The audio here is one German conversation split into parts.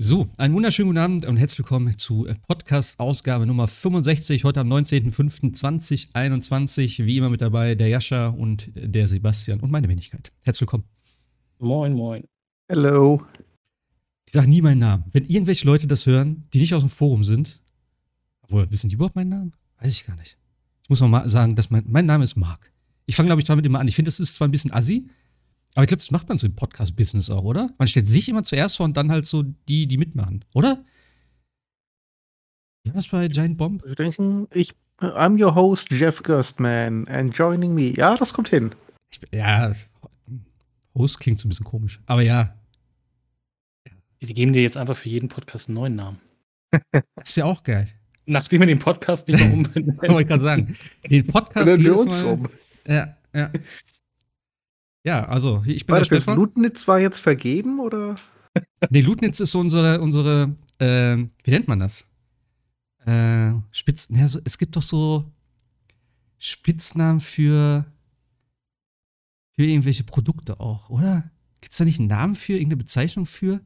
So, einen wunderschönen guten Abend und herzlich willkommen zu äh, Podcast-Ausgabe Nummer 65, heute am 19.05.2021. Wie immer mit dabei der Jascha und der Sebastian und meine Wenigkeit. Herzlich willkommen. Moin, moin. Hello. Ich sage nie meinen Namen. Wenn irgendwelche Leute das hören, die nicht aus dem Forum sind, obwohl, wissen die überhaupt meinen Namen? Weiß ich gar nicht. Ich muss mal sagen, dass mein, mein Name ist Marc. Ich fange, glaube ich, damit immer an. Ich finde, das ist zwar ein bisschen assi, aber ich glaube, das macht man so im Podcast-Business auch, oder? Man stellt sich immer zuerst vor und dann halt so die, die mitmachen, oder? War das bei Giant Bomb? Ich denke, ich, I'm your host, Jeff Gerstman, and joining me. Ja, das kommt hin. Ich, ja, Host klingt so ein bisschen komisch, aber ja. Die geben dir jetzt einfach für jeden Podcast einen neuen Namen. Das ist ja auch geil. Nachdem wir den Podcast nicht mehr umbenennen. Wollte ich gerade sagen. Den Podcast jedes uns Mal, um. Ja, ja. Ja, also ich bin Warte, der Stefan. Lutnitz war jetzt vergeben oder? Nee, Lutnitz ist so unsere, unsere, äh, wie nennt man das? Äh, Spitz, ja, so, es gibt doch so Spitznamen für, für irgendwelche Produkte auch, oder? Gibt es da nicht einen Namen für, irgendeine Bezeichnung für?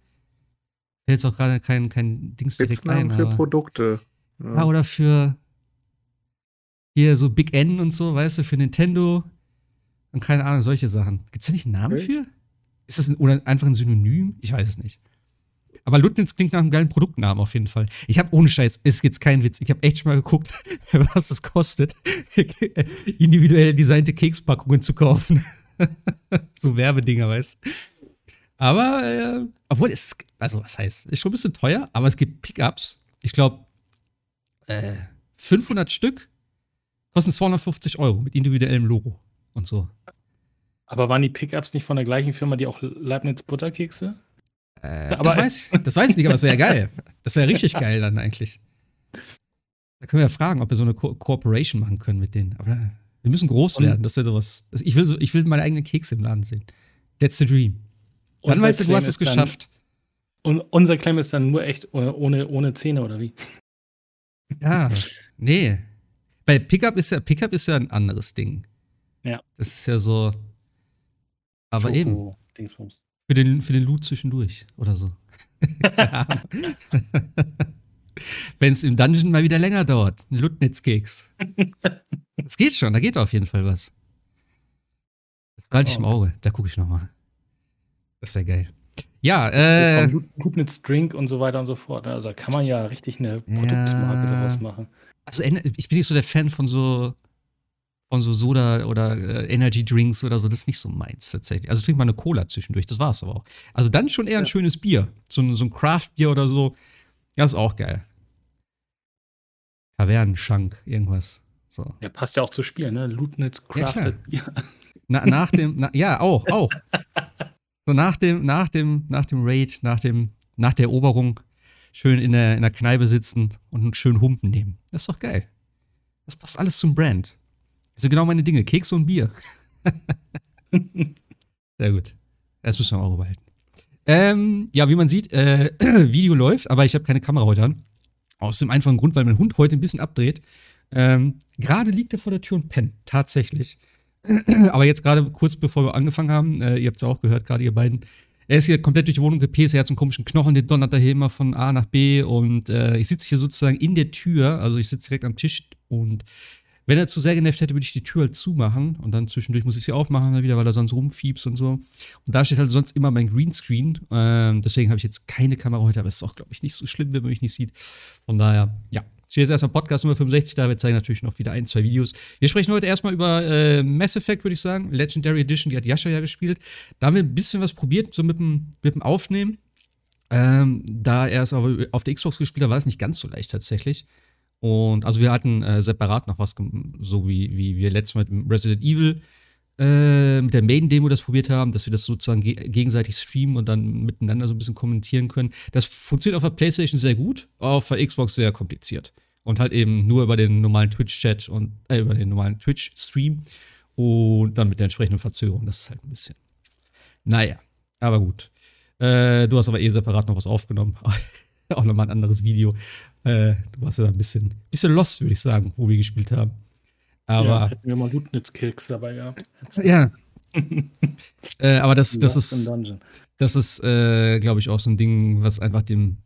Fällt jetzt auch gerade kein, kein Dings direkt ein. für aber- Produkte. Ja, oder für hier so Big N und so, weißt du, für Nintendo und keine Ahnung, solche Sachen. Gibt es da nicht einen Namen Okay. für? Ist das ein, oder einfach ein Synonym? Ich weiß es nicht. Aber Lutnitz klingt nach einem geilen Produktnamen auf jeden Fall. Ich habe ohne Scheiß, ist jetzt kein Witz, ich habe echt schon mal geguckt, was es kostet, individuell designte Kekspackungen zu kaufen. so Werbedinger, weißt du. Aber, äh, obwohl es, also was heißt, ist schon ein bisschen teuer, aber es gibt Pickups. Ich glaube, äh, 500 Stück kosten 250 Euro mit individuellem Logo und so. Aber waren die Pickups nicht von der gleichen Firma, die auch Leibniz Butterkekse? Äh, Aber- das, weiß, das weiß ich nicht, aber das wäre ja geil. Das wäre richtig geil dann eigentlich. Da können wir ja fragen, ob wir so eine Ko Kooperation machen können mit denen. Aber wir müssen groß Und- werden, das wäre sowas. Also ich, will so, ich will meine eigenen Kekse im Laden sehen. That's the dream. Dann weißt du, du hast es dann- geschafft. Und unser Claim ist dann nur echt ohne, ohne, ohne Zähne, oder wie? Ja, nee. Bei Pickup ist ja, Pickup ist ja ein anderes Ding. Ja. Das ist ja so. Aber Schoko- eben, Dingsbums. für den, für den Loot zwischendurch oder so. Wenn es im Dungeon mal wieder länger dauert. Ein Lutnitz-Keks. Das geht schon, da geht auf jeden Fall was. Das behalte ich im Oh. Auge, da gucke ich nochmal. Das wäre geil. Ja, äh. Lupnitz Drink und so weiter und so fort. Also da kann man ja richtig eine Produktmarke Ja. daraus machen. Also ich bin nicht so der Fan von so von so Soda oder äh, Energy Drinks oder so, das ist nicht so meins tatsächlich. Also ich trinke mal eine Cola zwischendurch, das war's aber auch. Also dann schon eher ein Ja. schönes Bier, so, ein- so ein Craft Bier oder so. Ja, ist auch geil. Tavernenschank, irgendwas. So. Ja, passt ja auch zu Spielen, ne? Ja, Crafted. Ja, Na, nach dem, na, ja, auch, auch. So nach dem, nach dem, nach dem Raid, nach dem, nach der Eroberung schön in der, in der Kneipe sitzen und einen schönen Humpen nehmen. Das ist doch geil. Das passt alles zum Brand. Das sind genau meine Dinge. Kekse und Bier. Sehr gut. Das müssen wir im Auge behalten. Ähm, ja, wie man sieht, äh, Video läuft, aber ich habe keine Kamera heute an. Aus dem einfachen Grund, weil mein Hund heute ein bisschen abdreht. Ähm, gerade liegt er vor der Tür und pennt. Tatsächlich. Aber jetzt gerade kurz bevor wir angefangen haben, äh, ihr habt es ja auch gehört, gerade ihr beiden, er ist hier komplett durch die Wohnung gepäst, er hat so einen komischen Knochen, den donnert er hier immer von A nach B und äh, ich sitze hier sozusagen in der Tür, also ich sitze direkt am Tisch und wenn er zu sehr genervt hätte, würde ich die Tür halt zumachen und dann zwischendurch muss ich sie aufmachen dann wieder, weil er sonst rumfiebst und so. Und da steht halt sonst immer mein Greenscreen, ähm, deswegen habe ich jetzt keine Kamera heute, aber es ist auch, glaube ich, nicht so schlimm, wenn man mich nicht sieht. Von daher, ja. Steht jetzt erstmal Podcast Nummer 65, da wir zeigen natürlich noch wieder ein, zwei Videos. Wir sprechen heute erstmal über äh, Mass Effect, würde ich sagen. Legendary Edition, die hat Yasha ja gespielt. Da haben wir ein bisschen was probiert, so mit dem, mit dem Aufnehmen. Ähm, da er es aber auf der Xbox gespielt hat, war es nicht ganz so leicht tatsächlich. Und also wir hatten äh, separat noch was, so wie, wie wir letztes Mal mit Resident Evil äh, mit der Maiden-Demo das probiert haben, dass wir das sozusagen ge gegenseitig streamen und dann miteinander so ein bisschen kommentieren können. Das funktioniert auf der PlayStation sehr gut, auf der Xbox sehr kompliziert. Und halt eben nur über den normalen Twitch-Chat und äh, über den normalen Twitch-Stream und dann mit der entsprechenden Verzögerung. Das ist halt ein bisschen. Naja, aber gut. Äh, du hast aber eh separat noch was aufgenommen. Auch nochmal ein anderes Video. Äh, du warst ja ein bisschen, bisschen lost, würde ich sagen, wo wir gespielt haben. Aber ja, hätten wir mal Lutnitz Keks dabei gehabt. ja, äh, aber das, das ist, das ist, äh, glaube ich, auch so ein Ding, was einfach dem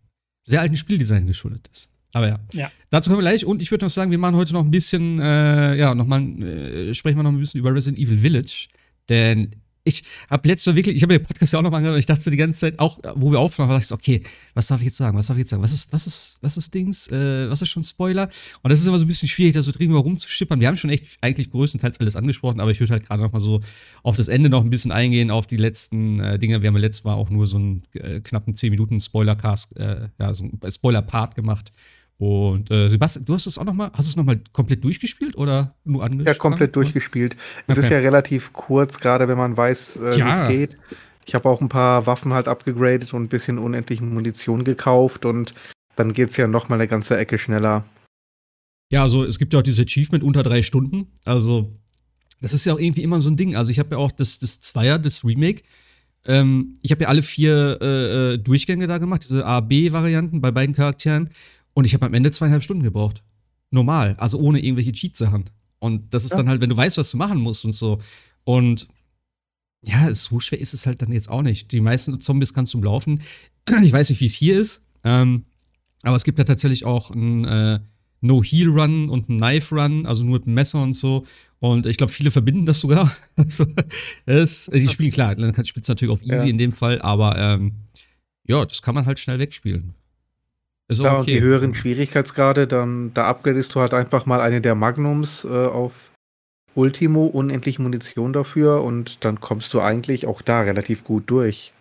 sehr alten Spieldesign geschuldet ist. Aber ja. Ja. Dazu kommen wir gleich. Und ich würde noch sagen, wir machen heute noch ein bisschen, äh, ja, nochmal, äh, sprechen wir noch ein bisschen über Resident Evil Village. Denn ich habe letztes Mal wirklich, ich habe den Podcast ja auch noch mal angehört und ich dachte die ganze Zeit, auch wo wir aufnahmen, dachte ich so, okay, was darf ich jetzt sagen? Was darf ich jetzt sagen? Was ist, was ist, was ist Dings? Äh, was ist schon Spoiler? Und das ist immer so ein bisschen schwierig, da so drin rumzuschippern. Wir haben schon echt eigentlich größtenteils alles angesprochen, aber ich würde halt gerade noch mal so auf das Ende noch ein bisschen eingehen, auf die letzten äh, Dinge. Wir haben ja letztes Mal auch nur so einen äh, knappen 10 Minuten Spoiler-Cast, äh, ja, so einen Spoiler-Part gemacht. Und äh, Sebastian, du hast es auch noch mal, hast du es noch mal komplett durchgespielt oder nur angeschaut? Ja, komplett durchgespielt. Es ist Okay. ja relativ kurz, gerade wenn man weiß, äh, wie Ja. es geht. Ich habe auch ein paar Waffen halt abgegradet und ein bisschen unendliche Munition gekauft und dann geht es ja noch mal eine ganze Ecke schneller. Ja, also es gibt ja auch dieses Achievement unter drei Stunden. Also, das ist ja auch irgendwie immer so ein Ding. Also, ich habe ja auch das, das Zweier, das Remake. Ähm, ich habe ja alle vier äh, äh, Durchgänge da gemacht, diese A-B-Varianten bei beiden Charakteren. Und ich habe am Ende zweieinhalb Stunden gebraucht. Normal, also ohne irgendwelche Cheat-Sachen. Und das ist Ja. dann halt, wenn du weißt, was du machen musst und so. Und ja, so schwer ist es halt dann jetzt auch nicht. Die meisten Zombies kannst du laufen. Ich weiß nicht, wie es hier ist. Ähm, aber es gibt ja tatsächlich auch ein äh, No-Heal-Run und ein Knife-Run, also nur mit dem Messer und so. Und ich glaube, viele verbinden das sogar. also, es, die spielen klar, dann kannst du natürlich auf Easy Ja. in dem Fall, aber ähm, ja, das kann man halt schnell wegspielen. Ist Ja, auch und die höheren Schwierigkeitsgrade, dann da upgradest du halt einfach mal eine der Magnums äh, auf Ultimo, unendlich Munition dafür und dann kommst du eigentlich auch da relativ gut durch.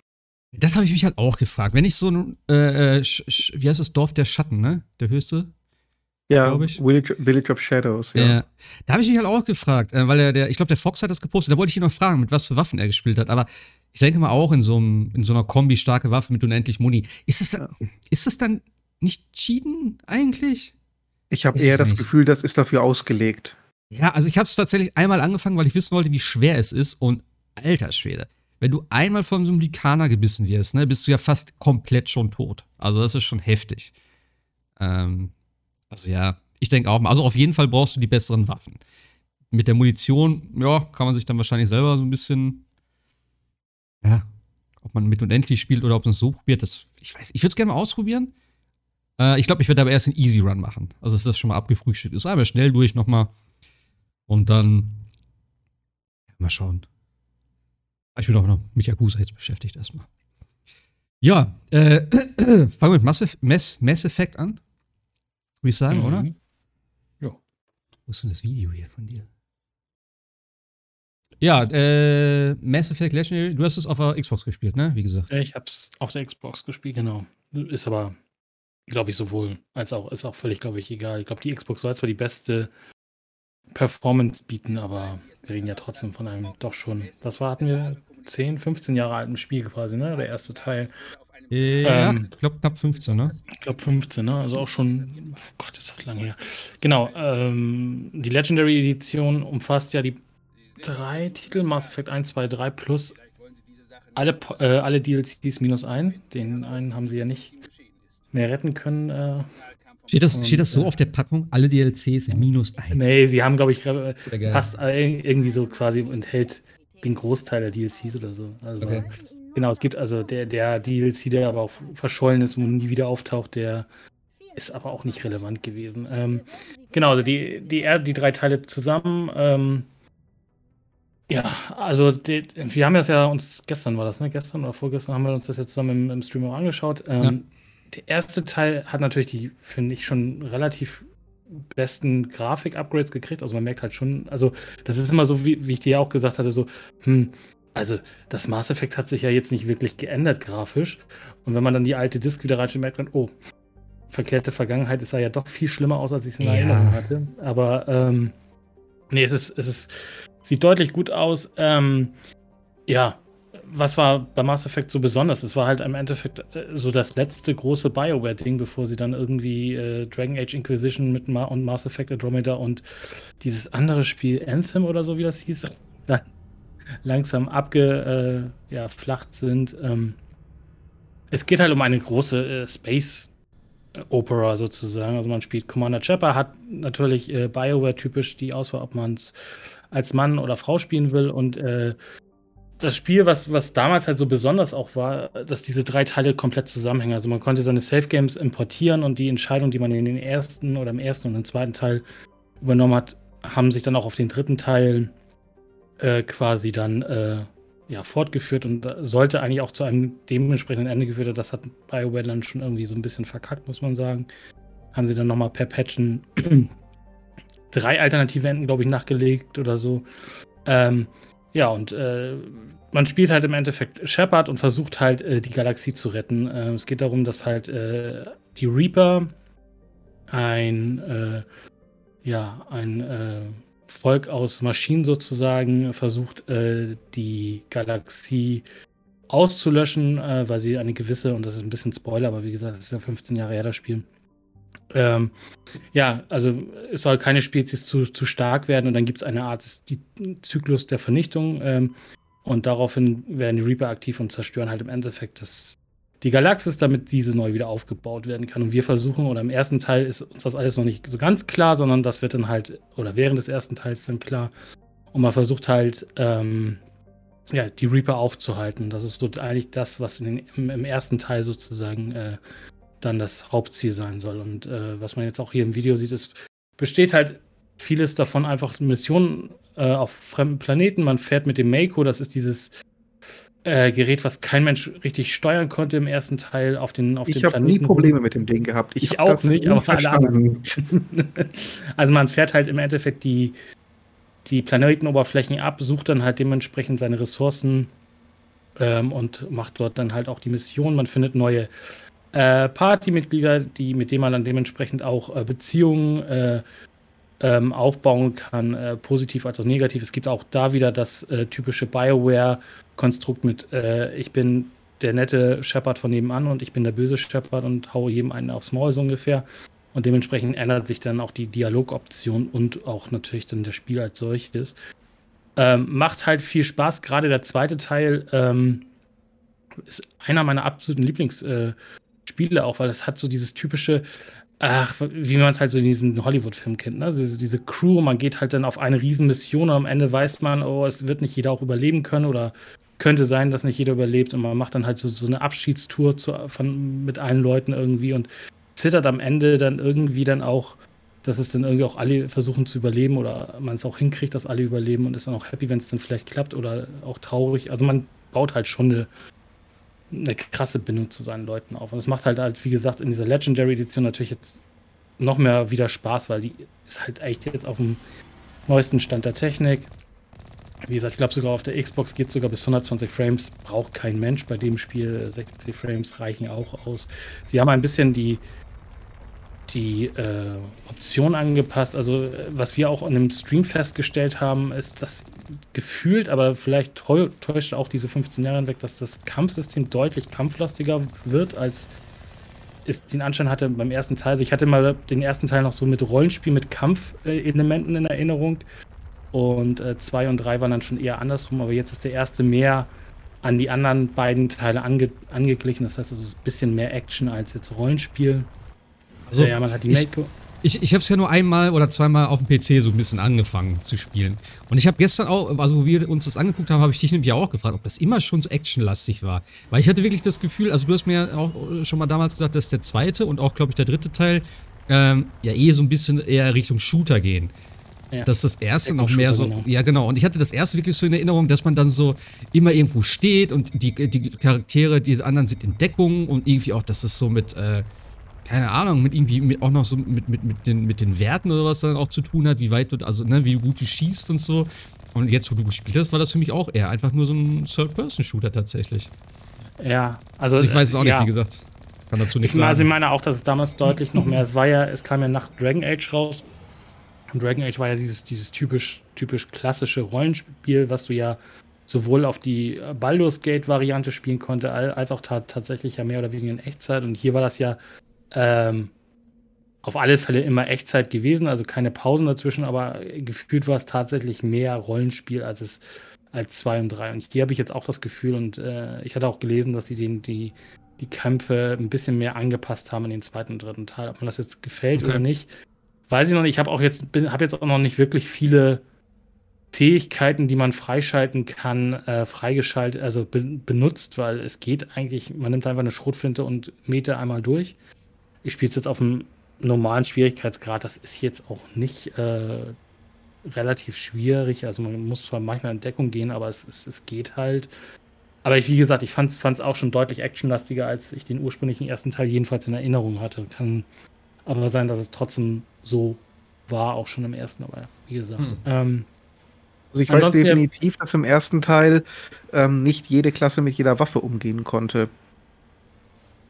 Das habe ich mich halt auch gefragt. Wenn ich so ein, äh, äh, wie heißt das Dorf der Schatten, ne? Der höchste? Ja, Glaub ich. Village, Village of Shadows, ja. Ja. Da habe ich mich halt auch gefragt, äh, weil der, der ich glaube, der Fox hat das gepostet. Da wollte ich ihn noch fragen, mit was für Waffen er gespielt hat. Aber ich denke mal auch in so, einem, in so einer Kombi starke Waffe mit unendlich Muni. Ist das dann, ist das dann nicht Cheaten eigentlich? Ich habe eher das nicht. Gefühl, das ist dafür ausgelegt. Ja, also ich habe es tatsächlich einmal angefangen, weil ich wissen wollte, wie schwer es ist. Und alter Schwede, wenn du einmal von so einem Lykaner gebissen wirst, ne, bist du ja fast komplett schon tot. Also das ist schon heftig. Ähm, also ja, ich denke auch mal. Also auf jeden Fall brauchst du die besseren Waffen. Mit der Munition, ja, kann man sich dann wahrscheinlich selber so ein bisschen, ja, ob man mit unendlich spielt oder ob man es so probiert, das, ich weiß, ich würde es gerne mal ausprobieren. Äh, ich glaube, ich werde aber erst einen Easy Run machen. Also, dass das schon mal abgefrühstückt ist. Aber schnell durch nochmal. Und dann mal schauen. Ich bin auch noch mit Yakuza jetzt beschäftigt erstmal. Ja, äh, fangen wir mit Mass, Mass, Mass Effect an. Würde ich sagen, Mhm. oder? Ja. Wo ist denn das Video hier von dir? Ja, äh, Mass Effect Legendary, du hast es auf der Xbox gespielt, ne? Wie gesagt. Ja, Ich habe es auf der Xbox gespielt, genau. Ist aber, glaube ich, sowohl als auch, ist auch völlig, glaube ich, egal. Ich glaube, die Xbox soll zwar die beste Performance bieten, aber wir reden ja trotzdem von einem doch schon, was war, hatten wir 10, 15 Jahre alten Spiel quasi, ne? Der erste Teil. Ja, Ähm, ich glaube knapp 15, ne? Ich glaube 15, ne? Also auch schon, oh Gott, ist das lange her. Genau, ähm, die Legendary Edition umfasst ja die drei Titel, Mass Effect 1, 2, 3 plus alle, äh, alle DLCs minus ein. Den einen haben sie ja nicht mehr retten können. Äh, Steht das, Und, steht das so auf der Packung? Alle DLCs minus ein. nee, sie haben, glaube ich, fast äh, irgendwie so quasi enthält den Großteil der DLCs oder so. Also, Okay. Genau, es gibt also der, der DLC, der aber auch verschollen ist und nie wieder auftaucht, der ist aber auch nicht relevant gewesen. Ähm, genau, also die, die, die drei Teile zusammen. Ähm, ja, also die, wir haben das ja uns, gestern war das, ne? Gestern oder vorgestern haben wir uns das ja zusammen im, im Stream auch angeschaut. Ähm, Ja. Der erste Teil hat natürlich die, finde ich, schon relativ besten Grafik-Upgrades gekriegt. Also man merkt halt schon, also das ist immer so, wie, wie ich dir auch gesagt hatte, so, hm, also das Mass Effect hat sich ja jetzt nicht wirklich geändert grafisch. Und wenn man dann die alte Disk wieder reinschaut, merkt man, oh, verklärte Vergangenheit, es sah ja doch viel schlimmer aus, als ich es in Ja. Erinnerung hatte. Aber ähm, nee, es ist, es ist, sieht deutlich gut aus. Ähm, ja, was war bei Mass Effect so besonders? Es war halt im Endeffekt äh, so das letzte große BioWare-Ding, bevor sie dann irgendwie äh, Dragon Age Inquisition mit Ma und Mass Effect Andromeda und dieses andere Spiel Anthem oder so, wie das hieß, dann langsam abgeflacht äh, ja, sind. Ähm, es geht halt um eine große äh, Space Opera sozusagen. Also man spielt Commander Chapper, hat natürlich äh, BioWare typisch die Auswahl, ob man es als Mann oder Frau spielen will und äh, das Spiel, was, was damals halt so besonders auch war, dass diese drei Teile komplett zusammenhängen. Also man konnte seine Safe Games importieren und die Entscheidung, die man in den ersten oder im ersten und im zweiten Teil übernommen hat, haben sich dann auch auf den dritten Teil äh, quasi dann äh, ja, fortgeführt und sollte eigentlich auch zu einem dementsprechenden Ende geführt haben. Das hat BioWare dann schon irgendwie so ein bisschen verkackt, muss man sagen. Haben sie dann nochmal per Patchen drei alternative Enden, glaube ich, nachgelegt oder so. Ähm, ja, und äh, man spielt halt im Endeffekt Shepard und versucht halt äh, die Galaxie zu retten. Äh, es geht darum, dass halt äh, die Reaper ein, äh, ja, ein äh, Volk aus Maschinen sozusagen versucht, die Galaxie auszulöschen, weil sie eine gewisse, und das ist ein bisschen Spoiler, aber wie gesagt, das ist ja 15 Jahre her, das Spiel, ähm, ja, also es soll keine Spezies zu, zu stark werden und dann gibt es eine Art die, Zyklus der Vernichtung ähm, und daraufhin werden die Reaper aktiv und zerstören halt im Endeffekt das, die Galaxis, damit diese neu wieder aufgebaut werden kann. Und wir versuchen, oder im ersten Teil ist uns das alles noch nicht so ganz klar, sondern das wird dann halt, oder während des ersten Teils dann klar. Und man versucht halt, ähm, ja, die Reaper aufzuhalten. Das ist so eigentlich das, was den, im, im, ersten Teil sozusagen äh, dann das Hauptziel sein soll. Und äh, was man jetzt auch hier im Video sieht, ist, besteht halt vieles davon einfach Missionen äh, auf fremden Planeten. Man fährt mit dem Mako, das ist dieses äh, Gerät, was kein Mensch richtig steuern konnte im ersten Teil auf den auf Ich habe nie Probleme mit dem Ding gehabt. Ich, ich auch nicht, aber verstanden. also man fährt halt im Endeffekt die, die Planetenoberflächen ab, sucht dann halt dementsprechend seine Ressourcen ähm, und macht dort dann halt auch die Mission. Man findet neue äh, Partymitglieder, die, mit denen man dann dementsprechend auch äh, Beziehungen äh, ähm, aufbauen kann, äh, positiv als auch negativ. Es gibt auch da wieder das äh, typische Bioware-Konstrukt mit äh, ich bin der nette Shepard von nebenan und ich bin der böse Shepard und haue jedem einen aufs Maul so ungefähr. Und dementsprechend ändert sich dann auch die Dialogoption und auch natürlich dann das Spiel als solches. Ähm, macht halt viel Spaß. Gerade der zweite Teil ähm, ist einer meiner absoluten Lieblings- äh, Spiele auch, weil es hat so dieses typische, ach, wie man es halt so in diesen Hollywood-Filmen kennt, ne? Diese, diese, Crew, man geht halt dann auf eine Riesenmission und am Ende weiß man, oh, es wird nicht jeder auch überleben können oder könnte sein, dass nicht jeder überlebt und man macht dann halt so, so eine Abschiedstour zu, von, mit allen Leuten irgendwie und zittert am Ende dann irgendwie dann auch, dass es dann irgendwie auch alle versuchen zu überleben oder man es auch hinkriegt, dass alle überleben und ist dann auch happy, wenn es dann vielleicht klappt oder auch traurig. Also man baut halt schon eine eine krasse Bindung zu seinen Leuten auf. Und es macht halt, halt, wie gesagt, in dieser Legendary Edition natürlich jetzt noch mehr wieder Spaß, weil die ist halt echt jetzt auf dem neuesten Stand der Technik. Wie gesagt, ich glaube sogar auf der Xbox geht es sogar bis 120 Frames. Braucht kein Mensch bei dem Spiel. 60 Frames reichen auch aus. Sie haben ein bisschen die, die äh, Option angepasst. Also, was wir auch an dem Stream festgestellt haben, ist, dass gefühlt, aber vielleicht täuscht auch diese 15 Jahre hinweg, dass das Kampfsystem deutlich kampflastiger wird, als es den Anschein hatte beim ersten Teil. Also ich hatte mal den ersten Teil noch so mit Rollenspiel, mit Kampfelementen in Erinnerung. Und 2 äh, und 3 waren dann schon eher andersrum, aber jetzt ist der erste mehr an die anderen beiden Teile ange angeglichen. Das heißt, es ist ein bisschen mehr Action als jetzt Rollenspiel. Also, ja, man hat die ich, ich, ich habe es ja nur einmal oder zweimal auf dem PC so ein bisschen angefangen zu spielen. Und ich habe gestern auch, also wo wir uns das angeguckt haben, habe ich dich nämlich auch gefragt, ob das immer schon so actionlastig war. Weil ich hatte wirklich das Gefühl, also du hast mir auch schon mal damals gesagt, dass der zweite und auch, glaube ich, der dritte Teil ähm, ja eh so ein bisschen eher Richtung Shooter gehen. Ja. Dass das erste noch mehr so. Genau. Ja, genau. Und ich hatte das erste wirklich so in Erinnerung, dass man dann so immer irgendwo steht und die, die Charaktere, diese anderen sind in Deckung und irgendwie auch, dass es so mit. Äh, keine Ahnung, mit irgendwie mit auch noch so mit, mit, mit, den, mit den Werten oder was dann auch zu tun hat, wie weit du, also, ne, wie gut du schießt und so. Und jetzt, wo du gespielt hast, war das für mich auch eher einfach nur so ein Third-Person-Shooter tatsächlich. Ja, also. also ich weiß es auch nicht, ja. wie gesagt. Kann dazu nichts ich sagen. Also ich meine auch, dass es damals deutlich noch mehr, es war ja, es kam ja nach Dragon Age raus. Und Dragon Age war ja dieses, dieses typisch, typisch klassische Rollenspiel, was du ja sowohl auf die Baldur's Gate-Variante spielen konnte, als auch tatsächlich ja mehr oder weniger in Echtzeit. Und hier war das ja ähm, auf alle Fälle immer Echtzeit gewesen, also keine Pausen dazwischen, aber gefühlt war es tatsächlich mehr Rollenspiel als es als 2 und 3. Und hier habe ich jetzt auch das Gefühl, und äh, ich hatte auch gelesen, dass sie den, die, die Kämpfe ein bisschen mehr angepasst haben in den zweiten und dritten Teil. Ob man das jetzt gefällt okay. oder nicht, weiß ich noch nicht. Ich habe auch jetzt, habe jetzt auch noch nicht wirklich viele Fähigkeiten, die man freischalten kann, äh, freigeschaltet, also be benutzt, weil es geht eigentlich, man nimmt einfach eine Schrotflinte und Meter einmal durch. Ich spiele es jetzt auf einem normalen Schwierigkeitsgrad, das ist jetzt auch nicht äh, relativ schwierig. Also man muss zwar manchmal in Deckung gehen, aber es, es, es geht halt. Aber ich, wie gesagt, ich fand es auch schon deutlich actionlastiger, als ich den ursprünglichen ersten Teil jedenfalls in Erinnerung hatte. Kann aber sein, dass es trotzdem so war, auch schon im ersten, aber wie gesagt. Hm. Ähm, also ich weiß definitiv, dass im ersten Teil ähm, nicht jede Klasse mit jeder Waffe umgehen konnte.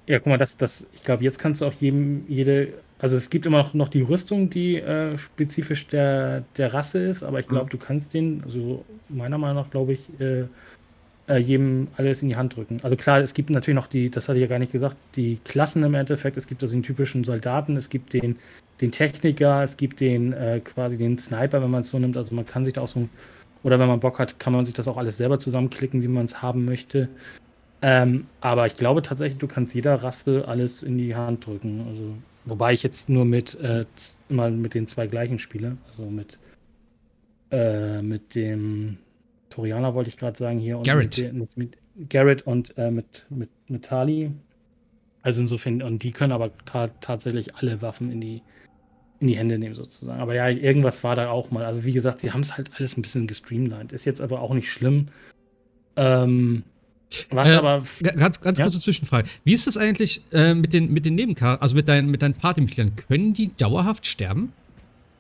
Ja, guck mal, das, das, ich glaube, jetzt kannst du auch jedem, jede also es gibt immer noch, noch die Rüstung, die äh, spezifisch der, der Rasse ist, aber ich glaube, mhm. du kannst den, also meiner Meinung nach, glaube ich, äh, äh, jedem alles in die Hand drücken. Also klar, es gibt natürlich noch die, das hatte ich ja gar nicht gesagt, die Klassen im Endeffekt. Es gibt also den typischen Soldaten, es gibt den, den Techniker, es gibt den äh, quasi den Sniper, wenn man es so nimmt. Also man kann sich da auch so, oder wenn man Bock hat, kann man sich das auch alles selber zusammenklicken, wie man es haben möchte. Ähm, aber ich glaube tatsächlich, du kannst jeder Rasse alles in die Hand drücken. Also Wobei ich jetzt nur mit äh, immer mit den zwei gleichen spiele. Also mit, äh, mit dem Torianer wollte ich gerade sagen hier. Und Garrett. Mit, mit, mit Garrett und äh, mit, mit, mit Tali. Also insofern, und die können aber ta tatsächlich alle Waffen in die, in die Hände nehmen, sozusagen. Aber ja, irgendwas war da auch mal. Also wie gesagt, sie haben es halt alles ein bisschen gestreamlined. Ist jetzt aber auch nicht schlimm. Ähm, was äh, aber. Ganz, ganz ja? kurze Zwischenfrage. Wie ist das eigentlich äh, mit den, mit den Nebencharakteren, also mit, dein, mit deinen Partymitgliedern? Können die dauerhaft sterben?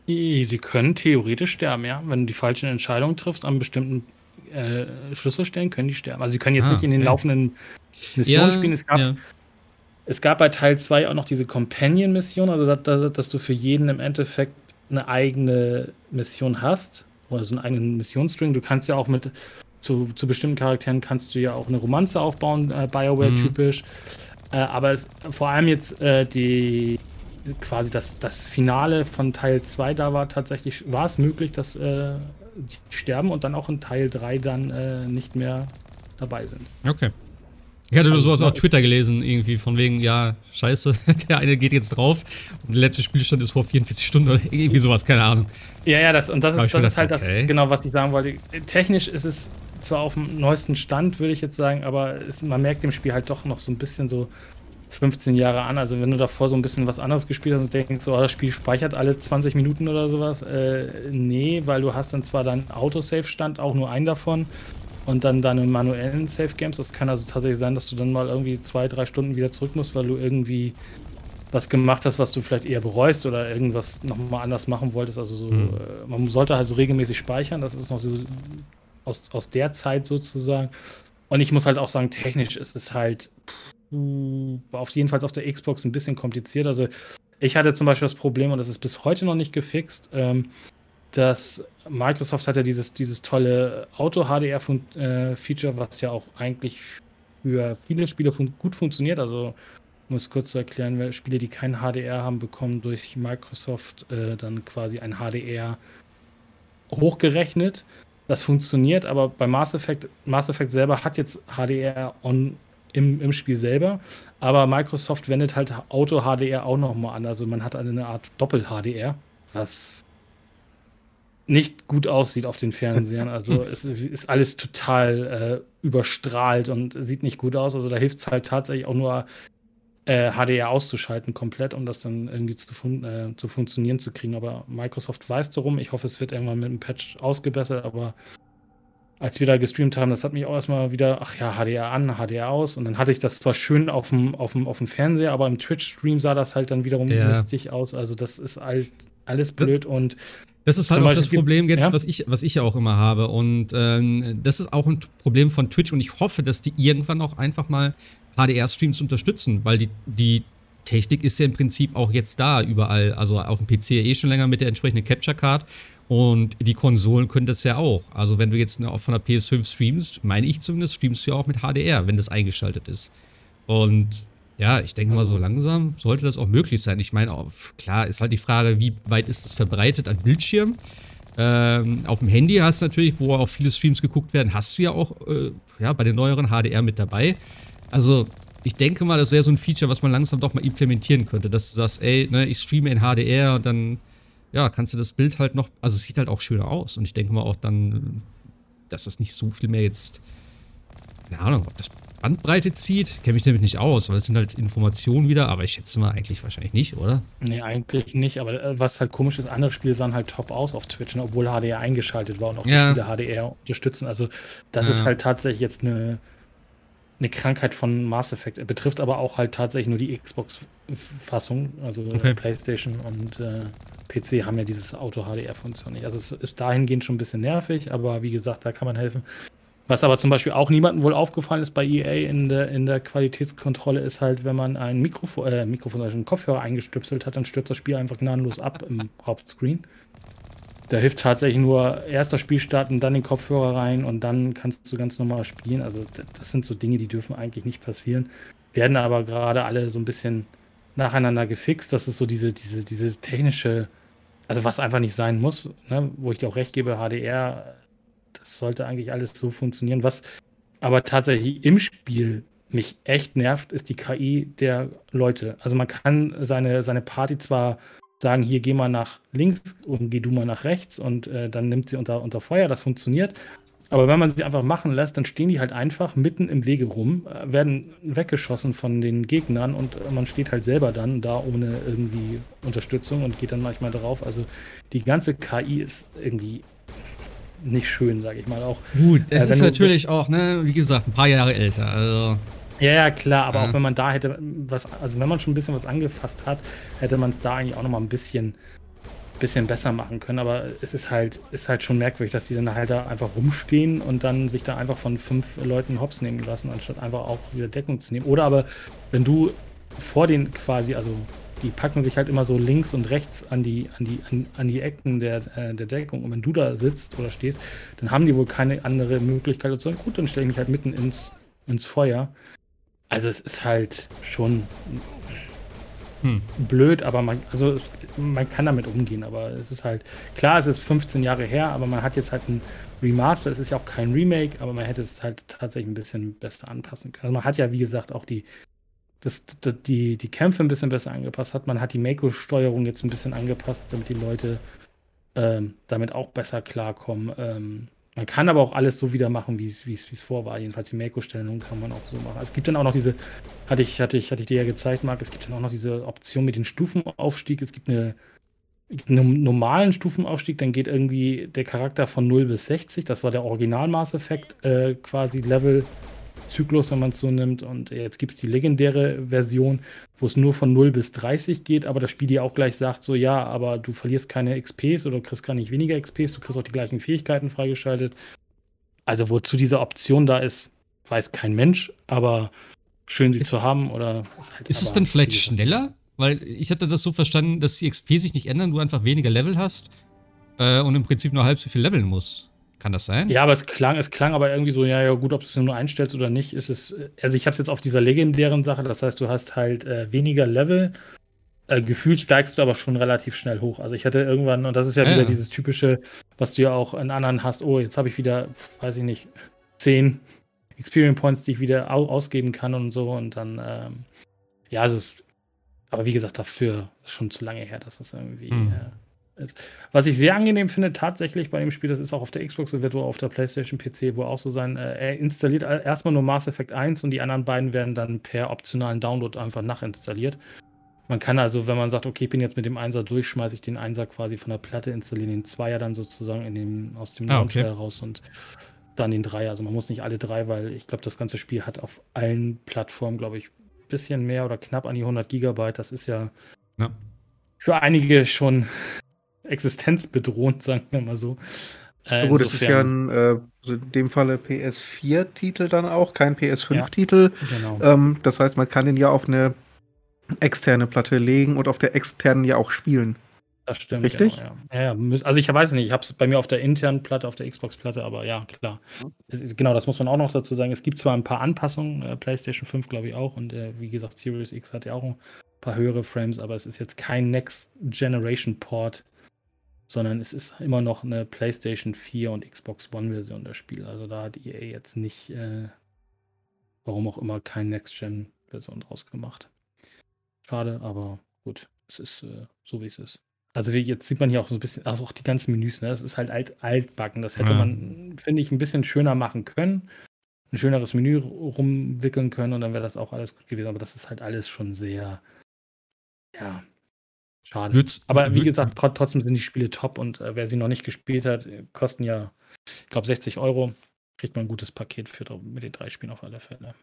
Sie können theoretisch sterben, ja. Wenn du die falschen Entscheidungen triffst an bestimmten äh, Schlüsselstellen, können die sterben. Also sie können jetzt ah, nicht in den laufenden Missionen ja, spielen. Es gab, ja. es gab bei Teil 2 auch noch diese Companion-Mission, also dass, dass, dass, du für jeden im Endeffekt eine eigene Mission hast. Oder so einen eigenen Missionsstring. Du kannst ja auch mit zu, zu bestimmten Charakteren kannst du ja auch eine Romanze aufbauen, äh, Bioware-typisch. Mhm. Äh, aber es, vor allem jetzt äh, die quasi das, das Finale von Teil 2, da war tatsächlich, war es möglich, dass äh, die sterben und dann auch in Teil 3 dann äh, nicht mehr dabei sind. Okay. Ich hatte nur also, sowas auf Twitter gelesen, irgendwie von wegen, ja, scheiße, der eine geht jetzt drauf und der letzte Spielstand ist vor 44 Stunden oder irgendwie sowas, keine Ahnung. Ja, ja, das, und das ist, das ist halt okay. das, genau, was ich sagen wollte. Technisch ist es zwar auf dem neuesten Stand, würde ich jetzt sagen, aber es, man merkt dem Spiel halt doch noch so ein bisschen so 15 Jahre an. Also wenn du davor so ein bisschen was anderes gespielt hast und denkst, so, oh, das Spiel speichert alle 20 Minuten oder sowas, äh, nee, weil du hast dann zwar deinen Autosave-Stand, auch nur einen davon, und dann deine manuellen Save-Games. Das kann also tatsächlich sein, dass du dann mal irgendwie zwei, drei Stunden wieder zurück musst, weil du irgendwie was gemacht hast, was du vielleicht eher bereust oder irgendwas nochmal anders machen wolltest. Also so, mhm. äh, man sollte halt so regelmäßig speichern. Das ist noch so aus, aus der Zeit sozusagen. Und ich muss halt auch sagen, technisch ist es halt pff, auf jeden Fall auf der Xbox ein bisschen kompliziert. Also ich hatte zum Beispiel das Problem, und das ist bis heute noch nicht gefixt, ähm, dass Microsoft hat ja dieses, dieses tolle Auto-HDR-Feature, äh, was ja auch eigentlich für viele Spiele fun gut funktioniert. Also um es kurz zu erklären, Spiele, die kein HDR haben, bekommen durch Microsoft äh, dann quasi ein HDR hochgerechnet. Das funktioniert, aber bei Mass Effect, Mass Effect selber hat jetzt HDR on im, im Spiel selber, aber Microsoft wendet halt Auto-HDR auch nochmal an. Also man hat eine Art Doppel-HDR, was nicht gut aussieht auf den Fernsehern. Also es ist, ist alles total äh, überstrahlt und sieht nicht gut aus. Also da hilft es halt tatsächlich auch nur äh, HDR auszuschalten komplett, um das dann irgendwie zu, fun äh, zu funktionieren zu kriegen. Aber Microsoft weiß darum. Ich hoffe, es wird irgendwann mit einem Patch ausgebessert, aber als wir da gestreamt haben, das hat mich auch erstmal wieder, ach ja, HDR an, HDR aus. Und dann hatte ich das zwar schön auf dem, auf dem, auf dem Fernseher, aber im Twitch-Stream sah das halt dann wiederum ja. mistig aus. Also das ist halt alles blöd und das ist halt auch das Problem jetzt, ja? was, ich, was ich ja auch immer habe. Und ähm, das ist auch ein Problem von Twitch und ich hoffe, dass die irgendwann auch einfach mal HDR-Streams unterstützen, weil die, die Technik ist ja im Prinzip auch jetzt da überall. Also auf dem PC eh schon länger mit der entsprechenden Capture Card. Und die Konsolen können das ja auch. Also wenn du jetzt von der PS5 streamst, meine ich zumindest, streamst du ja auch mit HDR, wenn das eingeschaltet ist. Und ja, ich denke mal, so langsam sollte das auch möglich sein. Ich meine, klar ist halt die Frage, wie weit ist das verbreitet an Bildschirm? Ähm, auf dem Handy hast du natürlich, wo auch viele Streams geguckt werden, hast du ja auch äh, ja, bei den neueren HDR mit dabei. Also, ich denke mal, das wäre so ein Feature, was man langsam doch mal implementieren könnte, dass du sagst, ey, ne, ich streame in HDR und dann ja, kannst du das Bild halt noch, also es sieht halt auch schöner aus. Und ich denke mal auch dann, dass es nicht so viel mehr jetzt, keine Ahnung, ob das Bandbreite zieht, kenne mich damit nicht aus, weil es sind halt Informationen wieder, aber ich schätze mal eigentlich wahrscheinlich nicht, oder? Nee, eigentlich nicht, aber äh, was halt komisch ist, andere Spiele sahen halt top aus auf Twitch, ne, obwohl HDR eingeschaltet war und auch Ja. die Spiele HDR unterstützen. Also das Ja. ist halt tatsächlich jetzt eine, eine Krankheit von Mass Effect. Er betrifft aber auch halt tatsächlich nur die Xbox-Fassung, also Okay. PlayStation und äh, PC haben ja dieses Auto-HDR-Funktion nicht. Also es ist dahingehend schon ein bisschen nervig, aber wie gesagt, da kann man helfen. Was aber zum Beispiel auch niemandem wohl aufgefallen ist bei EA in der, in der Qualitätskontrolle, ist halt, wenn man ein Mikrofon, äh, Mikrofon, also einen Kopfhörer eingestöpselt hat, dann stürzt das Spiel einfach gnadenlos ab im Hauptscreen. Da hilft tatsächlich nur erster Spielstart und dann den Kopfhörer rein und dann kannst du ganz normal spielen. Also das sind so Dinge, die dürfen eigentlich nicht passieren. Werden aber gerade alle so ein bisschen nacheinander gefixt. Das ist so diese, diese, diese technische, also was einfach nicht sein muss, ne? wo ich dir auch recht gebe, HDR, das sollte eigentlich alles so funktionieren. Was aber tatsächlich im Spiel mich echt nervt, ist die KI der Leute. Also man kann seine, seine Party zwar sagen, hier geh mal nach links und geh du mal nach rechts und äh, dann nimmt sie unter, unter Feuer, das funktioniert. Aber wenn man sie einfach machen lässt, dann stehen die halt einfach mitten im Wege rum, äh, werden weggeschossen von den Gegnern und man steht halt selber dann da ohne irgendwie Unterstützung und geht dann manchmal drauf. Also die ganze KI ist irgendwie nicht schön, sage ich mal auch. Gut, es Äh, ist natürlich auch, ne, wie gesagt, ein paar Jahre älter. Also, Ja, ja, klar, aber Ja. auch wenn man da hätte was, also wenn man schon ein bisschen was angefasst hat, hätte man es da eigentlich auch nochmal ein bisschen, bisschen besser machen können. Aber es ist halt, ist halt schon merkwürdig, dass die dann halt da einfach rumstehen und dann sich da einfach von fünf Leuten hops nehmen lassen, anstatt einfach auch wieder Deckung zu nehmen. Oder aber, wenn du vor den quasi, also die packen sich halt immer so links und rechts an die, an die, an, an die Ecken der, äh, der Deckung. Und wenn du da sitzt oder stehst, dann haben die wohl keine andere Möglichkeit zu sagen, gut, dann stelle ich mich halt mitten ins, ins Feuer. Also es ist halt schon hm. blöd, aber man, also es, man kann damit umgehen, aber es ist halt, klar, es ist 15 Jahre her, aber man hat jetzt halt ein Remaster, es ist ja auch kein Remake, aber man hätte es halt tatsächlich ein bisschen besser anpassen können. Also man hat ja, wie gesagt, auch die, das, das, die, die Kämpfe ein bisschen besser angepasst hat, man hat die Mako-Steuerung jetzt ein bisschen angepasst, damit die Leute ähm, damit auch besser klarkommen. Ähm, man kann aber auch alles so wieder machen, wie es vor war. Jedenfalls die Mako-Stellung kann man auch so machen. Es gibt dann auch noch diese, hatte ich, hatte ich, hatte ich dir ja gezeigt, Marc, es gibt dann auch noch diese Option mit dem Stufenaufstieg. Es gibt eine, einen normalen Stufenaufstieg, dann geht irgendwie der Charakter von 0 bis 60. Das war der Original Mass Effect äh, quasi Level-Zyklus, wenn man es so nimmt. Und jetzt gibt es die legendäre Version, wo es nur von 0 bis 30 geht, aber das Spiel dir auch gleich sagt, so ja, aber du verlierst keine XPs oder du kriegst gar nicht weniger XPs, du kriegst auch die gleichen Fähigkeiten freigeschaltet. Also wozu diese Option da ist, weiß kein Mensch, aber schön sie Ist- zu haben oder ist halt Ist es dann vielleicht schneller? Weil ich hatte das so verstanden, dass die XP sich nicht ändern, du einfach weniger Level hast äh, und im Prinzip nur halb so viel leveln musst. Kann das sein? Ja, aber es klang, es klang aber irgendwie so, ja, ja, gut, ob du es nur einstellst oder nicht, ist es. Also ich habe es jetzt auf dieser legendären Sache, das heißt, du hast halt äh, weniger Level. Äh, gefühlt steigst du aber schon relativ schnell hoch. Also ich hatte irgendwann, und das ist ja Ja, wieder ja. dieses typische, was du ja auch in anderen hast, oh, jetzt habe ich wieder, weiß ich nicht, zehn Experience Points, die ich wieder au ausgeben kann und so. Und dann, ähm, ja, also es, aber wie gesagt, dafür ist schon zu lange her, dass das irgendwie. Hm. Äh, ist. Was ich sehr angenehm finde, tatsächlich bei dem Spiel, das ist auch auf der Xbox, so wird wohl auf der PlayStation PC wohl auch so sein. Äh, er installiert all- erstmal nur Mass Effect 1 und die anderen beiden werden dann per optionalen Download einfach nachinstalliert. Man kann also, wenn man sagt, okay, ich bin jetzt mit dem Einser durch, schmeiße ich den Einser quasi von der Platte, installieren den Zweier dann sozusagen in dem, aus dem Ah, Launcher okay. heraus und dann den Dreier. Also man muss nicht alle drei, weil ich glaube, das ganze Spiel hat auf allen Plattformen, glaube ich, ein bisschen mehr oder knapp an die 100 Gigabyte. Das ist ja Ja. für einige schon existenzbedrohend, sagen wir mal so. Äh, Ja, gut, das ist ja ein, äh, in dem Falle PS4-Titel dann auch, kein PS5-Titel. genau. Ähm, das heißt, man kann den ja auf eine externe Platte legen und auf der externen ja auch spielen. Das stimmt. Richtig? Genau, ja. Ja, ja. Also ich weiß nicht, ich habe es bei mir auf der internen Platte, auf der Xbox-Platte, aber ja, klar. Es ist, genau, das muss man auch noch dazu sagen. Es gibt zwar ein paar Anpassungen, äh, PlayStation 5 glaube ich auch und äh, wie gesagt, Series X hat ja auch ein paar höhere Frames, aber es ist jetzt kein Next Generation Port, sondern es ist immer noch eine PlayStation 4 und Xbox One Version der Spiel. Also da hat EA jetzt nicht, äh, warum auch immer, kein Next Gen Version draus gemacht. Schade, aber gut, es ist äh, so wie es ist. Also wie, jetzt sieht man hier auch so ein bisschen, also auch die ganzen Menüs, ne? Das ist halt alt, altbacken. Das hätte Ja. man, finde ich, ein bisschen schöner machen können. Ein schöneres Menü rumwickeln können und dann wäre das auch alles gut gewesen. Aber das ist halt alles schon sehr, ja, schade. Würd's, Aber wie gesagt, tr trotzdem sind die Spiele top und äh, wer sie noch nicht gespielt hat, äh, kosten ja, ich glaube, 60 Euro. Kriegt man ein gutes Paket für mit den drei Spielen auf alle Fälle.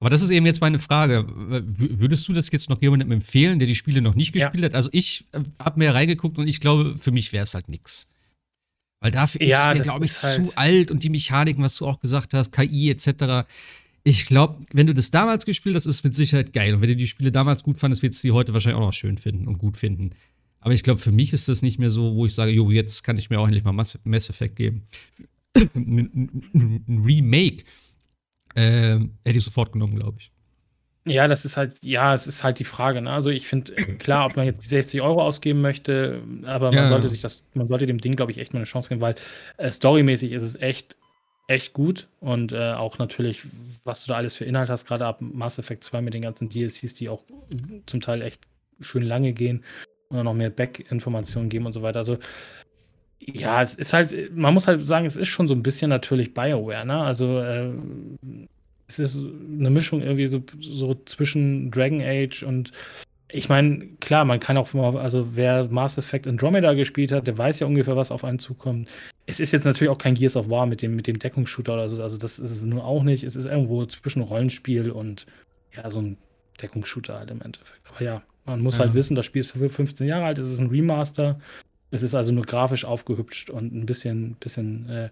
Aber das ist eben jetzt meine Frage. Würdest du das jetzt noch jemandem empfehlen, der die Spiele noch nicht Ja. gespielt hat? Also ich äh, habe mir reingeguckt und ich glaube, für mich wäre es halt nix. Weil dafür Ja, ist mir, glaube ich, halt- zu alt und die Mechaniken, was du auch gesagt hast, KI etc. Ich glaube, wenn du das damals gespielt hast, ist es mit Sicherheit geil. Und wenn du die Spiele damals gut fandest, wirst du die heute wahrscheinlich auch noch schön finden und gut finden. Aber ich glaube, für mich ist das nicht mehr so, wo ich sage, jo, jetzt kann ich mir auch endlich mal Mass, Mass Effect geben. ein, Remake ähm, hätte ich sofort genommen, glaube ich. Ja, das ist halt, ja, es ist halt die Frage. Ne? Also ich finde, klar, ob man jetzt die 60 Euro ausgeben möchte, aber man Ja. sollte sich das, man sollte dem Ding, glaube ich, echt mal eine Chance geben, weil äh, storymäßig ist es echt, echt gut. Und äh, auch natürlich, was du da alles für Inhalt hast, gerade ab Mass Effect 2 mit den ganzen DLCs, die auch zum Teil echt schön lange gehen und noch mehr Back-Informationen geben und so weiter. Also ja, es ist halt, man muss halt sagen, es ist schon so ein bisschen natürlich BioWare, ne? Also äh, es ist eine Mischung irgendwie so, so zwischen Dragon Age und ich meine, klar, man kann auch mal, also wer Mass Effect Andromeda gespielt hat, der weiß ja ungefähr, was auf einen zukommt. Es ist jetzt natürlich auch kein Gears of War mit dem, mit dem Deckungsshooter oder so, also das ist es nur auch nicht. Es ist irgendwo zwischen Rollenspiel und ja, so ein Deckungsshooter halt im Endeffekt. Aber ja, man muss Ja. halt wissen, das Spiel ist für 15 Jahre alt, es ist ein Remaster. Es ist also nur grafisch aufgehübscht und ein bisschen, bisschen äh,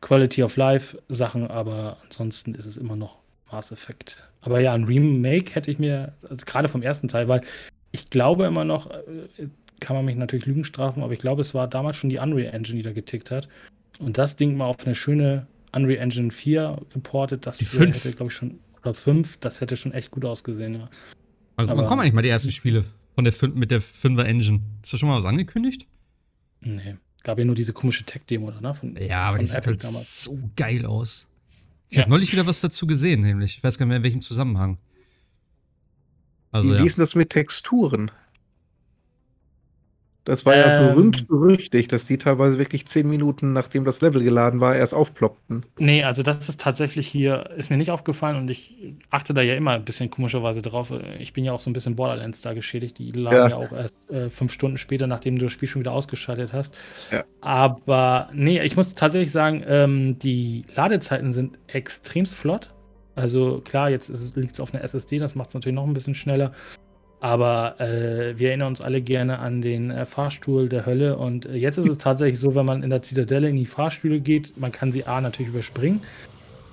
Quality of Life Sachen, aber ansonsten ist es immer noch Mass Effect. Aber ja, ein Remake hätte ich mir, also gerade vom ersten Teil, weil ich glaube immer noch, äh, kann man mich natürlich Lügen strafen, aber ich glaube, es war damals schon die Unreal Engine, die da getickt hat. Und das Ding mal auf eine schöne Unreal Engine 4 geportet, das Die fünf. hätte, glaube ich, schon, oder 5, das hätte schon echt gut ausgesehen, ja. Also, wann Aber- kommen eigentlich mal die ersten Spiele von der mit der 5er Engine? Ist da schon mal was angekündigt? Nee. Gab ja nur diese komische Tech-Demo, oder? Ne? Von, Ja, aber von die sieht halt damals. so geil aus. Ich Ja. habe neulich wieder was dazu gesehen, nämlich. Ich weiß gar nicht mehr, in welchem Zusammenhang. Also, Wie ja. ist denn das mit Texturen? Das war ja Ähm. berühmt berüchtigt, dass die teilweise wirklich zehn Minuten, nachdem das Level geladen war, erst aufploppten. Nee, also das ist tatsächlich hier, ist mir nicht aufgefallen und ich achte da ja immer ein bisschen komischerweise drauf. Ich bin ja auch so ein bisschen Borderlands da geschädigt. Die laden ja, Ja. auch erst äh, fünf Stunden später, nachdem du das Spiel schon wieder ausgeschaltet hast. Ja. Aber nee, ich muss tatsächlich sagen, ähm, die Ladezeiten sind extremst flott. Also klar, jetzt liegt es auf einer SSD, das macht es natürlich noch ein bisschen schneller. Aber äh, wir erinnern uns alle gerne an den äh, Fahrstuhl der Hölle. Und äh, jetzt ist es tatsächlich so, wenn man in der Zitadelle in die Fahrstühle geht, man kann sie A natürlich überspringen.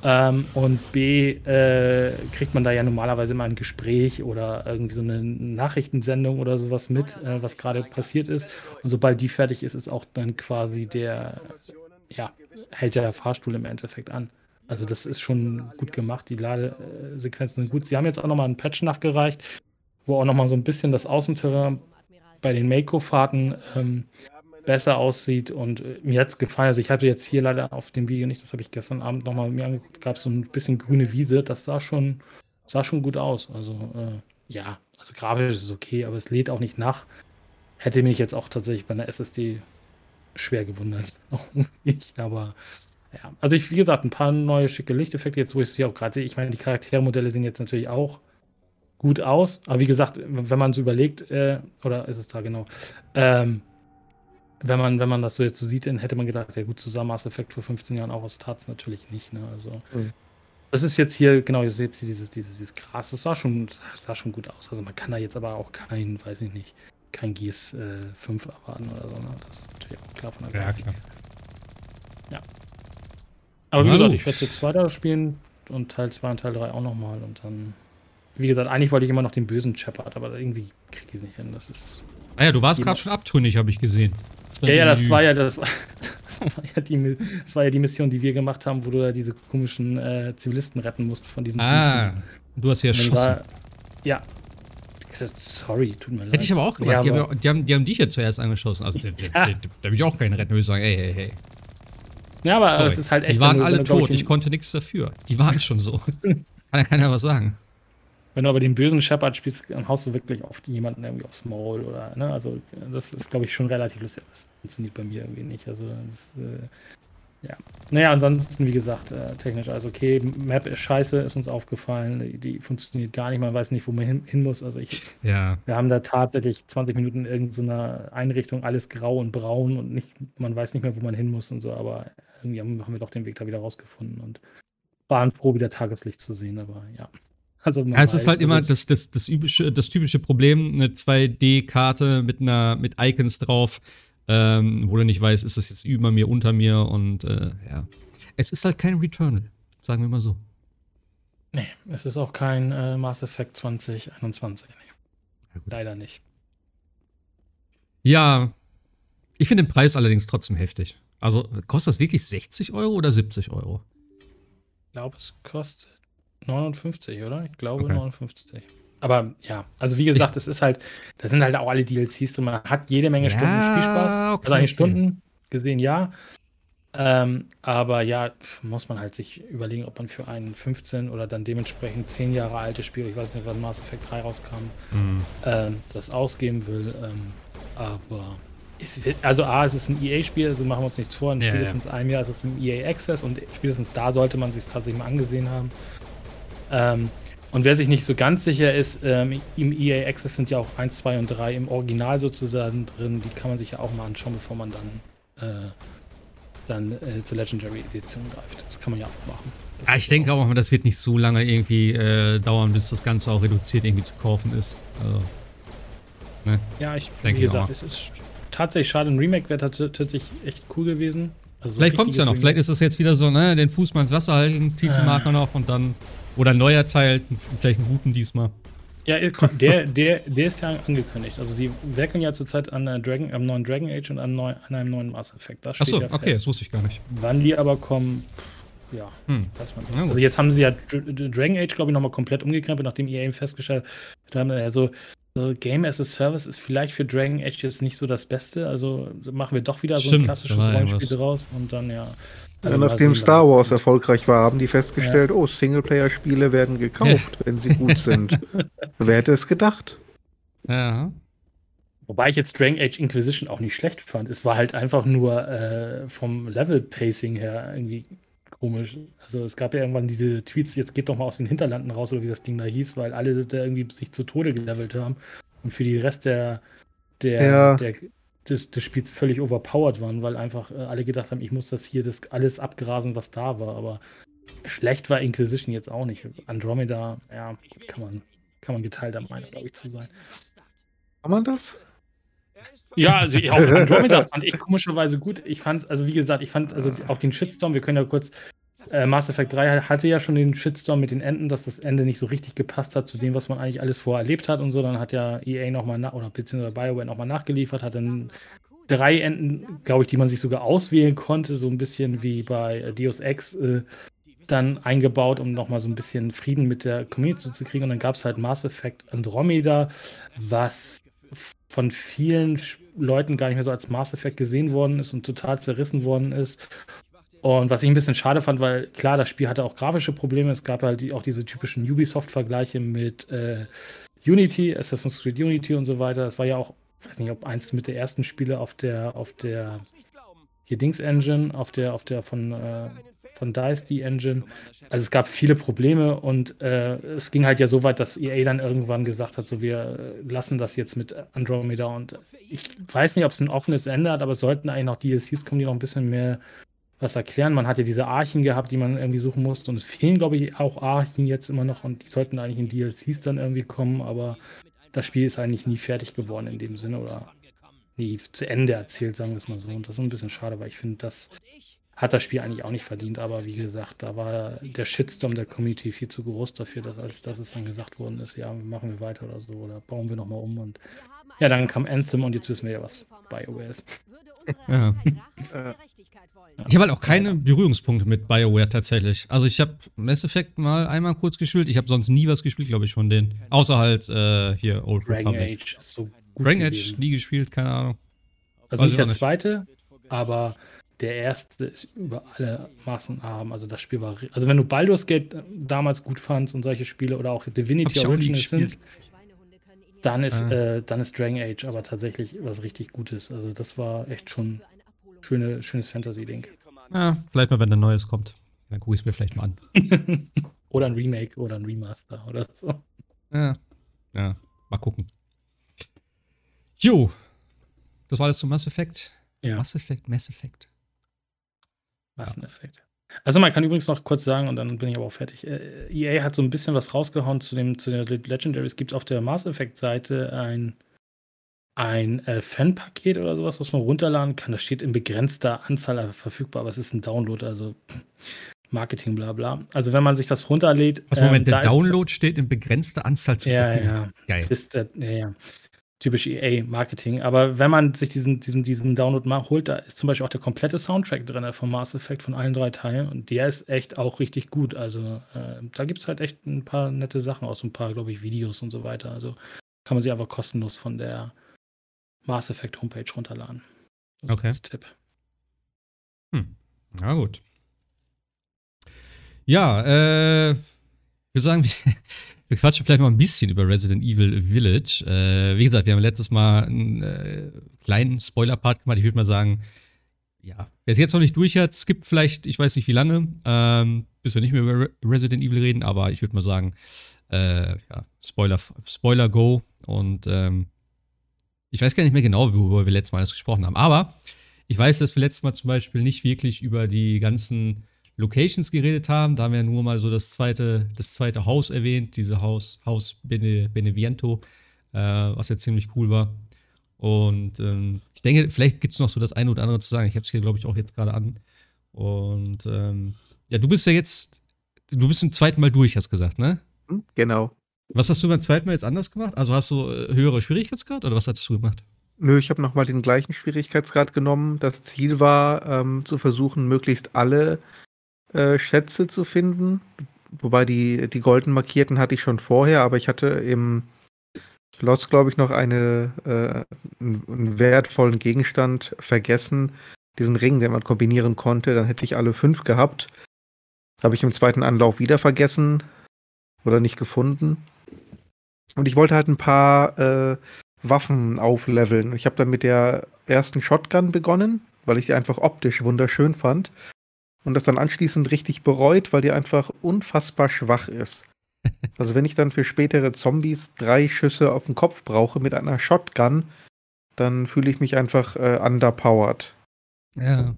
Ähm, und B äh, kriegt man da ja normalerweise immer ein Gespräch oder irgendwie so eine Nachrichtensendung oder sowas mit, äh, was gerade passiert ist. Und sobald die fertig ist, ist auch dann quasi der, ja, hält der Fahrstuhl im Endeffekt an. Also das ist schon gut gemacht. Die Ladesequenzen sind gut. Sie haben jetzt auch nochmal einen Patch nachgereicht, wo auch nochmal so ein bisschen das Außenterrain bei den Mako-Fahrten ähm, besser aussieht und äh, mir hat's gefallen. Also ich hatte jetzt hier leider auf dem Video nicht, das habe ich gestern Abend nochmal mir angeguckt, gab es so ein bisschen grüne Wiese, das sah schon, sah schon gut aus. Also äh, ja, also grafisch ist es okay, aber es lädt auch nicht nach. Hätte mich jetzt auch tatsächlich bei einer SSD schwer gewundert. Auch ich, aber ja, also ich, wie gesagt, ein paar neue schicke Lichteffekte, jetzt wo ich sie auch gerade sehe. Ich meine, die Charaktermodelle sehen jetzt natürlich auch gut aus, aber wie gesagt, wenn man so überlegt, äh, oder ist es da genau, ähm, wenn man, wenn man das so jetzt so sieht, dann hätte man gedacht, ja gut, zusammen Mass Effect vor 15 Jahren auch, aus tat es natürlich nicht, ne? Also. Mhm. Das ist jetzt hier, genau, ihr seht hier dieses, dieses, dieses Gras, das sah schon, das sah schon gut aus. Also man kann da jetzt aber auch kein, weiß ich nicht, kein Gears äh, 5 erwarten oder so, ne? Das ist natürlich auch klar von der Ja, klar. Ja. Aber wie gesagt, ich werde jetzt weiter spielen und Teil 2 und Teil 3 auch nochmal und dann, wie gesagt, eigentlich wollte ich immer noch den bösen Shepard, aber irgendwie krieg ich es nicht hin. Das ist. Ah ja, du warst Die gerade schon abtrünnig, habe ich gesehen. Ja, ja, das war ja, das war, das war ja, die, das war ja die Mission, die wir gemacht haben, wo du da diese komischen äh, Zivilisten retten musst von diesen Ah, du hast ja erschossen. ja. Ich sorry, tut mir leid. Hätte ich aber auch gemacht. Ja, die, aber- haben, ja- die, haben, die haben dich ja zuerst angeschossen. Also, da, da, da, da will ich auch keinen retten. Würde ich sagen, ey, hey, hey. Ja, aber Sorry. es ist halt echt. die waren alle tot. den- Ich konnte nichts dafür. Die waren schon so. Kann ja keiner was sagen. Wenn du aber den bösen Shepard spielst, dann haust du wirklich oft jemanden irgendwie aufs Maul oder, ne? Also, das ist, glaube ich, schon relativ lustig. Das funktioniert bei mir irgendwie nicht. Also, das, äh, ja. Naja, ansonsten, wie gesagt, äh, technisch alles okay. Map ist scheiße, ist uns aufgefallen. Die, die funktioniert gar nicht. Man weiß nicht, wo man hin, hin muss. Also, ich, Ja. wir haben da tatsächlich 20 Minuten in irgendeiner Einrichtung, alles grau und braun und nicht, man weiß nicht mehr, wo man hin muss und so, aber irgendwie haben, haben wir doch den Weg da wieder rausgefunden und waren froh, wieder Tageslicht zu sehen, aber ja. Also Ja, es ist halt immer also das, das, das, übliche, das typische Problem, eine 2D-Karte mit einer mit Icons drauf, ähm, wo du nicht weißt, ist das jetzt über mir, unter mir und äh, ja. Es ist halt kein Returnal, sagen wir mal so. Nee, es ist auch kein äh, Mass Effect 2021. Nee, leider nicht. Ja, ich finde den Preis allerdings trotzdem heftig. Also kostet das wirklich 60 Euro oder 70 Euro? Ich glaube, es kostet 59, oder? Ich glaube Okay. 59. Aber ja, also wie gesagt, es ist halt, da sind halt auch alle DLCs drin. Man hat jede Menge Stunden Ja, Spielspaß. okay, also eigentlich. Stunden gesehen, ja. Ähm, aber ja, muss man halt sich überlegen, ob man für ein 15 oder dann dementsprechend 10 Jahre altes Spiel, ich weiß nicht, wann Mass Effect 3 rauskam, Mhm. ähm, das ausgeben will. Ähm, aber es wird, also A, es ist ein EA-Spiel, also machen wir uns nichts vor. In Ja, spätestens einem Jahr ist es im EA Access und spätestens da sollte man sich tatsächlich mal angesehen haben. Ähm, und wer sich nicht so ganz sicher ist, ähm, im EA Access sind ja auch 1, 2 und 3 im Original sozusagen drin. Die kann man sich ja auch mal anschauen, bevor man dann, äh, dann äh, zur Legendary Edition greift. Das kann man ja auch machen. Ja, ist ich denke auch. das wird nicht so lange irgendwie äh, dauern, bis das Ganze auch reduziert irgendwie zu kaufen ist. Also, Ja, ich, Denke wie gesagt, auch. es ist tatsächlich schade. Ein Remake wäre tats- tatsächlich echt cool gewesen. Also so vielleicht kommt es ja noch. richtiges Vielleicht ist das jetzt wieder so, ne, den Fuß mal ins Wasser halten, Titelmarker noch und dann. Oder ein neuer Teil, vielleicht einen guten diesmal. Ja, der, der, der ist ja angekündigt. Also sie werkeln ja zurzeit an Dragon, am neuen Dragon Age und an, neu, an einem neuen Mass Effect. Das Achso, ja okay, fest. das wusste ich gar nicht. Wann die aber kommen, ja, Hm. weiß man nicht. Also jetzt haben sie ja Dr- Dr- Dragon Age, glaube ich, nochmal komplett umgekrempelt, nachdem EA festgestellt haben, also so Game as a Service ist vielleicht für Dragon Age jetzt nicht so das Beste. Also machen wir doch wieder so Stimmt, ein klassisches Rollenspiel draus und dann ja. Ja, also mal nachdem sehen, Star Wars erfolgreich war, haben die festgestellt, oh, Singleplayer-Spiele werden gekauft, wenn sie gut sind. Wer hätte es gedacht? Ja. Wobei ich jetzt Dragon Age Inquisition auch nicht schlecht fand. Es war halt einfach nur äh, vom Level-Pacing her irgendwie komisch. Also es gab ja irgendwann diese Tweets, jetzt geht doch mal aus den Hinterlanden raus, oder wie das Ding da hieß, weil alle da irgendwie sich zu Tode gelevelt haben und für die Rest der, der, Ja. der des, des Spiels völlig overpowered waren, weil einfach äh, alle gedacht haben, ich muss das hier das alles abgrasen, was da war. Aber schlecht war Inquisition jetzt auch nicht. Andromeda, ja, kann man, kann man geteilter Meinung, glaube ich, zu sein. Kann man das? Ja, also ich, auch Andromeda fand ich komischerweise gut. Ich fand, also wie gesagt, ich fand also auch den Shitstorm, wir können ja kurz, äh, Mass Effect 3 hatte ja schon den Shitstorm mit den Enden, dass das Ende nicht so richtig gepasst hat zu dem, was man eigentlich alles vorher erlebt hat und so. Dann hat ja EA nochmal, oder beziehungsweise BioWare nochmal nachgeliefert, hat dann drei Enden, glaube ich, die man sich sogar auswählen konnte, so ein bisschen wie bei äh, Deus Ex äh, dann eingebaut, um nochmal so ein bisschen Frieden mit der Community zu kriegen. Und dann gab es halt Mass Effect Andromeda, was von vielen Leuten gar nicht mehr so als Mass Effect gesehen worden ist und total zerrissen worden ist. Und was ich ein bisschen schade fand, weil klar, das Spiel hatte auch grafische Probleme. Es gab halt auch diese typischen Ubisoft-Vergleiche mit äh, Unity, Assassin's Creed Unity und so weiter. Das war ja auch, weiß nicht, ob eins mit der ersten Spiele auf der, auf der hier Dings Engine, auf der, auf der von, äh, von DICE die Engine. Also es gab viele Probleme und äh, es ging halt ja so weit, dass EA dann irgendwann gesagt hat, so wir äh, lassen das jetzt mit Andromeda und ich weiß nicht, ob es ein offenes Ende hat, aber es sollten eigentlich noch DLCs kommen, die noch ein bisschen mehr was erklären. Man hat ja diese Archen gehabt, die man irgendwie suchen musste und es fehlen, glaube ich, auch Archen jetzt immer noch und die sollten eigentlich in DLCs dann irgendwie kommen, aber das Spiel ist eigentlich nie fertig geworden in dem Sinne oder nie zu Ende erzählt, sagen wir es mal so. Und das ist ein bisschen schade, weil ich finde, das hat das Spiel eigentlich auch nicht verdient. Aber wie gesagt, da war der Shitstorm der Community viel zu groß dafür, dass, als dass es dann gesagt worden ist, ja, machen wir weiter oder so oder bauen wir nochmal um. Und ja, dann kam Anthem und jetzt wissen wir ja, was BioWare ist. Ja. Ich habe halt auch keine Berührungspunkte mit BioWare tatsächlich. Also ich habe Mass Effect mal einmal kurz gespielt. Ich habe sonst nie was gespielt, glaube ich, von denen. Außer halt äh, hier Old Dragon Republic. Age ist so gut Dragon Age nie gespielt, keine Ahnung. Also Weiß nicht ich der nicht. zweite, aber der erste ist über alle Maßen haben. Also das Spiel war, also wenn du Baldur's Gate damals gut fandst und solche Spiele oder auch Divinity Original Sins, dann ist, ah. äh, dann ist Dragon Age aber tatsächlich was richtig Gutes. Also das war echt schon schöne, schönes Fantasy-Ding. Ja, vielleicht mal, wenn ein neues kommt. Dann gucke ich es mir vielleicht mal an. oder ein Remake oder ein Remaster oder so. Ja, ja, mal gucken. Jo, das war alles zum Mass Effect. Ja. Mass Effect, Mass Effect. Mass ja. Effect. Also man kann übrigens noch kurz sagen, und dann bin ich aber auch fertig. Äh, EA hat so ein bisschen was rausgehauen zu dem zu der Legendary. Es gibt auf der Mass Effect-Seite ein, ein äh, Fanpaket oder sowas, was man runterladen kann. Das steht in begrenzter Anzahl verfügbar, aber es ist ein Download, also Marketing, bla bla. Also wenn man sich das runterlädt. Was Moment, ähm, der Download steht in begrenzter Anzahl zur Verfügung. Ja, ja. Geil. Bis der, ja, ja typisch EA-Marketing. Aber wenn man sich diesen, diesen, diesen Download mal holt, da ist zum Beispiel auch der komplette Soundtrack drin vom Mass Effect von allen drei Teilen. Und der ist echt auch richtig gut. Also äh, da gibt es halt echt ein paar nette Sachen aus, ein paar, glaube ich, Videos und so weiter. Also kann man sich einfach kostenlos von der Mass Effect Homepage runterladen. Das okay. Ist Tipp. Hm. Na gut. Ja, äh, ich würde sagen, wir, wir quatschen vielleicht mal ein bisschen über Resident Evil Village. Äh, wie gesagt, wir haben letztes Mal einen äh, kleinen Spoiler-Part gemacht. Ich würde mal sagen, ja, wer es jetzt noch nicht durch hat, skippt vielleicht, ich weiß nicht wie lange, ähm, bis wir nicht mehr über Resident Evil reden, aber ich würde mal sagen, äh, ja, Spoiler, Spoiler Go. Und ähm, ich weiß gar nicht mehr genau, worüber wir letztes Mal alles gesprochen haben. Aber ich weiß, dass wir letztes Mal zum Beispiel nicht wirklich über die ganzen Locations geredet haben. Da haben wir nur mal so das zweite, das zweite Haus erwähnt, diese Haus, Haus Bene, Beneviento, äh, was ja ziemlich cool war. Und ähm, ich denke, vielleicht gibt es noch so das eine oder andere zu sagen. Ich habe es hier, glaube ich, auch jetzt gerade an. Und ähm, ja, du bist ja jetzt, du bist zum zweiten Mal durch, hast gesagt, ne? Hm, genau. Was hast du beim zweiten Mal jetzt anders gemacht? Also hast du äh, höhere Schwierigkeitsgrad oder was hattest du gemacht? Nö, ich habe nochmal den gleichen Schwierigkeitsgrad genommen. Das Ziel war, ähm, zu versuchen, möglichst alle äh, Schätze zu finden. Wobei die, die golden markierten hatte ich schon vorher, aber ich hatte im Schloss, glaube ich, noch eine, äh, einen, wertvollen Gegenstand vergessen. Diesen Ring, den man kombinieren konnte. Dann hätte ich alle fünf gehabt. Habe ich im zweiten Anlauf wieder vergessen oder nicht gefunden. Und ich wollte halt ein paar äh, Waffen aufleveln. Ich habe dann mit der ersten Shotgun begonnen, weil ich die einfach optisch wunderschön fand und das dann anschließend richtig bereut, weil die einfach unfassbar schwach ist. Also wenn ich dann für spätere Zombies drei Schüsse auf den Kopf brauche mit einer Shotgun, dann fühle ich mich einfach äh, underpowered. Ja.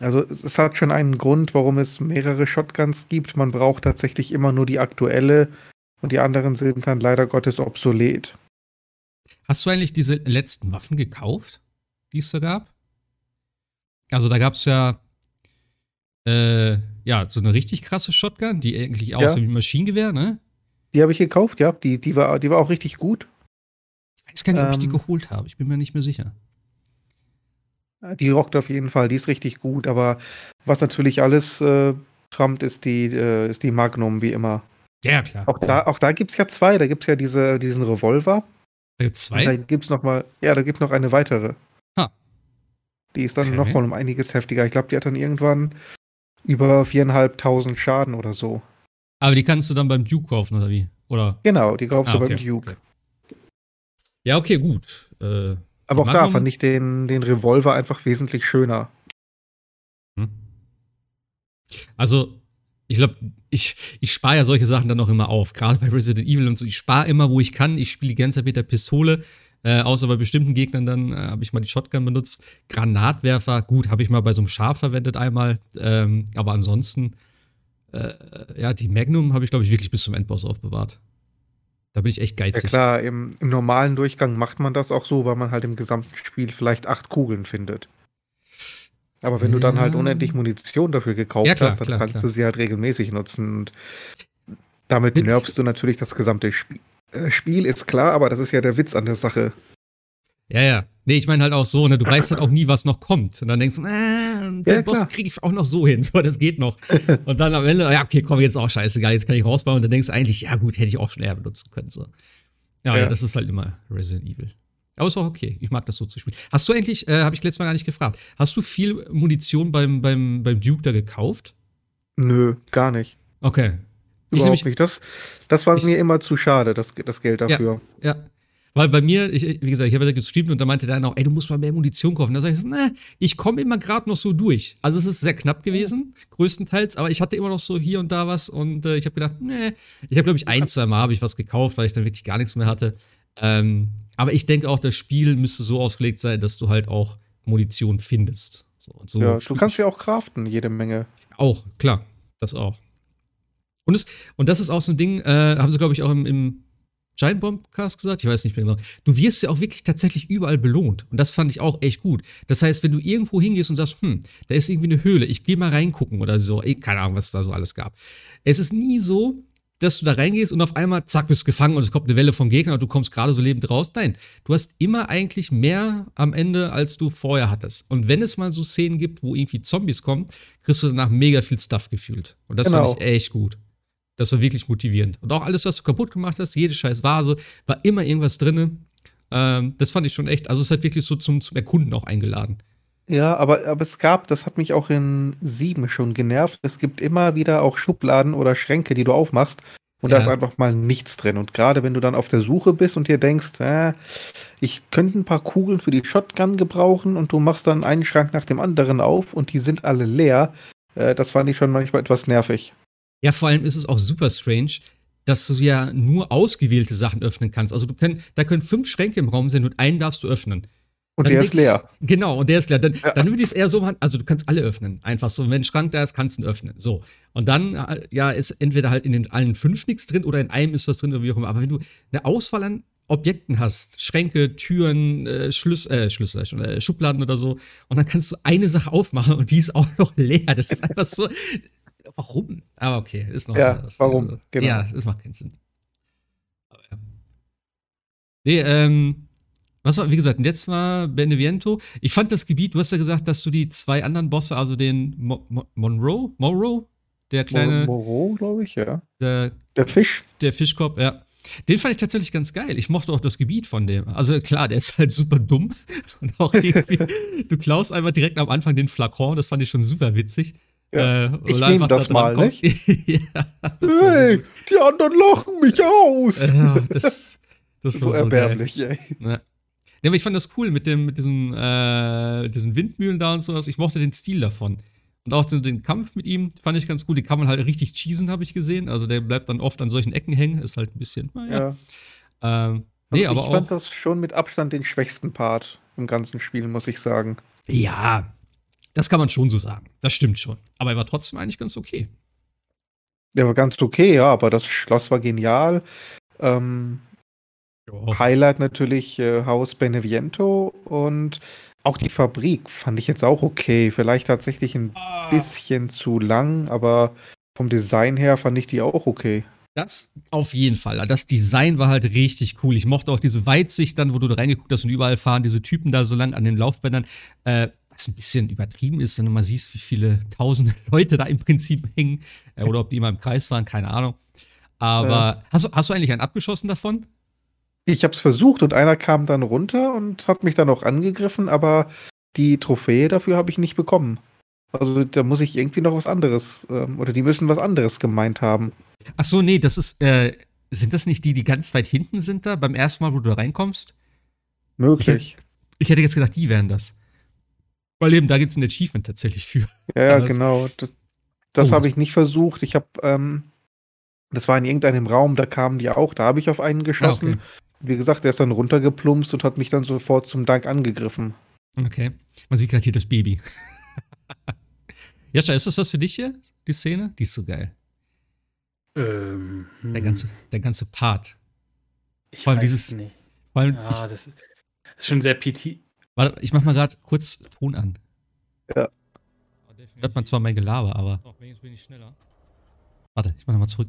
Also es hat schon einen Grund, warum es mehrere Shotguns gibt. Man braucht tatsächlich immer nur die aktuelle und die anderen sind dann leider Gottes obsolet. Hast du eigentlich diese letzten Waffen gekauft, die es da gab? Also da gab es ja äh, ja, so eine richtig krasse Shotgun, die eigentlich aussieht ja. wie ein Maschinengewehr, ne? Die habe ich gekauft, ja. Die, die, war, die war auch richtig gut. Ich weiß gar nicht, ähm, ob ich die ähm. geholt habe. Ich bin mir nicht mehr sicher. Die rockt auf jeden Fall, die ist richtig gut, aber was natürlich alles äh, trumpt, ist die, äh, ist die Magnum, wie immer. Ja, klar. Auch da, auch da gibt es ja zwei. Da gibt es ja diese, diesen Revolver. Da gibt es zwei? Da gibt es noch mal, ja, da gibt es noch eine weitere. Ha. Die ist dann okay. noch mal um einiges heftiger. Ich glaube, die hat dann irgendwann über viereinhalbtausend Schaden oder so. Aber die kannst du dann beim Duke kaufen, oder wie? Oder? Genau, die kaufst ah, du beim Duke. Okay. Ja, okay, gut. Äh, Aber auch Magnum? da fand ich den, den Revolver einfach wesentlich schöner. Hm. Also, ich glaube, ich, ich spare ja solche Sachen dann noch immer auf. Gerade bei Resident Evil und so. Ich spare immer, wo ich kann. Ich spiele die ganze Zeit mit der Pistole. Äh, außer bei bestimmten Gegnern dann äh, habe ich mal die Shotgun benutzt. Granatwerfer, gut, habe ich mal bei so einem Schaf verwendet einmal. Ähm, aber ansonsten, äh, ja, die Magnum habe ich, glaube ich, wirklich bis zum Endboss aufbewahrt. Da bin ich echt geizig. Ja klar, im, im, normalen Durchgang macht man das auch so, weil man halt im gesamten Spiel vielleicht acht Kugeln findet. Aber wenn ja. du dann halt unendlich Munition dafür gekauft ja, klar, hast, dann klar, kannst klar. du sie halt regelmäßig nutzen. Und damit nervst du natürlich das gesamte Spiel. Äh, Spiel ist klar, aber das ist ja der Witz an der Sache. Ja, ja. Nee, ich meine halt auch so, ne, du weißt halt auch nie, was noch kommt. Und dann denkst du, äh, den ja, Boss kriege ich auch noch so hin. So, das geht noch. und dann am Ende, ja, okay, komm, jetzt auch scheißegal, jetzt kann ich rausbauen. Und dann denkst du eigentlich, ja gut, hätte ich auch schon eher benutzen können. So. Ja, ja. ja das ist halt immer Resident Evil. Aber ist auch okay. Ich mag das so zu spielen. Hast du eigentlich, äh, habe ich letztes Mal gar nicht gefragt, hast du viel Munition beim, beim, beim Duke da gekauft? Nö, gar nicht. Okay. Ich Überhaupt nämlich- nicht. Das, das war ich- mir immer zu schade, das, das Geld dafür. Ja. Weil bei mir, ich, wie gesagt, ich habe ja gestreamt und da meinte der eine auch, ey, du musst mal mehr Munition kaufen. Da sag ich so, ne, ich komme immer gerade noch so durch. Also es ist sehr knapp gewesen, größtenteils, aber ich hatte immer noch so hier und da was und äh, ich habe gedacht, ne, ich habe glaube ich ein, zwei Mal habe ich was gekauft, weil ich dann wirklich gar nichts mehr hatte. Ähm, aber ich denke auch, das Spiel müsste so ausgelegt sein, dass du halt auch Munition findest. So, und so Ja, du kannst ja auch craften, jede Menge. auch, klar, das auch. Und, es, und das ist auch so ein Ding, äh, haben sie, glaube ich, auch im, im Giant Bombcast gesagt, ich weiß nicht mehr genau. Du wirst ja auch wirklich tatsächlich überall belohnt. Und das fand ich auch echt gut. Das heißt, wenn du irgendwo hingehst und sagst, hm, da ist irgendwie eine Höhle, ich gehe mal reingucken oder so, eh, keine Ahnung, was es da so alles gab. Es ist nie so, dass du da reingehst und auf einmal, zack, bist gefangen und es kommt eine Welle von Gegnern und du kommst gerade so lebend raus. Nein, du hast immer eigentlich mehr am Ende, als du vorher hattest. Und wenn es mal so Szenen gibt, wo irgendwie Zombies kommen, kriegst du danach mega viel Stuff gefühlt. Und das Genau. fand ich echt gut. Das war wirklich motivierend. Und auch alles, was du kaputt gemacht hast, jede scheiß Vase, war immer irgendwas drinne. Ähm, das fand ich schon echt, also es hat wirklich so zum, zum Erkunden auch eingeladen. Ja, aber, aber es gab, das hat mich auch in 7 schon genervt, es gibt immer wieder auch Schubladen oder Schränke, die du aufmachst und da Ja. ist einfach mal nichts drin. Und gerade wenn du dann auf der Suche bist und dir denkst, äh, ich könnte ein paar Kugeln für die Shotgun gebrauchen und du machst dann einen Schrank nach dem anderen auf und die sind alle leer, äh, das fand ich schon manchmal etwas nervig. Ja, vor allem ist es auch super strange, dass du ja nur ausgewählte Sachen öffnen kannst. Also du können, da können fünf Schränke im Raum sein und einen darfst du öffnen. Und Dann der ist leer. Genau, und der ist leer. Dann, Ja. dann würde ich es eher so machen, also du kannst alle öffnen. Einfach so, wenn ein Schrank da ist, kannst du ihn öffnen. So. Und dann, äh, ja, ist entweder halt in den allen fünf nichts drin oder in einem ist was drin oder wie auch immer. Aber wenn du eine Auswahl an Objekten hast, Schränke, Türen, äh, äh, Schlüssel, äh, Schubladen oder so, und dann kannst du eine Sache aufmachen und die ist auch noch leer. Das ist einfach so. Warum? Aber okay, ist noch Ja, anders. warum? Genau. Ja, das macht keinen Sinn. Aber ja. Nee, ähm, was war, wie gesagt, jetzt war Beneviento. Ich fand das Gebiet, du hast ja gesagt, dass du die zwei anderen Bosse, also den Mo Mo Monroe, Monroe, der kleine, Moreau, glaube ich, ja. der, Der Fisch. der Fischkopf, ja. Den fand ich tatsächlich ganz geil. Ich mochte auch das Gebiet von dem. Also klar, der ist halt super dumm. Und auch irgendwie, du klaust einfach direkt am Anfang den Flakon, das fand ich schon super witzig. Ja. Äh, Ich weil du nehm einfach das da mal, dran kommst. ja, das war Hey, die anderen lachen mich aus. so, ja, das, das so war so geil. erbärmlich, ey. Ja. Ja, aber ich fand das cool mit dem, mit diesem, äh, diesen Windmühlen da und sowas. Ich mochte den Stil davon. Und auch den, den Kampf mit ihm fand ich ganz cool. Den kann man halt richtig cheesen, habe ich gesehen. Also der bleibt dann oft an solchen Ecken hängen. Ist halt ein bisschen, naja. Ja. Ähm, nee, Also aber ich fand auch. das schon mit Abstand den schwächsten Part im ganzen Spiel, muss ich sagen. Ja, das kann man schon so sagen. Das stimmt schon. Aber er war trotzdem eigentlich ganz okay. Der war ganz okay, ja, aber das Schloss war genial. Ähm, Highlight natürlich äh, Haus Beneviento und auch die Fabrik fand ich jetzt auch okay. Vielleicht tatsächlich ein bisschen zu lang, aber vom Design her fand ich die auch okay. Das auf jeden Fall. Das Design war halt richtig cool. Ich mochte auch diese Weitsicht dann, wo du da reingeguckt hast und überall fahren diese Typen da so lang an den Laufbändern. Äh, was ein bisschen übertrieben ist, wenn du mal siehst, wie viele tausende Leute da im Prinzip hängen. Äh, oder ob die immer im Kreis waren, keine Ahnung. Aber hast, du, hast du eigentlich einen abgeschossen davon? Ich habe es versucht und einer kam dann runter und hat mich dann auch angegriffen, aber die Trophäe dafür habe ich nicht bekommen. Also da muss ich irgendwie noch was anderes, ähm, oder die müssen was anderes gemeint haben. Ach so, nee, das ist, äh, sind das nicht die, die ganz weit hinten sind da, beim ersten Mal, wo du da reinkommst? Möglich. Ich hätte jetzt gedacht, die wären das. Weil eben, da gibt es ein Achievement tatsächlich für. Ja, es- genau. Das, das Oh, habe das- ich nicht versucht. Ich habe, ähm, das war in irgendeinem Raum, da kamen die auch, da habe ich auf einen geschossen. Ah, okay. Wie gesagt, der ist dann runtergeplumpst und hat mich dann sofort zum Dank angegriffen. Okay. Man sieht gerade hier das Baby. Jascha, ist das was für dich hier, die Szene? Die ist so geil. Ähm, Der hm, ganze, der ganze Part. ich vor allem weiß dieses- es nicht. Vor allem, Ja, ich, das ist, schon sehr PT. warte, ich mach mal gerade kurz Ton an. Ja. Hört man zwar mein Gelaber, aber. Jetzt bin ich schneller. Warte, ich mach nochmal zurück.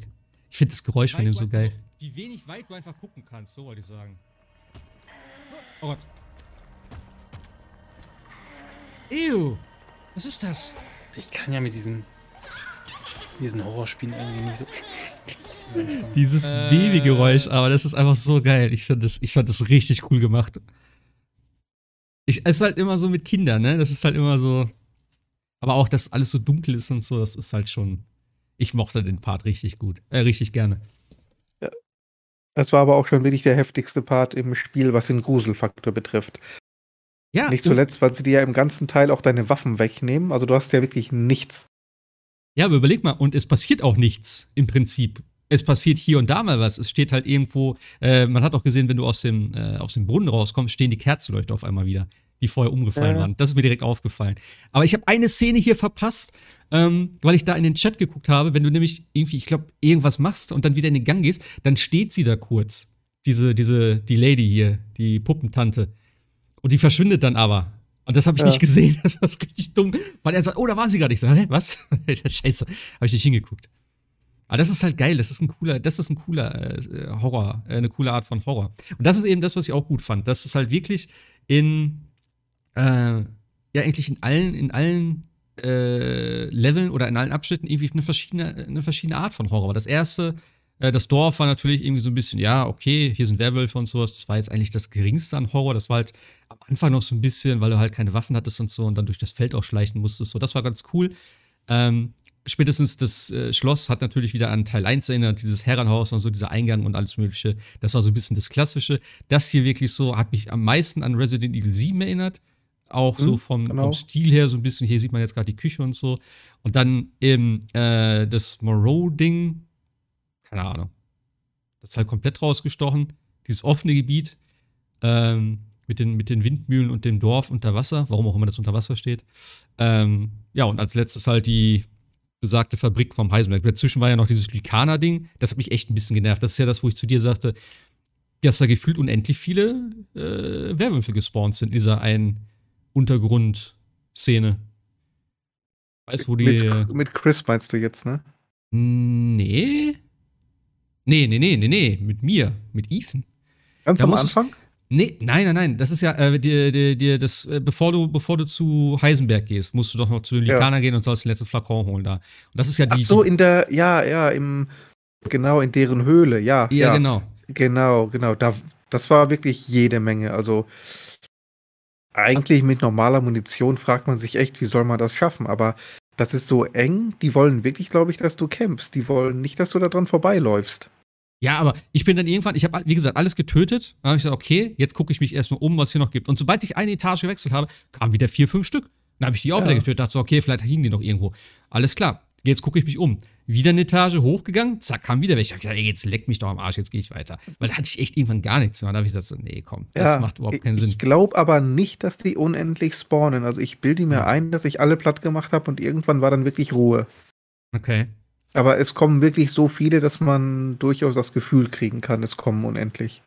Ich finde das Geräusch von dem so geil. Wie wenig weit du einfach gucken kannst, so wollte ich sagen. Oh Gott. Ew. Was ist das? Ich kann ja mit diesen, diesen Horrorspielen irgendwie nicht so. Dieses Äh. Babygeräusch, aber das ist einfach so geil. Ich, find das, ich fand das richtig cool gemacht. Ich, es ist halt immer so mit Kindern, ne? Das ist halt immer so. Aber auch, dass alles so dunkel ist und so, das ist halt schon. Ich mochte den Part richtig gut. Äh, richtig gerne. Das war aber auch schon wirklich der heftigste Part im Spiel, was den Gruselfaktor betrifft. Ja. Nicht zuletzt, weil sie dir ja im ganzen Teil auch deine Waffen wegnehmen. Also du hast ja wirklich nichts. Ja, aber überleg mal, und es passiert auch nichts im Prinzip. Es passiert hier und da mal was. Es steht halt irgendwo, äh, man hat auch gesehen, wenn du aus dem, äh, aus dem Brunnen rauskommst, stehen die Kerzenleuchter auf einmal wieder, die vorher umgefallen Ja. waren. Das ist mir direkt aufgefallen. Aber ich habe eine Szene hier verpasst, ähm, weil ich da in den Chat geguckt habe. Wenn du nämlich irgendwie, ich glaube, irgendwas machst und dann wieder in den Gang gehst, dann steht sie da kurz. Diese, diese, die Lady hier, die Puppentante. Und die verschwindet dann aber. Und das habe ich Ja. nicht gesehen. Das war richtig dumm. Weil er sagt, oh, da war sie gerade. Ich sage, hä, was? Scheiße. Habe ich nicht hingeguckt. Aber das ist halt geil. Das ist ein cooler, das ist ein cooler äh, Horror, äh, eine coole Art von Horror. Und das ist eben das, was ich auch gut fand. Das ist halt wirklich in, äh, ja, eigentlich in allen, in allen äh, Leveln oder in allen Abschnitten irgendwie eine verschiedene, eine verschiedene Art von Horror. Das erste, äh, das Dorf war natürlich irgendwie so ein bisschen, ja, okay, hier sind Werwölfe und sowas. Das war jetzt eigentlich das geringste an Horror. Das war halt am Anfang noch so ein bisschen, weil du halt keine Waffen hattest und so und dann durch das Feld auch schleichen musstest. So, das war ganz cool. Ähm, spätestens das äh, Schloss hat natürlich wieder an Teil 1 erinnert, dieses Herrenhaus und so, dieser Eingang und alles Mögliche. Das war so ein bisschen das Klassische. Das hier wirklich so, hat mich am meisten an Resident Evil 7 erinnert. Auch so Mhm, vom, genau. vom Stil her so ein bisschen. Hier sieht man jetzt gerade die Küche und so. Und dann eben äh, das Moreau-Ding, keine Ahnung. Das ist halt komplett rausgestochen. Dieses offene Gebiet ähm, mit, den, mit den Windmühlen und dem Dorf unter Wasser, warum auch immer das unter Wasser steht. Ähm, ja, und als letztes halt die besagte Fabrik vom Heisenberg. Dazwischen war ja noch dieses Lykaner-Ding. Das hat mich echt ein bisschen genervt. Das ist ja das, wo ich zu dir sagte, dass da gefühlt unendlich viele äh, Werwölfe gespawnt sind in dieser einen Untergrundszene. Weißt du, wo die. Mit, mit Chris meinst du jetzt, ne? Nee. Nee, nee, nee, nee, nee. Mit mir. Mit Ethan. Ganz Da am Anfang? Nee, nein, nein, nein. Das ist ja, äh, dir, dir, dir, das, äh, bevor du, bevor du zu Heisenberg gehst, musst du doch noch zu den Ja. Lykaner gehen und sollst den letzten Flakon holen da. Und das ist ja Ach die. so, in der, ja, ja, im, genau, in deren Höhle, ja. die ja, genau. Genau, genau. Da, das war wirklich jede Menge. Also eigentlich mit normaler Munition fragt man sich echt, wie soll man das schaffen? Aber das ist so eng. Die wollen wirklich, glaube ich, dass du kämpfst. Die wollen nicht, dass du da dran vorbeiläufst. Ja, aber ich bin dann irgendwann, ich habe, wie gesagt, alles getötet. Dann habe ich gesagt, okay, jetzt gucke ich mich erstmal um, was hier noch gibt. Und sobald ich eine Etage gewechselt habe, kamen wieder vier, fünf Stück. Dann habe ich die auch Ja. wieder getötet. Dachte so, okay, vielleicht hingen die noch irgendwo. Alles klar. Jetzt gucke ich mich um. Wieder eine Etage hochgegangen, zack, kam wieder weg. Ich gedacht, ey, jetzt leck mich doch am Arsch, jetzt gehe ich weiter. Weil da hatte ich echt irgendwann gar nichts mehr. Da habe ich gedacht, so, nee, komm, das macht überhaupt keinen ich, Sinn. Ich glaube aber nicht, dass die unendlich spawnen. Also ich bilde mir Ja. ein, dass ich alle platt gemacht habe und irgendwann war dann wirklich Ruhe. Okay. Aber es kommen wirklich so viele, dass man durchaus das Gefühl kriegen kann, es kommen unendlich.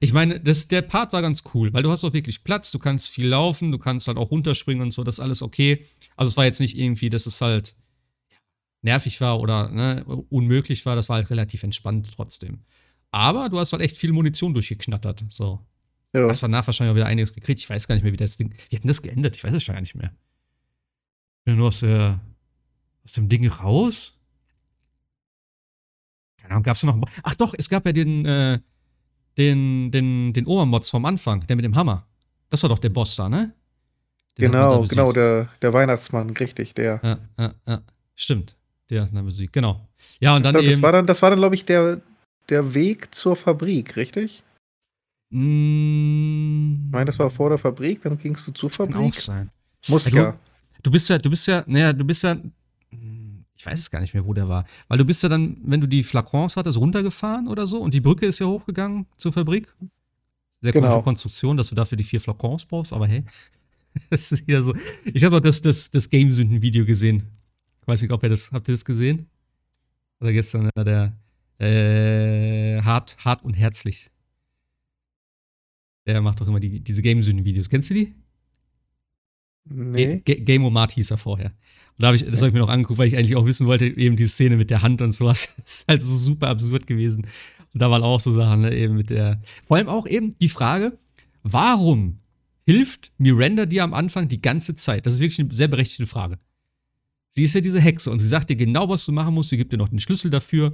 Ich meine, das, der Part war ganz cool, weil du hast auch wirklich Platz, du kannst viel laufen, du kannst halt auch runterspringen und so, das ist alles okay. Also es war jetzt nicht irgendwie, dass es halt nervig war oder ne, unmöglich war, das war halt relativ entspannt trotzdem. Aber du hast halt echt viel Munition durchgeknattert. So. Ja. Hast danach wahrscheinlich auch wieder einiges gekriegt. Ich weiß gar nicht mehr, wie das Ding. Wie hat denn das geändert? Ich weiß es schon gar nicht mehr. Ich bin nur aus, der, aus dem Ding raus. Keine Ahnung, gab es noch. Ach doch, es gab ja den, äh, den, den, den Obermods vom Anfang, der mit dem Hammer. Das war doch der Boss da, ne? Den da Genau, besiegt. genau, der, der Weihnachtsmann, richtig, der. Ja, ja, ja. Stimmt. Der eine Musik, genau. Ja, und dann das, eben. war dann, das war dann, glaube ich, der, der Weg zur Fabrik, richtig? Mm, Ich meine, das war vor der Fabrik, dann gingst du zur das kann auch Fabrik. sein. Muss Ja, du- ja. Du bist ja, du bist ja, naja, du bist ja, hm, ich weiß es gar nicht mehr, wo der war. Weil du bist ja dann, wenn du die Flakons hattest, runtergefahren oder so und die Brücke ist ja hochgegangen zur Fabrik. Sehr Genau. komische Konstruktion, dass du dafür die vier Flakons brauchst, aber hey. Das ist wieder so. Ich habe doch das, das, das Game-Sünden-Video gesehen. Ich weiß nicht, ob ihr das, habt ihr das gesehen? Oder gestern äh, der äh, hart, hart und herzlich. Der macht doch immer die, diese Game-Sünden-Videos. Kennst du die? Nee. Ga- Game Omat hieß er vorher. Und da hab ich, das habe ich mir noch angeguckt, weil ich eigentlich auch wissen wollte, eben die Szene mit der Hand und sowas. Das ist halt so super absurd gewesen. Und da waren auch so Sachen, ne, eben mit der. Vor allem auch eben die Frage, warum hilft Miranda dir am Anfang die ganze Zeit? Das ist wirklich eine sehr berechtigte Frage. Sie ist ja diese Hexe und sie sagt dir genau, was du machen musst. Sie gibt dir noch den Schlüssel dafür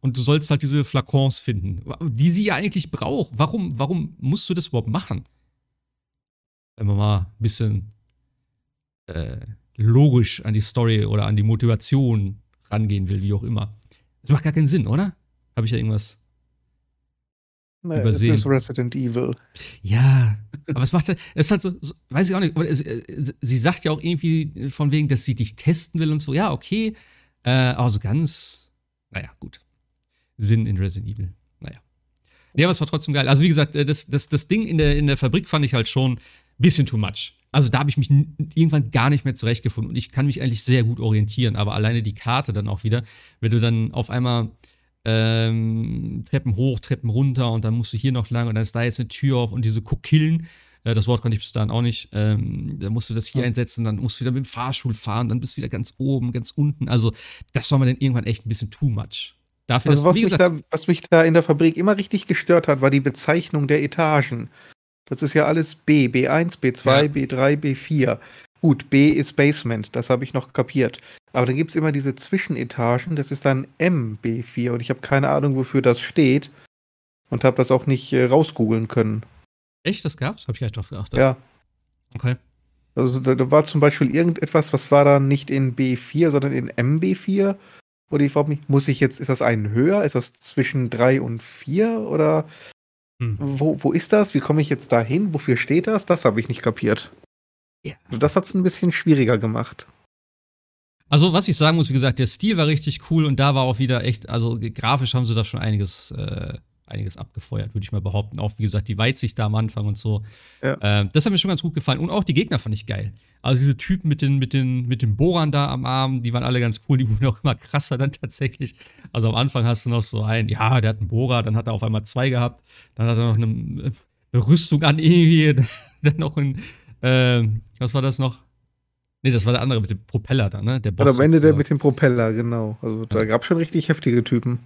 und du sollst halt diese Flakons finden, die sie ja eigentlich braucht. Warum, warum musst du das überhaupt machen? wenn man mal ein bisschen äh, logisch an die Story oder an die Motivation rangehen will, wie auch immer. Das macht gar keinen Sinn, oder? Habe ich ja irgendwas Nee, Übersehen. Es ist Resident Evil. Ja, aber was macht er? Es ist halt so, so, weiß ich auch nicht. aber es- äh, Sie sagt ja auch irgendwie von wegen, dass sie dich testen will und so. Ja, okay. Äh, aber so ganz, naja, gut. Sinn in Resident Evil. Naja. Nee, aber es war trotzdem geil. Also, wie gesagt, äh, das, das, das Ding in der, in der Fabrik fand ich halt schon ein bisschen too much. Also, da habe ich mich irgendwann gar nicht mehr zurechtgefunden. Und ich kann mich eigentlich sehr gut orientieren. Aber alleine die Karte dann auch wieder, wenn du dann auf einmal ähm, Treppen hoch, Treppen runter und dann musst du hier noch lang und dann ist da jetzt eine Tür auf und diese Kokillen, äh, das Wort konnte ich bis dahin auch nicht, ähm, da musst du das hier Ja. einsetzen, dann musst du wieder mit dem Fahrstuhl fahren, dann bist du wieder ganz oben, ganz unten. Also, das war mir dann irgendwann echt ein bisschen too much. Dafür, Also dass, was, wie mich gesagt, da, was mich da in der Fabrik immer richtig gestört hat, war die Bezeichnung der Etagen. Das ist ja alles B, B1, B2, Ja. B3, B4. Gut, B ist Basement, das habe ich noch kapiert. Aber dann gibt es immer diese Zwischenetagen, das ist dann M, B4 und ich habe keine Ahnung, wofür das steht und habe das auch nicht äh, rausgoogeln können. echt, das gab's? Hab ich gar nicht drauf geachtet. Ja, Okay. also da, da war zum Beispiel irgendetwas, was war dann nicht in B4, sondern in MB4. Und ich frage mich, muss ich jetzt, ist das einen höher? Ist das zwischen 3 und 4? Oder Hm. wo, wo ist das? Wie komme ich jetzt dahin? Wofür steht das? Das habe ich nicht kapiert. Ja. Also das hat es ein bisschen schwieriger gemacht. Also, was ich sagen muss, wie gesagt, der Stil war richtig cool und da war auch wieder echt, also grafisch haben sie da schon einiges, äh, einiges abgefeuert, würde ich mal behaupten. Auch, wie gesagt, die Weitsicht da am Anfang und so. Ja. Ähm, das hat mir schon ganz gut gefallen. Und auch die Gegner fand ich geil. Also, diese Typen mit den, mit den, mit den Bohrern da am Arm, die waren alle ganz cool. Die wurden auch immer krasser dann tatsächlich. Also, am Anfang hast du noch so einen, ja, der hat einen Bohrer, dann hat er auf einmal zwei gehabt. Dann hat er noch eine, eine Rüstung an irgendwie. Dann noch ein, ähm, was war das noch? Nee, das war der andere mit dem Propeller da, ne? Der Und am Ende der mit dem Propeller, genau. Also da Ja. gab es schon richtig heftige Typen.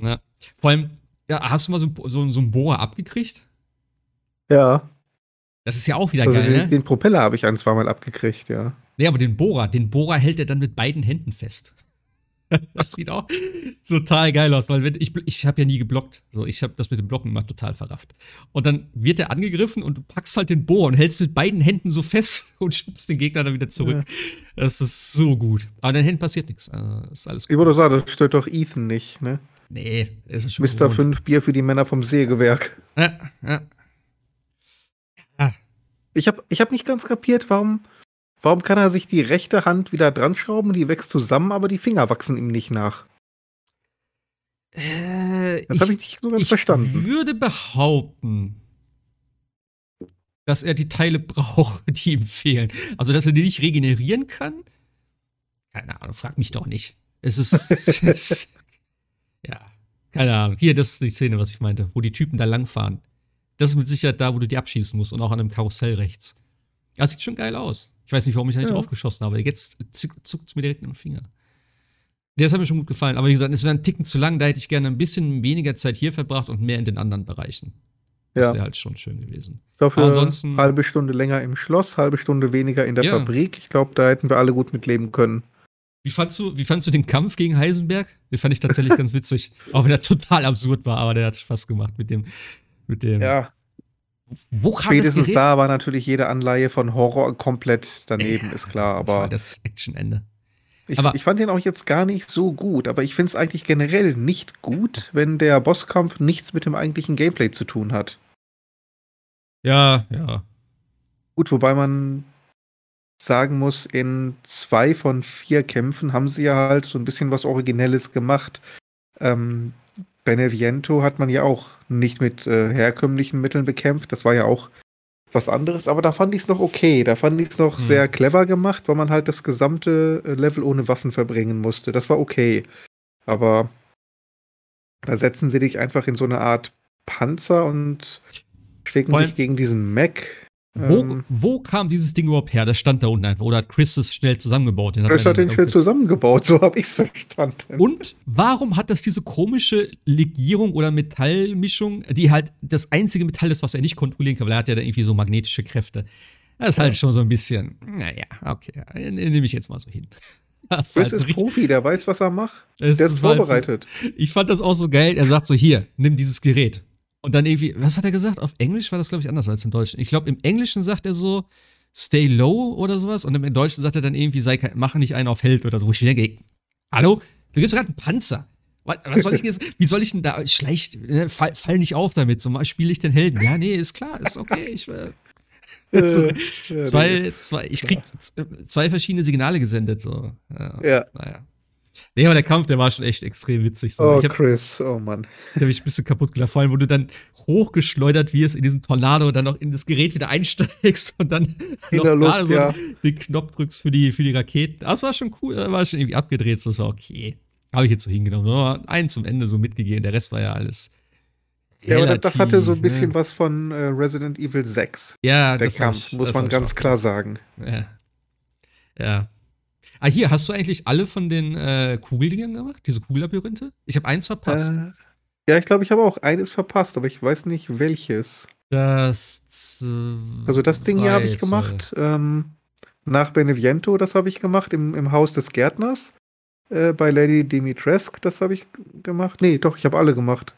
Ja. Vor allem, ja, hast du mal so, so, so einen Bohrer abgekriegt? Ja. Das ist ja auch wieder Also geil, den, ne? den Propeller habe ich ein, zweimal abgekriegt, ja. Nee, aber den Bohrer, den Bohrer hält er dann mit beiden Händen fest. Das sieht auch total geil aus, weil wenn, ich, ich habe ja nie geblockt. So, ich habe das mit dem Blocken immer total verrafft. Und dann wird er angegriffen und du packst halt den Bohrer und hältst mit beiden Händen so fest und schubst den Gegner dann wieder zurück. Das ist so gut. Aber den Händen passiert nichts. Also, ist alles Ich gut. würde sagen, das stört doch Ethan nicht, ne? Nee, es ist schon Mr. gewohnt. 5 Bier für die Männer vom Sägewerk. Ja, ja. Ich habe ich hab nicht ganz kapiert, warum, warum kann er sich die rechte Hand wieder dran schrauben, die wächst zusammen, aber die Finger wachsen ihm nicht nach. Äh, Das habe ich nicht so ganz ich verstanden. würde behaupten, dass er die Teile braucht, die ihm fehlen. Also, dass er die nicht regenerieren kann? Keine Ahnung, frag mich doch nicht. Es ist. es ist ja, keine Ahnung. Hier, das ist die Szene, was ich meinte, wo die Typen da langfahren. Das ist mit Sicherheit da, wo du die abschießen musst und auch an einem Karussell rechts. Das sieht schon geil aus. Ich weiß nicht, warum ich da nicht Ja. draufgeschossen habe. Jetzt zuckt es mir direkt in den Finger. Das hat mir schon gut gefallen. Aber wie gesagt, es wäre ein Ticken zu lang. Da hätte ich gerne ein bisschen weniger Zeit hier verbracht und mehr in den anderen Bereichen. Das Ja. wäre halt schon schön gewesen. Dafür ansonsten- halbe Stunde länger im Schloss, halbe Stunde weniger in der Ja. Fabrik. Ich glaube, da hätten wir alle gut mit leben können. Wie fandst du, wie fandst du den Kampf gegen Heisenberg? Den fand ich tatsächlich ganz witzig. Auch wenn er total absurd war, aber der hat Spaß gemacht mit dem. Mit dem. Ja, Wo kam das spätestens Gerät? da war natürlich jede Anleihe von Horror komplett daneben, Ja, ist klar. das war Aber das Actionende. ich, aber- ich fand den auch jetzt gar nicht so gut. Aber ich finde es eigentlich generell nicht gut, wenn der Bosskampf nichts mit dem eigentlichen Gameplay zu tun hat. Ja, ja. Gut, wobei man sagen muss, in zwei von vier Kämpfen haben sie ja halt so ein bisschen was Originelles gemacht. Ähm, Beneviento hat man ja auch nicht mit äh, herkömmlichen Mitteln bekämpft. Das war ja auch was anderes, aber da fand ich es noch okay. Da fand ich es noch Hm. sehr clever gemacht, weil man halt das gesamte äh, Level ohne Waffen verbringen musste. Das war okay. Aber da setzen sie dich einfach in so eine Art Panzer und allem- dich gegen diesen Mech. Wo, Ähm, wo kam dieses Ding überhaupt her? Das stand da unten einfach. Oder hat Chris es schnell zusammengebaut? Den Chris hat den schnell zusammengebaut, so habe ich es verstanden. Und warum hat das diese komische Legierung oder Metallmischung, die halt das einzige Metall ist, was er nicht kontrollieren kann, weil er hat ja dann irgendwie so magnetische Kräfte. Das ist halt schon so ein bisschen, naja, okay, nehme ich jetzt mal so hin. Das ist Chris halt so ist Profi, der weiß, was er macht. Der ist halt vorbereitet. So, ich fand das auch so geil. Er sagt so: Hier, nimm dieses Gerät. Und dann irgendwie, was hat er gesagt? Auf Englisch war das, glaube ich, anders als im Deutschen. Ich glaube, im Englischen sagt er so, stay low oder sowas. Und im Deutschen sagt er dann irgendwie, sei, mach nicht einen auf Held oder so. Wo ich denke, ey, hallo? Du gehst gerade einen Panzer. Was, was, soll ich jetzt, wie soll ich denn da, schlecht, ne, fall, fall nicht auf damit, so spiele ich den Helden. Ja, nee, ist klar, ist okay. Ich, äh, so, ja, zwei, zwei, ich krieg zwei verschiedene Signale gesendet, so. Ja. ja. Naja. Nee, aber der Kampf, der war schon echt extrem witzig. So. Oh, hab, Chris, oh Mann. Da habe ich ein bisschen kaputt gelacht, vor allem, wo du dann hochgeschleudert wirst in diesem Tornado und dann noch in das Gerät wieder einsteigst und dann in noch gerade so ja. den Knopf drückst für die, für die Raketen. Das war schon cool, das war schon irgendwie abgedreht, das war okay. Habe ich jetzt so hingenommen. Nur einen zum Ende so mitgegeben, der Rest war ja alles. Ja, aber das hatte so ein bisschen ne? was von äh, Resident Evil 6. Ja, der das Kampf, ich, muss man ganz klar sagen. Ja. Ja. Ah, hier, hast du eigentlich alle von den äh, Kugeldingern gemacht? Diese Kugellabyrinthe? Ich habe eins verpasst. Äh, ja, ich glaube, ich habe auch eines verpasst, aber ich weiß nicht welches. Das. Also, das Ding hier habe ich gemacht. Ähm, nach Beneviento, das habe ich gemacht, im, im Haus des Gärtners. Äh, bei Lady Dimitrescu, das habe ich gemacht. Nee, doch, ich habe alle gemacht.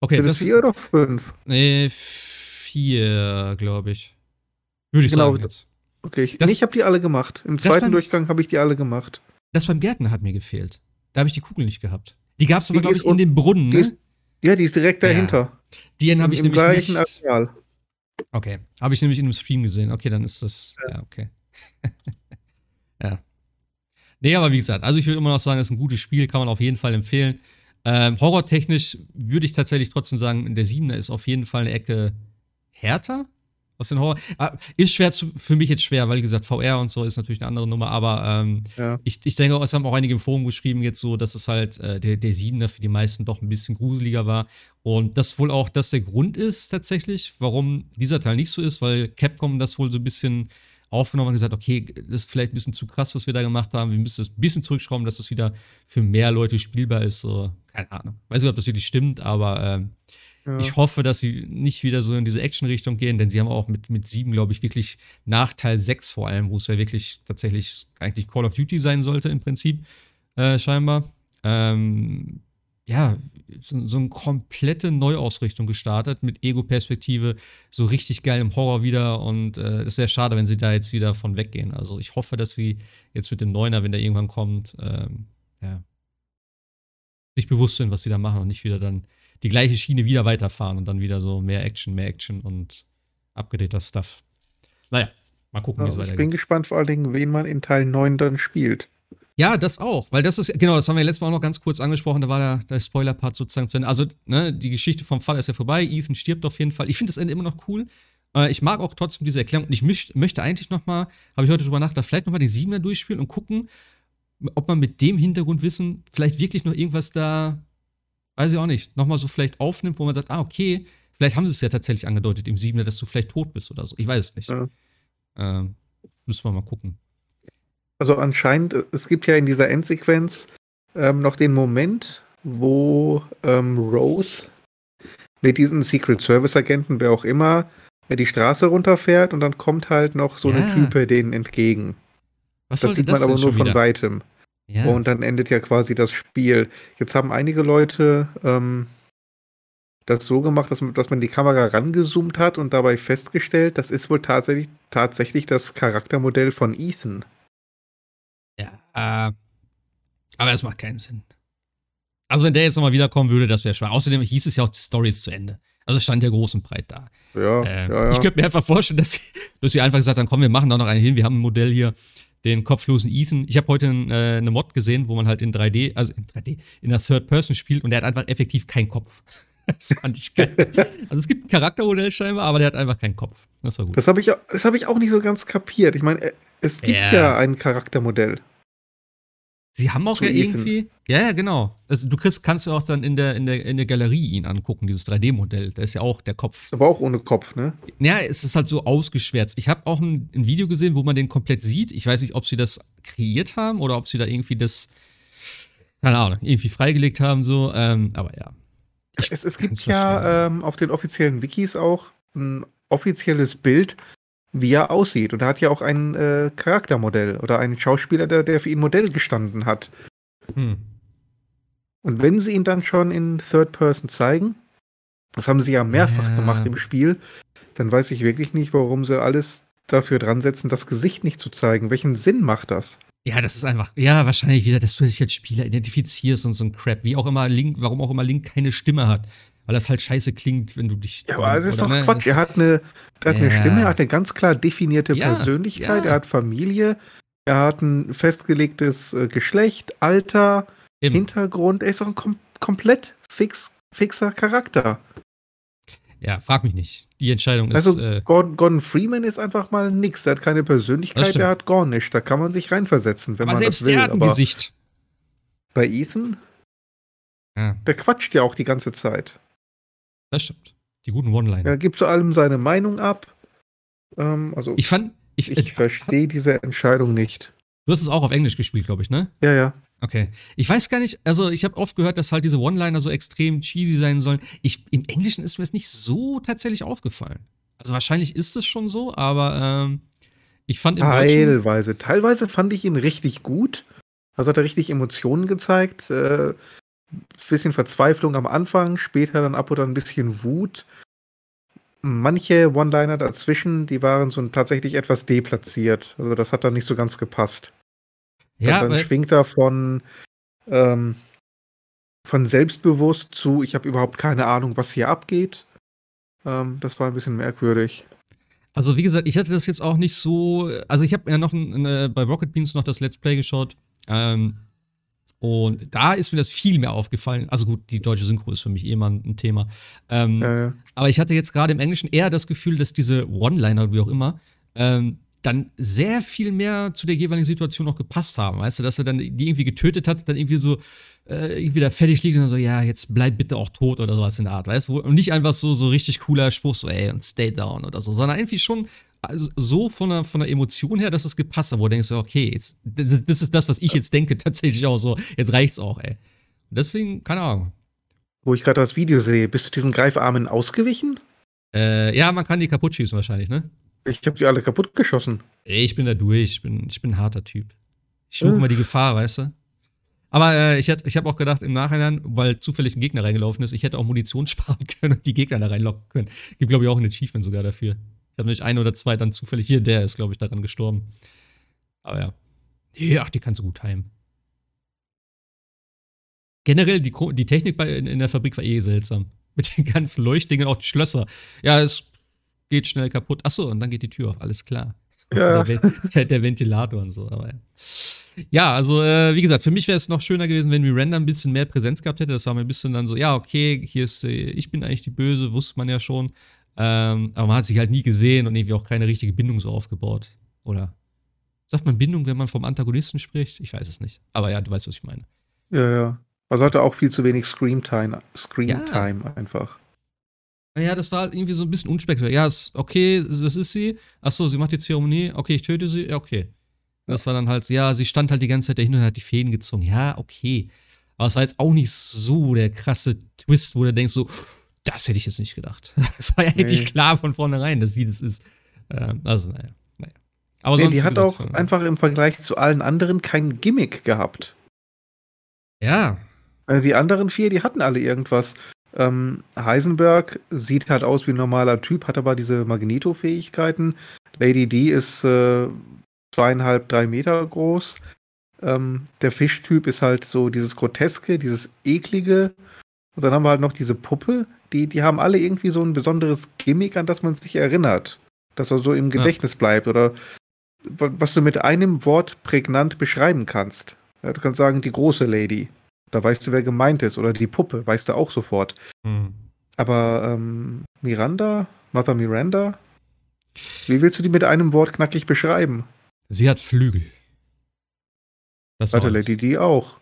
Okay, Sind das vier oder fünf? Nee, vier, glaube ich. Würde ich genau, sagen jetzt. Okay, ich, das, ich habe die alle gemacht. Im zweiten beim, Durchgang habe ich die alle gemacht. Das beim Gärtner hat mir gefehlt. Da habe ich die Kugel nicht gehabt. Die gab es aber, glaube ich, in dem Brunnen, ne? Ist, ja, die ist direkt dahinter. Ja. Die habe ich Im nämlich gleichen nicht. Areal. Okay, habe ich nämlich in einem Stream gesehen. Okay, dann ist das. Ja, ja okay. ja. Nee, aber wie gesagt, also ich würde immer noch sagen, es ist ein gutes Spiel, kann man auf jeden Fall empfehlen. Ähm, horrortechnisch würde ich tatsächlich trotzdem sagen, der Siebener ist auf jeden Fall eine Ecke härter aus den Horror. Ah, ist schwer zu, für mich jetzt schwer, weil wie gesagt, VR und so ist natürlich eine andere Nummer, aber ähm, ja. ich, ich denke, es haben auch einige im Forum geschrieben, jetzt so, dass es halt äh, der, der Siebener für die meisten doch ein bisschen gruseliger war. Und das wohl auch das der Grund ist tatsächlich, warum dieser Teil nicht so ist, weil Capcom das wohl so ein bisschen aufgenommen und gesagt, okay, das ist vielleicht ein bisschen zu krass, was wir da gemacht haben. Wir müssen das ein bisschen zurückschrauben, dass das wieder für mehr Leute spielbar ist. So, keine Ahnung. Weiß nicht, ob das wirklich stimmt, aber ähm, ja. ich hoffe, dass sie nicht wieder so in diese Action-Richtung gehen, denn sie haben auch mit, mit sieben, glaube ich, wirklich nach Teil 6 vor allem, wo es ja wirklich tatsächlich eigentlich Call of Duty sein sollte im Prinzip, äh, scheinbar. Ähm, ja, so, so eine komplette Neuausrichtung gestartet mit Ego-Perspektive, so richtig geil im Horror wieder und äh, es wäre schade, wenn sie da jetzt wieder von weggehen. Also ich hoffe, dass sie jetzt mit dem Neuner, wenn der irgendwann kommt, ähm, ja, sich bewusst sind, was sie da machen und nicht wieder dann die gleiche Schiene wieder weiterfahren und dann wieder so mehr Action, mehr Action und abgedrehter Stuff. Naja, mal gucken, ja, wie es weitergeht. Ich bin gespannt vor allen Dingen, wen man in Teil 9 dann spielt. Ja, das auch, weil das ist, genau, das haben wir letztes Mal auch noch ganz kurz angesprochen, da war der, der Spoiler-Part sozusagen zu Ende. Also, ne, die Geschichte vom Fall ist ja vorbei, Ethan stirbt auf jeden Fall. Ich finde das Ende immer noch cool. Äh, ich mag auch trotzdem diese Erklärung und ich möcht, möchte eigentlich noch mal, habe ich heute drüber nachgedacht, vielleicht noch mal den Siebener durchspielen und gucken, ob man mit dem Hintergrundwissen vielleicht wirklich noch irgendwas da, weiß ich auch nicht, noch mal so vielleicht aufnimmt, wo man sagt, ah, okay, vielleicht haben sie es ja tatsächlich angedeutet im Siebener, dass du vielleicht tot bist oder so. Ich weiß es nicht. Ja. Ähm, müssen wir mal gucken. Also anscheinend, es gibt ja in dieser Endsequenz ähm, noch den Moment, wo ähm, Rose mit diesen Secret Service Agenten, wer auch immer, äh, die Straße runterfährt und dann kommt halt noch so ja. eine Type denen entgegen. Was das sieht man das aber nur von wieder? weitem. Ja. Und dann endet ja quasi das Spiel. Jetzt haben einige Leute ähm, das so gemacht, dass, dass, man die Kamera rangezoomt hat und dabei festgestellt, das ist wohl tatsächlich, tatsächlich das Charaktermodell von Ethan. Ja. Äh, aber es macht keinen Sinn. Also, wenn der jetzt nochmal wiederkommen würde, das wäre schwer. Außerdem hieß es ja auch, die Story ist zu Ende. Also stand ja groß und breit da. Ja, äh, ja, ja. Ich könnte mir einfach vorstellen, dass sie, dass sie einfach gesagt haben, komm, wir machen da noch einen hin. Wir haben ein Modell hier, den kopflosen Ethan. Ich habe heute äh, eine Mod gesehen, wo man halt in 3D, also in 3D, in der Third Person spielt und der hat einfach effektiv keinen Kopf. Das fand ich geil. also es gibt ein Charaktermodell scheinbar, aber der hat einfach keinen Kopf. Das war gut. Das habe ich, hab ich auch nicht so ganz kapiert. Ich meine, es gibt ja, ja ein Charaktermodell. Sie haben auch ja irgendwie. Ja, ja, genau. Also du kriegst, kannst du auch dann in der, in der, in der Galerie ihn angucken, dieses 3D-Modell. Da ist ja auch der Kopf. Ist aber auch ohne Kopf, ne? Ja, es ist halt so ausgeschwärzt. Ich habe auch ein, ein, Video gesehen, wo man den komplett sieht. Ich weiß nicht, ob sie das kreiert haben oder ob sie da irgendwie das, keine Ahnung, irgendwie freigelegt haben, so. Ähm, aber ja. es, es gibt ja ähm, auf den offiziellen Wikis auch ein offizielles Bild wie er aussieht. Und er hat ja auch ein äh, Charaktermodell oder einen Schauspieler, der, der für ihn Modell gestanden hat. Hm. Und wenn sie ihn dann schon in Third Person zeigen, Das haben sie ja mehrfach Ja. gemacht im Spiel. Dann weiß ich wirklich nicht, warum sie alles dafür dran setzen, das Gesicht nicht zu zeigen. Welchen Sinn macht das? Ja, das ist einfach, ja, wahrscheinlich wieder, dass du dich als Spieler identifizierst und so ein Crap. Wie auch immer Link, warum auch immer Link keine Stimme hat. Weil das halt scheiße klingt, wenn du dich. Ja, aber es ist doch ne, Quatsch. Er hat eine, er hat eine Ja. Stimme, er hat eine ganz klar definierte Ja, Persönlichkeit, ja. er hat Familie, er hat ein festgelegtes äh, Geschlecht, Alter, Eben. Hintergrund. Er ist doch ein kom komplett fix, fixer Charakter. Ja, frag mich nicht. Die Entscheidung ist. Also äh, Gordon, Gordon Freeman ist einfach mal nix. Der hat keine Persönlichkeit, der hat gar nichts. Da kann man sich reinversetzen, wenn aber man selbst das will. der hat ein Gesicht. bei Ethan, Ja, der quatscht ja auch die ganze Zeit. Das stimmt. Die guten One-Liner. Er gibt zu allem seine Meinung ab. Ähm, also Ich fand. Ich, ich verstehe diese Entscheidung nicht. du hast es auch auf Englisch gespielt, glaube ich, ne? Ja, ja. Okay. Ich weiß gar nicht, also ich habe oft gehört, dass halt diese One-Liner so extrem cheesy sein sollen. Ich, Im Englischen ist mir das nicht so tatsächlich aufgefallen. Also wahrscheinlich ist es schon so, aber ähm, ich fand im. Teilweise. Teilweise fand ich ihn richtig gut. Also hat er richtig Emotionen gezeigt. Äh, bisschen Verzweiflung am Anfang, später dann ab und an ein bisschen Wut. Manche One-Liner dazwischen, die waren so tatsächlich etwas deplatziert. Also das hat dann nicht so ganz gepasst. Ja, dann weil, schwingt er von, ähm, von selbstbewusst zu, ich habe überhaupt keine Ahnung, was hier abgeht. Ähm, das war ein bisschen merkwürdig. also wie gesagt, ich hatte das jetzt auch nicht so. Also ich habe ja noch ein, eine, bei Rocket Beans noch das Let's Play geschaut. Ähm, und da ist mir das viel mehr aufgefallen. Also gut, die deutsche Synchro ist für mich eh mal ein Thema. Ähm, Äh, Aber ich hatte jetzt gerade im Englischen eher das Gefühl, dass diese One-Liner, wie auch immer, ähm, dann sehr viel mehr zu der jeweiligen Situation noch gepasst haben. Weißt du, dass er dann die irgendwie getötet hat, dann irgendwie so äh, irgendwie da fertig liegt und dann so, ja, jetzt bleib bitte auch tot oder sowas in der Art, weißt du? Und nicht einfach so, so richtig cooler Spruch, so, ey, und stay down oder so, sondern irgendwie schon also so von der, von der Emotion her, dass es gepasst hat, wo du denkst, okay, jetzt, das das ist das, was ich jetzt denke, tatsächlich auch so, jetzt reicht's auch, ey. Und deswegen, keine Ahnung. wo ich gerade das Video sehe, bist du diesen Greifarmen ausgewichen? Äh, ja, man kann die kaputt schießen wahrscheinlich, ne? Ich habe die alle kaputt geschossen. Ey, Ich bin da durch, ich bin, ich bin ein harter Typ. Ich suche mal die Gefahr, weißt du? Aber äh, ich, hätt- ich habe auch gedacht, im Nachhinein, weil zufällig ein Gegner reingelaufen ist, ich hätte auch Munition sparen können und die Gegner da reinlocken können. Gibt, glaube ich, auch ein Achievement sogar dafür. Ich habe nämlich ein oder zwei dann zufällig, hier, der ist, glaube ich, daran gestorben. Aber ja. Nee, ach, die kannst du gut heimen. Generell, die, die Technik bei, in, in der Fabrik war eh seltsam. Mit den ganzen Leuchtdingen, auch die Schlösser. Ja, es geht schnell kaputt. Achso, und dann geht die Tür auf, alles klar. Ja. Der, der Ventilator und so. Aber ja. ja, also äh, wie gesagt, für mich wäre es noch schöner gewesen, wenn Miranda ein bisschen mehr Präsenz gehabt hätte. Das war mir ein bisschen dann so, ja, okay, hier ist, äh, ich bin eigentlich die Böse, wusste man ja schon. Ähm, aber man hat sich halt nie gesehen und irgendwie auch keine richtige Bindung so aufgebaut. Oder sagt man Bindung, wenn man vom Antagonisten spricht? Ich weiß es nicht. Aber ja, du weißt, was ich meine. Ja, ja. Also hatte auch viel zu wenig Scream-Time Screen Ja. Time einfach. Ja, das war halt irgendwie so ein bisschen unspektakulär. Ja, ist okay, das ist sie. Achso, sie macht die Zeremonie. Okay, ich töte sie. Ja, okay. Das war dann halt, ja, sie stand halt die ganze Zeit dahin und hat die Fäden gezogen. Ja, okay. Aber es war jetzt auch nicht so der krasse Twist, wo du denkst so, das hätte ich jetzt nicht gedacht. Es war ja eigentlich Nee. klar von vornherein, dass sie das ist. Ähm, also, naja, naja. Aber Nee, sonst, die hat auch von- einfach im Vergleich zu allen anderen kein Gimmick gehabt. Ja, Also die anderen vier, die hatten alle irgendwas. Ähm, Heisenberg sieht halt aus wie ein normaler Typ, hat aber diese Magneto-Fähigkeiten. Lady D ist äh, zweieinhalb, drei Meter groß. Ähm, der Fischtyp ist halt so dieses Groteske, dieses Eklige. Und dann haben wir halt noch diese Puppe. Die, die haben alle irgendwie so ein besonderes Gimmick, an das man sich erinnert. Dass er so im Gedächtnis bleibt. Oder wa- was du mit einem Wort prägnant beschreiben kannst. Ja, du kannst sagen, die große Lady. Da weißt du, wer gemeint ist. Oder die Puppe, weißt du auch sofort. hm. Aber ähm, Miranda, Mother Miranda, wie willst du die mit einem Wort knackig beschreiben? sie hat Flügel. Das Warte. Lady D auch.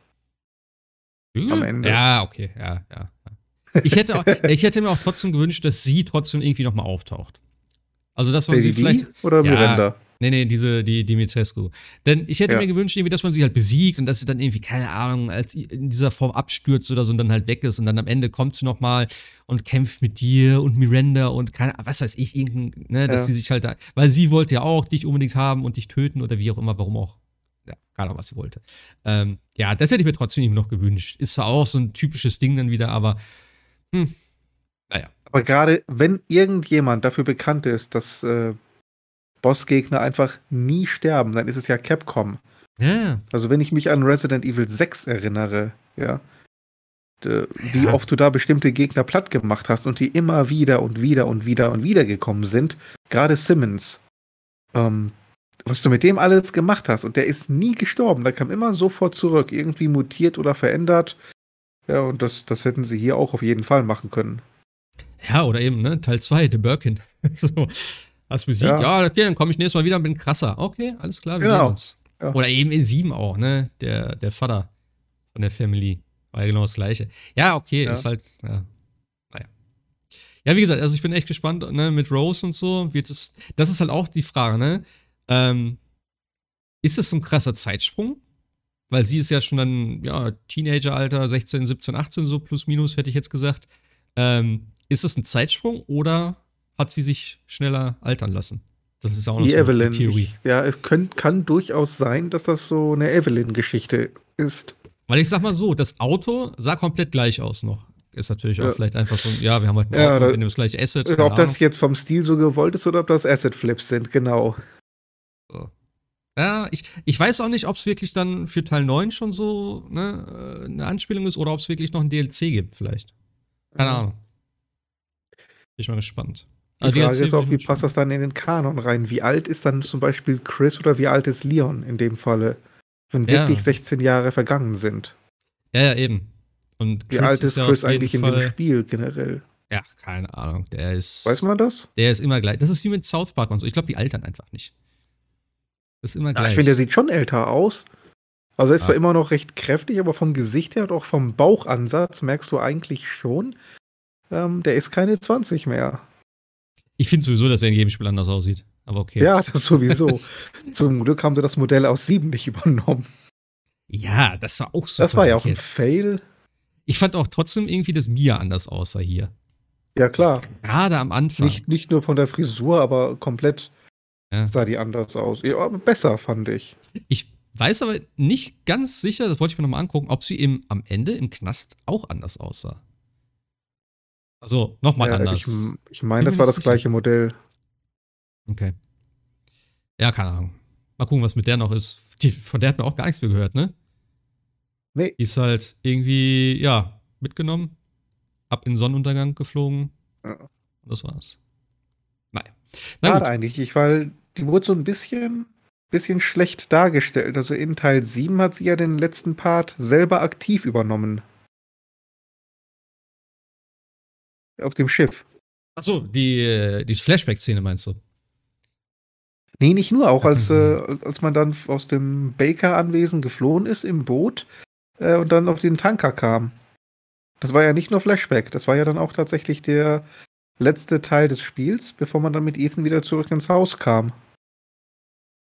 Flügel? am Ende. Ja, okay, ja, ja. Ich hätte, auch, ich hätte mir auch trotzdem gewünscht, dass sie trotzdem irgendwie nochmal auftaucht. Also, dass man Lady sie vielleicht. Oder Ja, Miranda? Nee, nee, diese, die Dimitrescu. Denn ich hätte Ja. mir gewünscht, irgendwie, dass man sie halt besiegt und dass sie dann irgendwie, keine Ahnung, als in dieser Form abstürzt oder so und dann halt weg ist und dann am Ende kommt sie nochmal und kämpft mit dir und Miranda und keine was weiß ich, irgendein, ne, dass Ja. sie sich halt da, weil sie wollte ja auch dich unbedingt haben und dich töten oder wie auch immer, warum auch. Ja, keine Ahnung, was sie wollte. Ähm, ja, das hätte ich mir trotzdem noch gewünscht. Ist zwar auch so ein typisches Ding dann wieder, aber hm, naja. Aber gerade wenn irgendjemand dafür bekannt ist, dass äh, Bossgegner einfach nie sterben, dann ist es ja Capcom. Ja, ja. Also wenn ich mich an Resident Evil 6 erinnere, ja, d- wie Ja. oft du da bestimmte Gegner platt gemacht hast und die immer wieder und wieder und wieder und wieder gekommen sind, gerade Simmons, ähm, was du mit dem alles gemacht hast und der ist nie gestorben, der kam immer sofort zurück, irgendwie mutiert oder verändert. Ja, und das, das hätten sie hier auch auf jeden Fall machen können. Ja, oder eben, ne? Teil 2, The Birkin. so. Hast besiegt, ja, Ja. okay, dann komme ich nächstes Mal wieder und bin krasser. Okay, alles klar, wir Genau. sehen uns. Ja. Oder eben in 7 auch, ne? Der, der Vater von der Family. War ja genau das gleiche. Ja, okay, Ja. ist halt, ja. Naja. Ja, wie gesagt, also ich bin echt gespannt, ne, mit Rose und so. Wird es, das ist halt auch die Frage, ne? Ähm, ist das so ein krasser Zeitsprung? Weil sie ist ja schon dann, ja, Teenageralter, 16, 17, 18, so plus minus, hätte ich jetzt gesagt. Ähm, ist es ein Zeitsprung oder hat sie sich schneller altern lassen? Das ist auch noch Die so Evelyn. eine Theorie. Ja, es könnt, kann durchaus sein, dass das so eine Evelyn-Geschichte ist. Weil ich sag mal so, das Auto sah komplett gleich aus noch. Ist natürlich auch Ja. vielleicht einfach so, ja, wir haben halt ein Ja, Auto, da- wir nehmen das gleiche Asset. ob Ahnung. das jetzt vom Stil so gewollt ist oder ob das Asset-Flips sind, genau. Ja, ich, ich weiß auch nicht, ob es wirklich dann für Teil 9 schon so ne, äh, eine Anspielung ist oder ob es wirklich noch ein DLC gibt, vielleicht. Keine Ahnung. Bin ich mal gespannt. Die Aber Frage DLC ist auch, wie passt das dann in den Kanon rein? Wie alt ist dann zum Beispiel Chris oder wie alt ist Leon in dem Falle? Wenn Ja. wirklich 16 Jahre vergangen sind. Ja, ja, eben. Und Wie alt ist ja Chris eigentlich in dem Fall- Spiel generell? Ja, keine Ahnung. Der ist. Weiß man das? Der ist immer gleich. Das ist wie mit South Park und so. Ich glaube, die altern einfach nicht. Ist immer Ja, gleich. ich finde, der sieht schon älter aus. Also er ist Ja. zwar immer noch recht kräftig, aber vom Gesicht her und auch vom Bauchansatz merkst du eigentlich schon, ähm, der ist keine 20 mehr. ich finde sowieso, dass er in jedem Spiel anders aussieht. Aber okay. Ja, das sowieso. Zum Glück haben sie das Modell aus 7 nicht übernommen. ja, das war auch so. Das war ja auch ein. Fail. Ich fand auch trotzdem irgendwie, dass Mia anders aussah hier. Ja, klar. Gerade am Anfang. Nicht, nicht nur von der Frisur, aber komplett Ja. sah die anders aus. Ja, aber besser, fand ich. Ich weiß aber nicht ganz sicher, das wollte ich mir nochmal angucken, ob sie im, am Ende im Knast auch anders aussah. Also, nochmal Ja, anders. ich ich meine, das war das sicher. gleiche Modell. Okay. Ja, keine Ahnung. Mal gucken, was mit der noch ist. Die, von der hat man auch gar nichts mehr gehört, ne? Nee, Die ist halt irgendwie, ja, mitgenommen, ab in den Sonnenuntergang geflogen. Ja. Und das war's. Schade eigentlich, weil die wurde so ein bisschen, bisschen schlecht dargestellt. Also in Teil 7 hat sie ja den letzten Part selber aktiv übernommen. Auf dem Schiff. Achso, die, äh, die Flashback-Szene meinst du? Nee, nicht nur, auch als, äh, als man dann aus dem Baker-Anwesen geflohen ist im Boot äh, und dann auf den Tanker kam. Das war ja nicht nur Flashback, das war ja dann auch tatsächlich der letzte Teil des Spiels, bevor man dann mit Ethan wieder zurück ins Haus kam.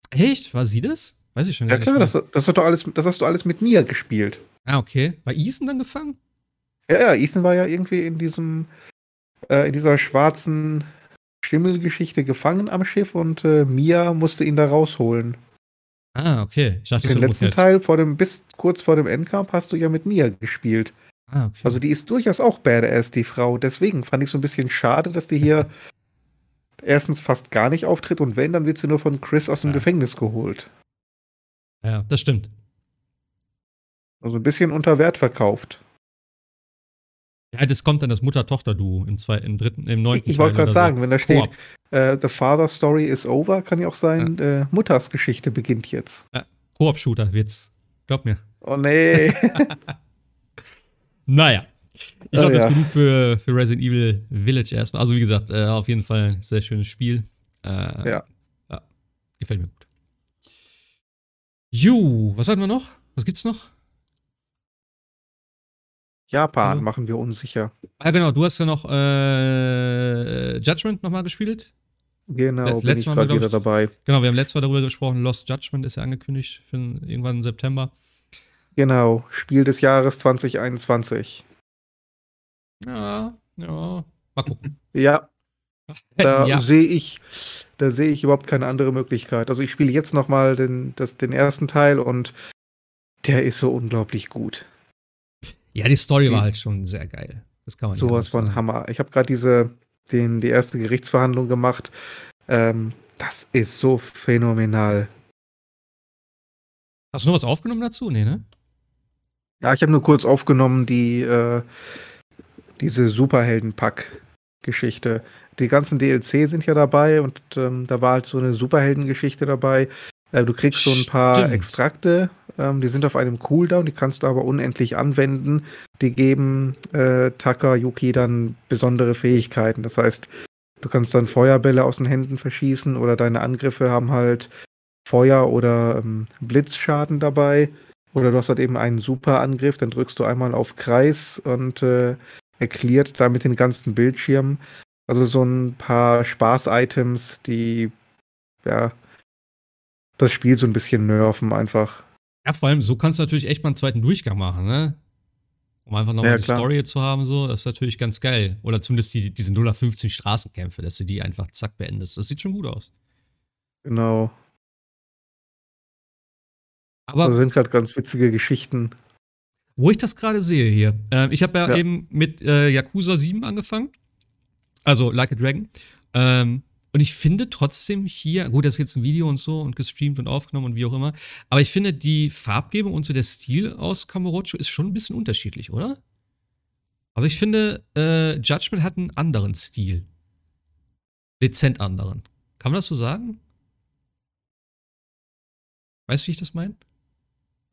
Echt? War sie das? Weiß ich schon Ja gar klar, nicht. das, das, hast du alles, das hast du alles mit Nia gespielt. Ah, okay. War Ethan dann gefangen? Ja, ja, Ethan war ja irgendwie in diesem, äh, in dieser schwarzen Schimmelgeschichte gefangen am Schiff und äh, Mia musste ihn da rausholen. Ah, okay. Ich dachte, das Den letzten. Teil vor dem, bis kurz vor dem Endkampf hast du ja mit Mia gespielt. Ah, okay. Also die ist durchaus auch badass, die Frau. Deswegen fand ich so ein bisschen schade, dass die hier erstens fast gar nicht auftritt und wenn, dann wird sie nur von Chris aus dem Ja. Gefängnis geholt. ja, das stimmt. Also ein bisschen unter Wert verkauft. Ja, das kommt dann das Mutter-Tochter-Duo im zweiten, im dritten, im neunten Ich, ich wollte gerade sagen, wenn da steht, äh, The Father Story is over, kann ja auch sein, äh, Mutters Geschichte beginnt jetzt. Koop-Shooter wird's. Glaub mir. Oh nee. Naja. Ich glaube, das ja. ist genug für, für Resident Evil Village erstmal. Also, wie gesagt, äh, auf jeden Fall ein sehr schönes Spiel. Äh, Ja. ja. Gefällt mir gut. Ju, was hatten wir noch? Was gibt's noch? Japan Ja. machen wir unsicher. Ah, genau, du hast ja noch äh, Judgment nochmal gespielt. Genau, bin letztes Mal wieder ich- dabei. Genau, wir haben letztes Mal darüber gesprochen. Lost Judgment ist ja angekündigt für irgendwann im September. Genau, Spiel des Jahres 2021. Ja, ja. Mal gucken. Ja, da ja. sehe ich, da sehe ich überhaupt keine andere Möglichkeit. Also ich spiele jetzt nochmal den, das- den ersten Teil und der ist so unglaublich gut. ja, die Story Die- war halt schon sehr geil. Das kann man Sowas von Hammer. Ich habe gerade diese, den, die erste Gerichtsverhandlung gemacht. Ähm, das ist so phänomenal. Hast du noch was aufgenommen dazu? Nee, ne? Ja, ich habe nur kurz aufgenommen, die, äh, diese Superhelden-Pack-Geschichte. Die ganzen DLC sind ja dabei und ähm, da war halt so eine Superhelden-Geschichte dabei. Äh, du kriegst so ein paar Stimmt. Extrakte, ähm, die sind auf einem Cooldown, die kannst du aber unendlich anwenden. Die geben äh, Taka Yuki dann besondere Fähigkeiten. Das heißt, du kannst dann Feuerbälle aus den Händen verschießen oder deine Angriffe haben halt Feuer- oder ähm, Blitzschaden dabei. Oder du hast halt eben einen Superangriff, dann drückst du einmal auf Kreis und äh, erklärt damit den ganzen Bildschirm. Also so ein paar Spaß-Items, die ja das Spiel so ein bisschen nerven einfach. Ja, vor allem, so kannst du natürlich echt mal einen zweiten Durchgang machen, ne? Um einfach nochmal Ja, die klar. Story zu haben, so, das ist natürlich ganz geil. Oder zumindest die, diese 0 15 Straßenkämpfe, dass du die einfach zack beendest. Das sieht schon gut aus. Genau. Aber Also sind gerade ganz witzige Geschichten. Wo ich das gerade sehe hier. Ähm, ich habe ja, Ja. eben mit äh, Yakuza 7 angefangen. Also Like a Dragon. Ähm, und ich finde trotzdem hier, gut, das ist jetzt ein Video und so und gestreamt und aufgenommen und wie auch immer, aber ich finde die Farbgebung und so der Stil aus Kamurocho ist schon ein bisschen unterschiedlich, oder? Also ich finde, äh, Judgment hat einen anderen Stil. Dezent anderen. Kann man das so sagen? Weißt du, wie ich das meine?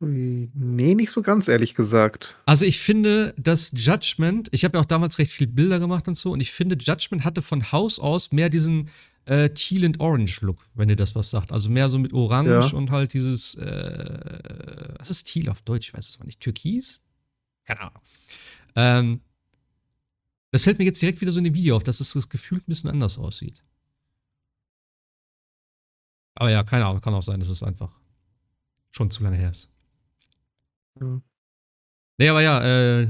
Nee, nicht so ganz, ehrlich gesagt. Also ich finde, dass Judgment, ich habe ja auch damals recht viel Bilder gemacht und so, und ich finde, Judgment hatte von Haus aus mehr diesen äh, Teal and Orange Look, wenn ihr das was sagt. Also mehr so mit Orange Ja. und halt dieses, äh, was ist Teal auf Deutsch? Ich weiß es noch nicht. Türkis? Keine Ahnung. Ähm, das fällt mir jetzt direkt wieder so in dem Video auf, dass es das Gefühl ein bisschen anders aussieht. Aber ja, keine Ahnung, kann auch sein, dass es einfach schon zu lange her ist. Ja. Nee, aber ja, äh,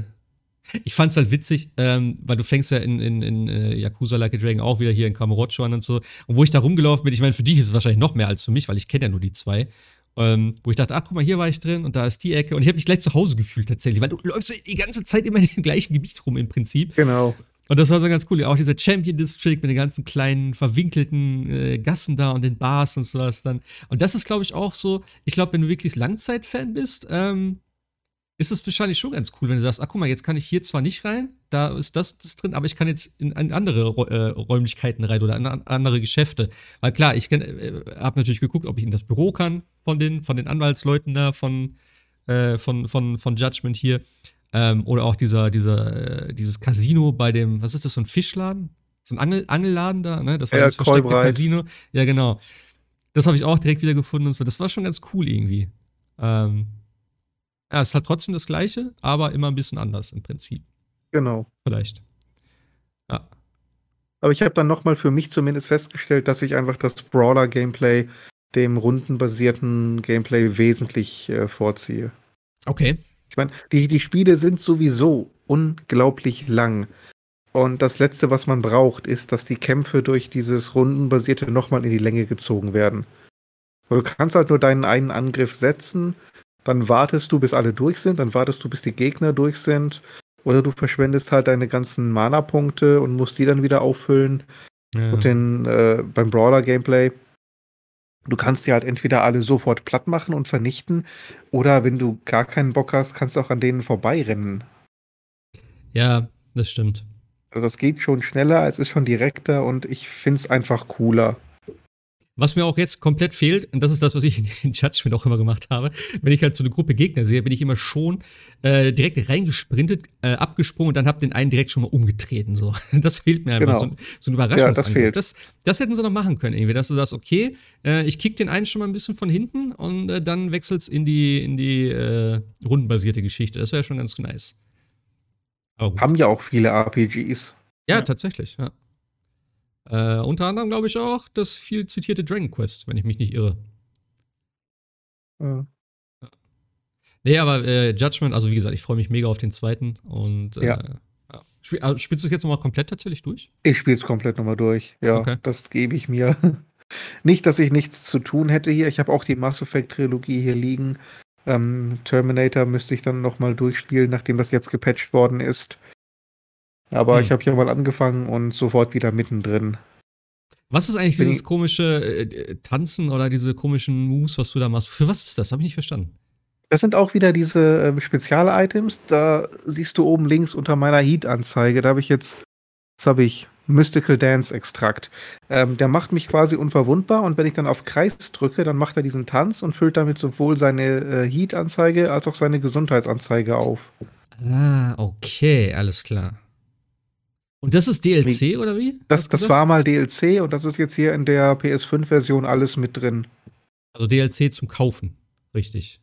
ich fand's halt witzig, ähm, weil du fängst ja in, in, in äh, Yakuza Like a Dragon auch wieder hier in Kamurocho an und so. Und wo ich da rumgelaufen bin, ich meine, für dich ist es wahrscheinlich noch mehr als für mich, weil ich kenne ja nur die zwei. Ähm, wo ich dachte, ach guck mal, hier war ich drin und da ist die Ecke. Und ich habe mich gleich zu Hause gefühlt tatsächlich, weil du läufst die ganze Zeit immer in dem gleichen Gebiet rum im Prinzip. Genau. Und das war so ganz cool. Auch dieser Champion District mit den ganzen kleinen verwinkelten äh, Gassen da und den Bars und sowas dann. Und das ist, glaube ich, auch so, ich glaube, wenn du wirklich Langzeit-Fan bist, ähm, ist es wahrscheinlich schon ganz cool, wenn du sagst, ach guck mal, jetzt kann ich hier zwar nicht rein, da ist das, das drin, aber ich kann jetzt in, in andere äh, Räumlichkeiten rein oder in an- andere Geschäfte. Weil klar, ich äh, habe natürlich geguckt, ob ich in das Büro kann von den, von den Anwaltsleuten da, von, äh, von, von, von Judgment hier. Ähm, oder auch dieser, dieser, äh, dieses Casino bei dem, was ist das, so ein Fischladen? So ein Angel, Angelladen da, ne? Das war Ja, das versteckte Kolbreit. Casino. Ja, genau. Das habe ich auch direkt wieder gefunden und so. Das war schon ganz cool irgendwie. Ähm, ja, es ist halt trotzdem das Gleiche, aber immer ein bisschen anders im Prinzip. Genau. Vielleicht. Ja. Aber ich habe dann nochmal für mich zumindest festgestellt, dass ich einfach das Brawler-Gameplay dem rundenbasierten Gameplay wesentlich äh, vorziehe. Okay. Ich meine, die, die Spiele sind sowieso unglaublich lang. Und das Letzte, was man braucht, ist, dass die Kämpfe durch dieses rundenbasierte nochmal in die Länge gezogen werden. Du kannst halt nur deinen einen Angriff setzen, dann wartest du, bis alle durch sind, dann wartest du, bis die Gegner durch sind. Oder du verschwendest halt deine ganzen Mana-Punkte und musst die dann wieder auffüllen. Ja. Und den, äh, beim Brawler-Gameplay, du kannst die halt entweder alle sofort platt machen und vernichten, oder wenn du gar keinen Bock hast, kannst du auch an denen vorbeirennen. ja, das stimmt. Also das geht schon schneller, es ist schon direkter und ich finde es einfach cooler. Was mir auch jetzt komplett fehlt, und das ist das, was ich in Judgment auch immer gemacht habe, wenn ich halt so eine Gruppe Gegner sehe, bin ich immer schon äh, direkt reingesprintet, äh, abgesprungen und dann hab den einen direkt schon mal umgetreten. So. Das fehlt mir einfach. Genau. So, ein- so ein Überraschungsangriff. Ja, das. Das, das hätten sie noch machen können, irgendwie, dass du sagst, okay, äh, ich kick den einen schon mal ein bisschen von hinten und äh, dann wechselt's in die, in die äh, rundenbasierte Geschichte. Das wäre schon ganz nice. Haben ja auch viele RPGs. Ja, Ja. tatsächlich, ja. Äh, unter anderem glaube ich auch das viel zitierte Dragon Quest, wenn ich mich nicht irre. Ja. Nee, aber äh, Judgment, also wie gesagt, ich freue mich mega auf den zweiten und äh, Ja. Spiel, äh, spielst du es jetzt nochmal komplett tatsächlich durch? Ich spiele es komplett nochmal durch. Ja, Okay. das gebe ich mir. Nicht, dass ich nichts zu tun hätte hier. Ich habe auch die Mass Effect Trilogie hier liegen. Ähm, Terminator müsste ich dann nochmal durchspielen, nachdem das jetzt gepatcht worden ist. Aber Hm. ich habe hier mal angefangen und sofort wieder mittendrin. Was ist eigentlich Bin dieses komische äh, Tanzen oder diese komischen Moves, was du da machst? Für was ist das? Habe ich nicht verstanden. Das sind auch wieder diese ähm, Spezial-Items. Da siehst du oben links unter meiner Heat-Anzeige. Da habe ich jetzt, was habe ich? Mystical Dance Extrakt. Ähm, der macht mich quasi unverwundbar und wenn ich dann auf Kreis drücke, dann macht er diesen Tanz und füllt damit sowohl seine äh, Heat-Anzeige als auch seine Gesundheitsanzeige auf. Ah, okay, alles klar. Und das ist DLC oder wie? Das, das war mal DLC und das ist jetzt hier in der PS5-Version alles mit drin. Also DLC zum Kaufen. Richtig.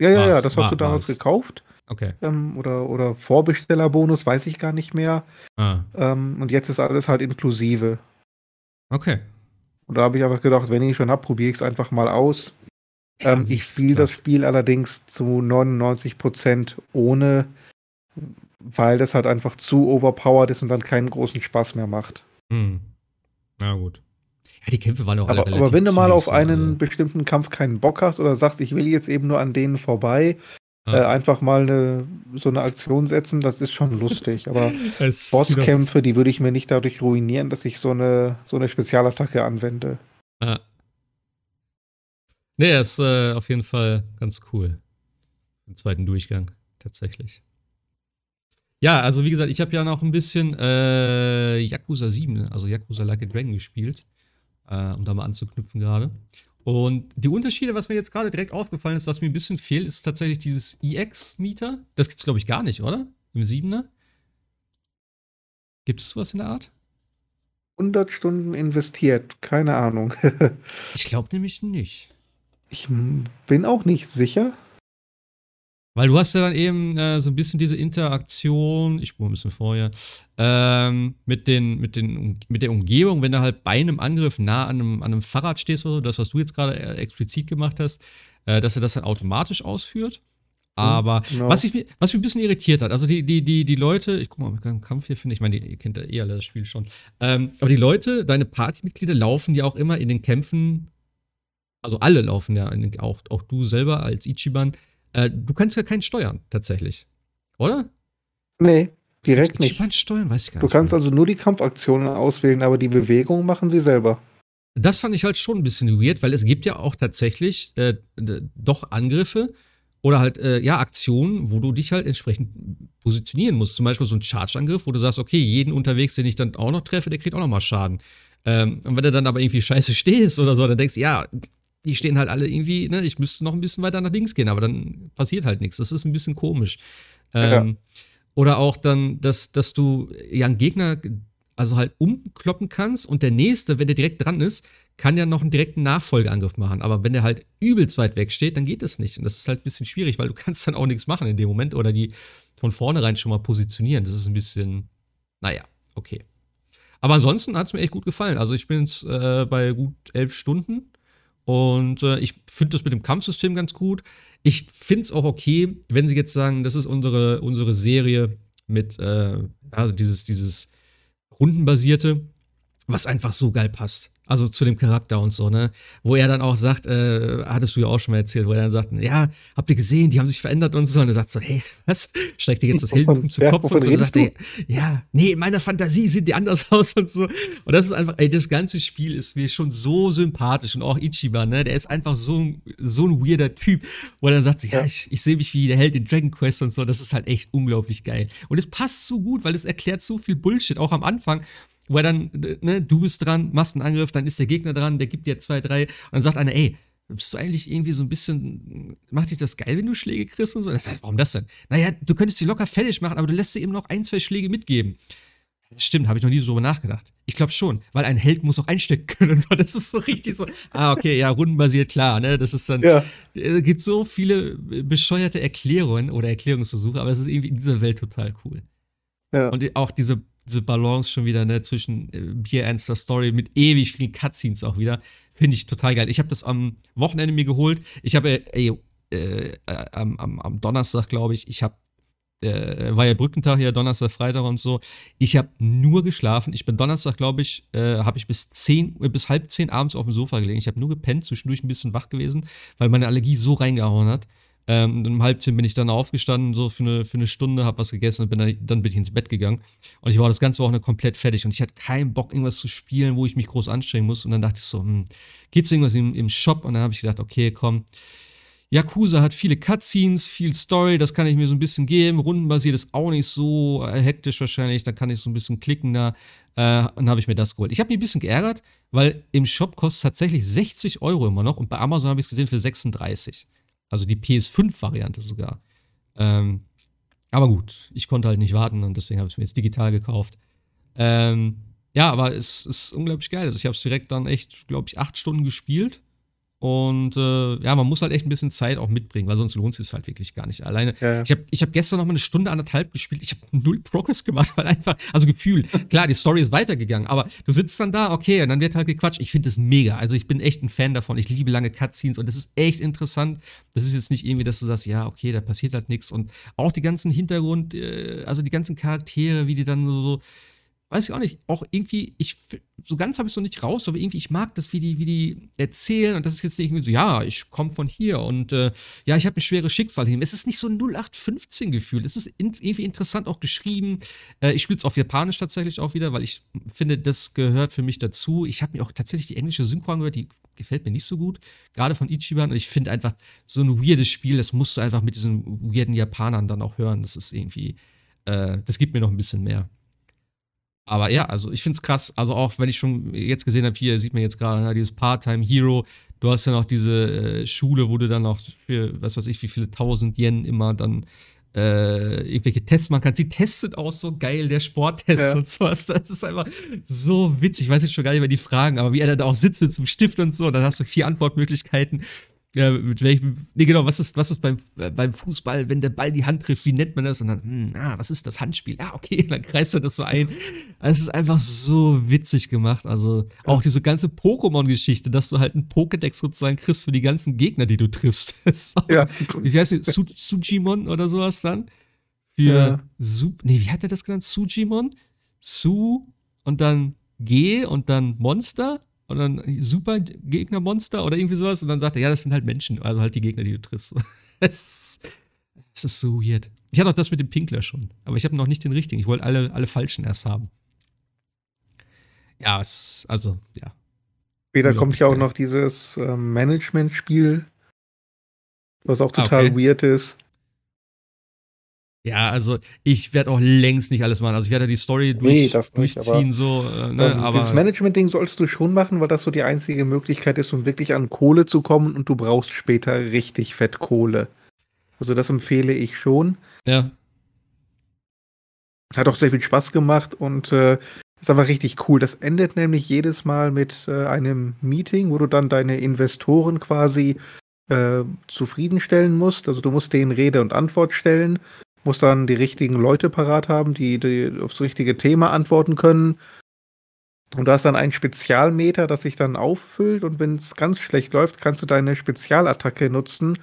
Ja, ja, ja, das war- hast du damals war's. gekauft. Okay. Ähm, oder, oder Vorbestellerbonus, weiß ich gar nicht mehr. Ah, Ähm, und jetzt ist alles halt inklusive. okay. Und da habe ich einfach gedacht, wenn ich schon habe, probiere ich es einfach mal aus. Ähm, ich spiele das Spiel allerdings zu 99% ohne, weil das halt einfach zu overpowered ist und dann keinen großen Spaß mehr macht. Hm. Na gut. Ja, die Kämpfe waren auch alle Aber, relativ aber wenn du mal auf einen also. bestimmten Kampf keinen Bock hast oder sagst, ich will jetzt eben nur an denen vorbei, Ja. äh, einfach mal eine, so eine Aktion setzen, das ist schon lustig. Aber Bosskämpfe, die würde ich mir nicht dadurch ruinieren, dass ich so eine, so eine Spezialattacke anwende. Ja. Nee, ist äh, auf jeden Fall ganz cool. Im zweiten Durchgang, tatsächlich. Ja, also wie gesagt, ich habe ja noch ein bisschen äh, Yakuza 7, ne? also Yakuza Like a Dragon gespielt, äh, um da mal anzuknüpfen gerade. Und die Unterschiede, was mir jetzt gerade direkt aufgefallen ist, was mir ein bisschen fehlt, ist tatsächlich dieses EX-Meter. Das gibt's, glaube ich, gar nicht, oder? Im 7er? Gibt es sowas in der Art? 100 Stunden investiert, keine Ahnung. Ich glaube nämlich nicht. Ich bin auch nicht sicher. Weil du hast ja dann eben äh, so ein bisschen diese Interaktion, ich spule ein bisschen vorher, ähm, mit, den, mit, den, mit der Umgebung, wenn du halt bei einem Angriff nah an einem, an einem Fahrrad stehst oder so, das, was du jetzt gerade äh, explizit gemacht hast, äh, dass er das dann automatisch ausführt. Aber Genau. was, ich, was mich ein bisschen irritiert hat, also die, die, die, die Leute, ich guck mal, ob ich einen Kampf hier finde, ich meine, ihr kennt ja eh alle das Spiel schon, ähm, aber die Leute, deine Partymitglieder laufen ja auch immer in den Kämpfen, also alle laufen ja, auch, auch du selber als Ichiban, äh, du kannst ja keinen steuern, tatsächlich. Oder? Nee, direkt Kannst nicht. Steuern, weiß ich gar Du nicht. kannst mehr. also nur die Kampfaktionen auswählen, aber die Bewegung machen sie selber. Das fand ich halt schon ein bisschen weird, weil es gibt ja auch tatsächlich äh, doch Angriffe oder halt, äh, ja, Aktionen, wo du dich halt entsprechend positionieren musst. Zum Beispiel so ein Charge-Angriff, wo du sagst, okay, jeden unterwegs, den ich dann auch noch treffe, der kriegt auch noch mal Schaden. Ähm, und wenn du dann aber irgendwie scheiße stehst oder so, dann denkst du, ja, die stehen halt alle irgendwie, ne, ich müsste noch ein bisschen weiter nach links gehen, aber dann passiert halt nichts. Das ist ein bisschen komisch. Ähm, Oder auch dann, dass, dass du ja einen Gegner also halt umkloppen kannst und der nächste, wenn der direkt dran ist, kann ja noch einen direkten Nachfolgeangriff machen. Aber wenn der halt übelst weit weg steht, dann geht das nicht. Und das ist halt ein bisschen schwierig, weil du kannst dann auch nichts machen in dem Moment oder die von vornherein schon mal positionieren. Das ist ein bisschen, naja, okay. Aber ansonsten hat es mir echt gut gefallen. Also ich bin jetzt äh, bei gut elf Stunden und äh, ich finde das mit dem Kampfsystem ganz gut. Ich finde es auch okay, wenn sie jetzt sagen, das ist unsere, unsere Serie mit, äh, also dieses, dieses rundenbasierte, was einfach so geil passt. Also zu dem Charakter und so, ne? Wo er dann auch sagt, äh, hattest du ja auch schon mal erzählt, wo er dann sagt, ja, habt ihr gesehen, die haben sich verändert und so. Und er sagt so, hey, was? Streckt dir jetzt das Heldentum zu Kopf und so. Und sagt er, ja, nee, in meiner Fantasie sieht die anders aus und so. Und das ist einfach, ey, das ganze Spiel ist mir schon so sympathisch und auch Ichiban, ne? Der ist einfach so, ein- so ein weirder Typ, wo er dann sagt, ja, Ja. ich, ich sehe mich wie der Held in Dragon Quest und so. Das ist halt echt unglaublich geil. Und es passt so gut, weil es erklärt so viel Bullshit, auch am Anfang wo er dann, ne, du bist dran, machst einen Angriff, dann ist der Gegner dran, der gibt dir zwei, drei, und dann sagt einer, ey, bist du eigentlich irgendwie so ein bisschen, macht dich das geil, wenn du Schläge kriegst und so? Das heißt, warum das denn? Naja, du könntest sie locker fertig machen, aber du lässt dir eben noch ein, zwei Schläge mitgeben. Stimmt, habe ich noch nie so drüber nachgedacht. Ich glaube schon, weil ein Held muss auch einstecken können so. Das ist so richtig so. Ah, okay, ja, rundenbasiert, klar, ne? Das ist dann. Ja, Es gibt so viele bescheuerte Erklärungen oder Erklärungsversuche, aber es ist irgendwie in dieser Welt total cool. ja. Und auch diese, diese Balance schon wieder, ne, zwischen äh, Beer Answer Story mit ewig vielen Cutscenes auch wieder, finde ich total geil. Ich habe das am Wochenende mir geholt. Ich habe, äh, äh, äh, am, am, am Donnerstag, glaube ich, ich habe, äh, war ja Brückentag hier, Donnerstag, Freitag und so. Ich habe nur geschlafen. Ich bin Donnerstag, glaube ich, äh, habe ich bis 10, äh, bis halb zehn abends auf dem Sofa gelegen. Ich habe nur gepennt, zwischendurch ein bisschen wach gewesen, weil meine Allergie so reingehauen hat. Ähm, um halb zehn bin ich dann aufgestanden, so für eine, für eine Stunde, habe was gegessen und bin dann, dann bin ich ins Bett gegangen. Und ich war das ganze Wochenende komplett fertig und ich hatte keinen Bock, irgendwas zu spielen, wo ich mich groß anstrengen muss. Und dann dachte ich so, hm, geht's irgendwas im, im Shop? Und dann habe ich gedacht, okay, komm. Yakuza hat viele Cutscenes, viel Story, das kann ich mir so ein bisschen geben. Rundenbasiert ist auch nicht so äh, hektisch wahrscheinlich, da kann ich so ein bisschen klicken da. Äh, und habe ich mir das geholt. Ich habe mich ein bisschen geärgert, weil im Shop kostet es tatsächlich 60 Euro immer noch und bei Amazon habe ich es gesehen für 36. Also die PS5-Variante sogar. Ähm, aber gut, ich konnte halt nicht warten und deswegen habe ich es mir jetzt digital gekauft. Ähm, ja, aber es ist unglaublich geil. Also ich habe es direkt dann echt, glaube ich, acht Stunden gespielt. Und äh, ja, man muss halt echt ein bisschen Zeit auch mitbringen, weil sonst lohnt es sich halt wirklich gar nicht. Alleine, ja, ja. ich habe ich hab gestern noch mal eine Stunde, anderthalb gespielt. Ich habe null Progress gemacht, weil einfach, also gefühlt, klar, die Story ist weitergegangen, aber du sitzt dann da, okay, und dann wird halt gequatscht. Ich finde das mega. Also ich bin echt ein Fan davon. Ich liebe lange Cutscenes und das ist echt interessant. Das ist jetzt nicht irgendwie, dass du sagst, ja, okay, da passiert halt nichts. Und auch die ganzen Hintergrund, äh, also die ganzen Charaktere, wie die dann so, so weiß ich auch nicht, auch irgendwie, ich, so ganz habe ich es noch nicht raus, aber irgendwie, ich mag das, wie die, wie die erzählen und das ist jetzt nicht irgendwie so, ja, ich komme von hier und äh, ja, ich habe ein schweres Schicksal hin. Es ist nicht so ein 0815-Gefühl. Es ist in, irgendwie interessant auch geschrieben. Äh, ich spiele es auf Japanisch tatsächlich auch wieder, weil ich finde, das gehört für mich dazu. Ich habe mir auch tatsächlich die englische Synchro angehört, die gefällt mir nicht so gut, gerade von Ichiban und ich finde einfach so ein weirdes Spiel, das musst du einfach mit diesen weirden Japanern dann auch hören. Das ist irgendwie, äh, das gibt mir noch ein bisschen mehr. Aber ja, also ich finde es krass. Also auch wenn ich schon jetzt gesehen habe, hier sieht man jetzt gerade ne, dieses Part-Time Hero. Du hast ja noch diese äh, Schule, wo du dann noch für, was weiß ich, wie viele tausend Yen immer dann äh, irgendwelche Tests machen kannst. Sie testet auch so geil, der Sporttest ja. und sowas. Das ist einfach so witzig. Ich weiß jetzt schon gar nicht mehr die Fragen, aber wie er da auch sitzt mit einem Stift und so, dann hast du vier Antwortmöglichkeiten. Ja, mit welchem. Nee, genau, was ist, was ist beim, äh, beim Fußball, wenn der Ball die Hand trifft, wie nennt man das? Und dann, hm, ah, was ist das Handspiel? Ah, okay, dann kreist er das so ein. Es ist einfach so witzig gemacht. Also auch diese ganze Pokémon-Geschichte, dass du halt einen Pokédex sozusagen kriegst für die ganzen Gegner, die du triffst. Auch, ja. Heißt die? Su Sujimon oder sowas dann? Für ja. Su nee, wie hat er das genannt? Sujimon? Su und dann G und dann Monster und dann super Gegnermonster oder irgendwie sowas. Und dann sagt er, ja, das sind halt Menschen, also halt die Gegner, die du triffst. Es, ist so weird. Ich hatte auch das mit dem Pinkler schon, aber ich habe noch nicht den richtigen. Ich wollte alle, alle falschen erst haben. Ja, es, also, ja. Später kommt ja auch noch dieses äh, Management-Spiel, was auch total ah, okay. weird ist. Ja, also ich werde auch längst nicht alles machen. Also ich werde die Story durch, nee, nicht, durchziehen, aber, so. Äh, ne, ähm, aber dieses Management-Ding solltest du schon machen, weil das so die einzige Möglichkeit ist, um wirklich an Kohle zu kommen und du brauchst später richtig fett Kohle. Also das empfehle ich schon. Ja. Hat auch sehr viel Spaß gemacht und äh, ist einfach richtig cool. Das endet nämlich jedes Mal mit äh, einem Meeting, wo du dann deine Investoren quasi äh, zufriedenstellen musst. Also du musst denen Rede und Antwort stellen muss dann die richtigen Leute parat haben, die, die aufs richtige Thema antworten können. Und da ist dann ein Spezialmeter, das sich dann auffüllt. Und wenn es ganz schlecht läuft, kannst du deine Spezialattacke nutzen.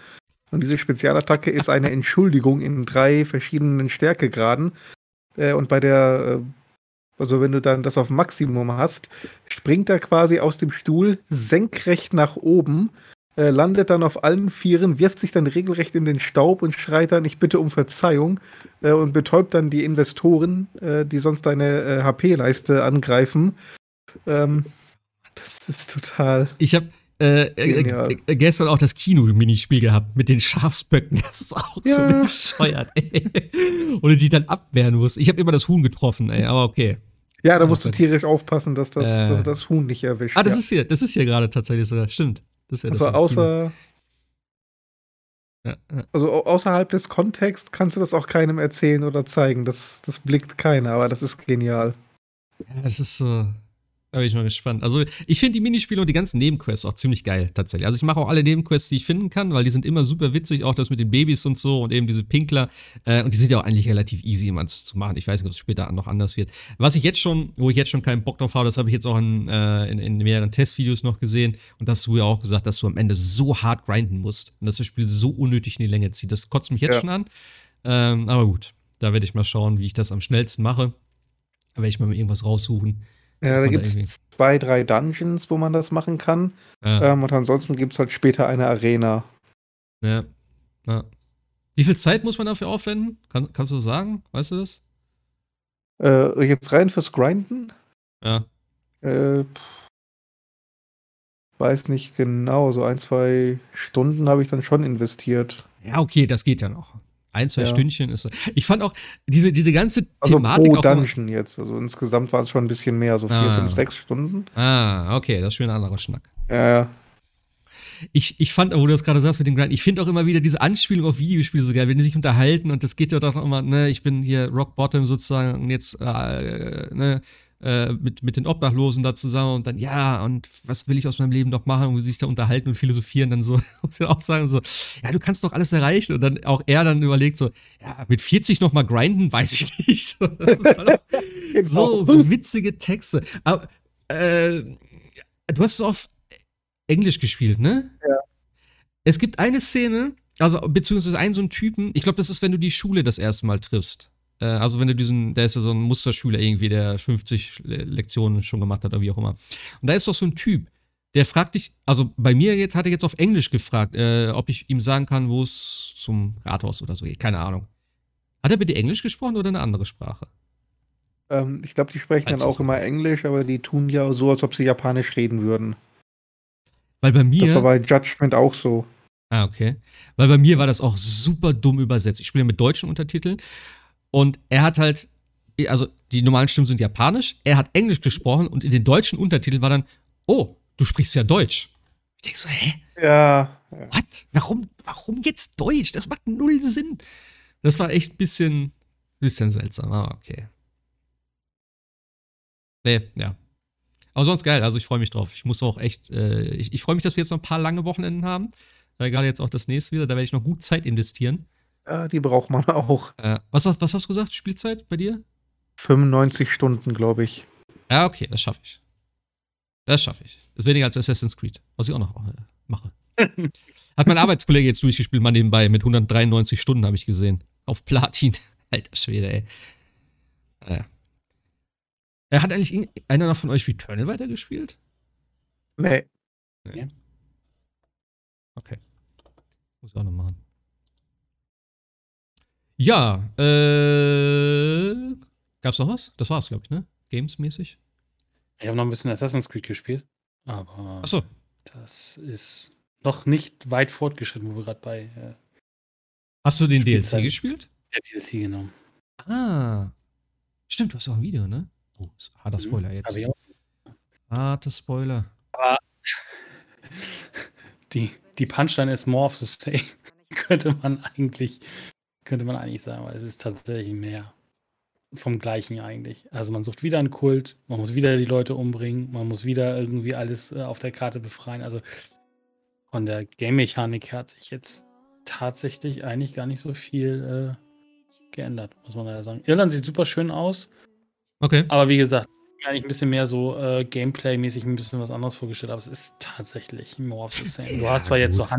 Und diese Spezialattacke ist eine Entschuldigung in drei verschiedenen Stärkegraden. Äh, und bei der, äh, also wenn du dann das auf Maximum hast, springt er quasi aus dem Stuhl senkrecht nach oben äh, landet dann auf allen Vieren, wirft sich dann regelrecht in den Staub und schreit dann, ich bitte um Verzeihung äh, und betäubt dann die Investoren, äh, die sonst deine HP-Leiste äh, angreifen. Ähm, das ist total. Ich habe äh, gestern auch das Kino-Minispiel gehabt mit den Schafsböcken. Das ist auch ja. so bescheuert, ey. Oder die dann abwehren muss. Ich habe immer das Huhn getroffen, ey, aber okay. Ja, da musst du tierisch aufpassen, dass das, dass das Huhn nicht erwischt. Ah, das ja. ist hier, das ist hier gerade tatsächlich so, stimmt. Das ist ja also das außer, ja, ja. Also außerhalb des Kontexts kannst du das auch keinem erzählen oder zeigen. Das, das blickt keiner, aber das ist genial. Ja, es ist so. Da bin ich mal gespannt. Also, ich finde die Minispiele und die ganzen Nebenquests auch ziemlich geil, tatsächlich. Also, ich mache auch alle Nebenquests, die ich finden kann, weil die sind immer super witzig, auch das mit den Babys und so und eben diese Pinkler. Äh, und die sind ja auch eigentlich relativ easy immer zu machen. Ich weiß nicht, ob es später noch anders wird. Was ich jetzt schon, wo ich jetzt schon keinen Bock drauf habe, das habe ich jetzt auch in, äh, in, in, mehreren Testvideos noch gesehen. Und das hast du ja auch gesagt, dass du am Ende so hart grinden musst und dass das Spiel so unnötig in die Länge zieht. Das kotzt mich jetzt ja. schon an. Ähm, aber gut, da werde ich mal schauen, wie ich das am schnellsten mache. Da werde ich mal irgendwas raussuchen. Ja, da gibt es zwei, drei Dungeons, wo man das machen kann. Ja. Ähm, und ansonsten gibt es halt später eine Arena. Ja. ja. Wie viel Zeit muss man dafür aufwenden? Kann, kannst du sagen? Weißt du das? Äh, jetzt rein fürs Grinden? Ja. Äh, weiß nicht genau. So ein, zwei Stunden habe ich dann schon investiert. Ja, okay, das geht ja noch. Ein, zwei Ja. Stündchen ist. Ich fand auch diese, diese ganze Also Thematik pro Dungeon jetzt. Also insgesamt war es schon ein bisschen mehr, so vier, Ah. fünf, sechs Stunden. Ah, okay, das ist schon ein anderer Schnack. Ja, ja. Ich, ich fand, wo du das gerade sagst mit dem Grind, ich finde auch immer wieder diese Anspielung auf Videospiele so geil, wenn die sich unterhalten und das geht ja doch immer, ne, ich bin hier Rock Bottom sozusagen und jetzt, äh, ne, äh, mit, mit den Obdachlosen da zusammen und dann, ja, und was will ich aus meinem Leben noch machen, und sich da unterhalten und philosophieren, dann so, muss ich auch sagen, so, ja, du kannst doch alles erreichen und dann auch er dann überlegt so, ja, mit 40 noch mal grinden, weiß ich nicht. So, das ist halt auch so witzige Texte. Aber, äh, du hast es auf Englisch gespielt, ne? Ja. Es gibt eine Szene, also beziehungsweise einen so einen Typen, ich glaube, das ist, wenn du die Schule das erste Mal triffst. Äh, also wenn du diesen, der ist ja so ein Musterschüler irgendwie, der 50 Le- Lektionen schon gemacht hat oder wie auch immer. Und da ist doch so ein Typ, der fragt dich, also bei mir jetzt hat er jetzt auf Englisch gefragt, äh, ob ich ihm sagen kann, wo es zum Rathaus oder so geht. Keine Ahnung. Hat er bitte Englisch gesprochen oder eine andere Sprache? Ähm, ich glaube, die sprechen Als dann das auch so- immer Englisch, aber die tun ja so, als ob sie Japanisch reden würden. Weil bei Das mir. war bei Judgment auch so. Ah, okay. Weil bei mir war das auch super dumm übersetzt. Ich spiele mit deutschen Untertiteln und er hat halt, also die normalen Stimmen sind japanisch, er hat Englisch gesprochen und in den deutschen Untertiteln war dann, oh, du sprichst ja Deutsch. Ich denke so, hä? Ja. ja. What? Warum, warum jetzt Deutsch? Das macht null Sinn. Das war echt ein bisschen, bisschen seltsam, aber okay. Nee, ja. Aber sonst geil, also ich freue mich drauf. Ich muss auch echt, äh, ich, ich freue mich, dass wir jetzt noch ein paar lange Wochenenden haben. Weil gerade jetzt auch das nächste wieder, da werde ich noch gut Zeit investieren. Ja, die braucht man auch. Äh, was, hast- was hast du gesagt? Spielzeit bei dir? 95 Stunden, glaube ich. Ja, okay, das schaffe ich. Das schaffe ich. Das ist weniger als Assassin's Creed, was ich auch noch äh, mache. Hat mein Arbeitskollege jetzt durchgespielt, mal nebenbei, mit 193 Stunden habe ich gesehen. Auf Platin. Alter Schwede, ey. Naja. Er hat eigentlich einer noch von euch Returnal weitergespielt? Nee. Okay. Muss ich auch noch machen. Ja, äh. Gab's noch was? Das war's, glaube ich, ne? Games-mäßig? Ich habe noch ein bisschen Assassin's Creed gespielt, aber Achso. das ist noch nicht weit fortgeschritten, wo wir gerade bei äh, Hast du den. DLC gespielt? der DLC genommen. Ah. Stimmt, du hast ja auch ein Video, ne? Oh, ein harter Spoiler jetzt. Aber ja, Harter Spoiler. die, die Punchline ist more of the same. könnte man eigentlich, könnte man eigentlich sagen, weil es ist tatsächlich mehr vom Gleichen eigentlich. Also man sucht wieder einen Kult, man muss wieder die Leute umbringen, man muss wieder irgendwie alles äh, auf der Karte befreien. Also von der Game-Mechanik hat sich jetzt tatsächlich eigentlich gar nicht so viel äh, geändert, muss man leider sagen. Irland sieht super schön aus, Okay. aber wie gesagt, eigentlich ein bisschen mehr so äh, Gameplay-mäßig ein bisschen was anderes vorgestellt, aber es ist tatsächlich more of the same. Du hast zwar jetzt so gut.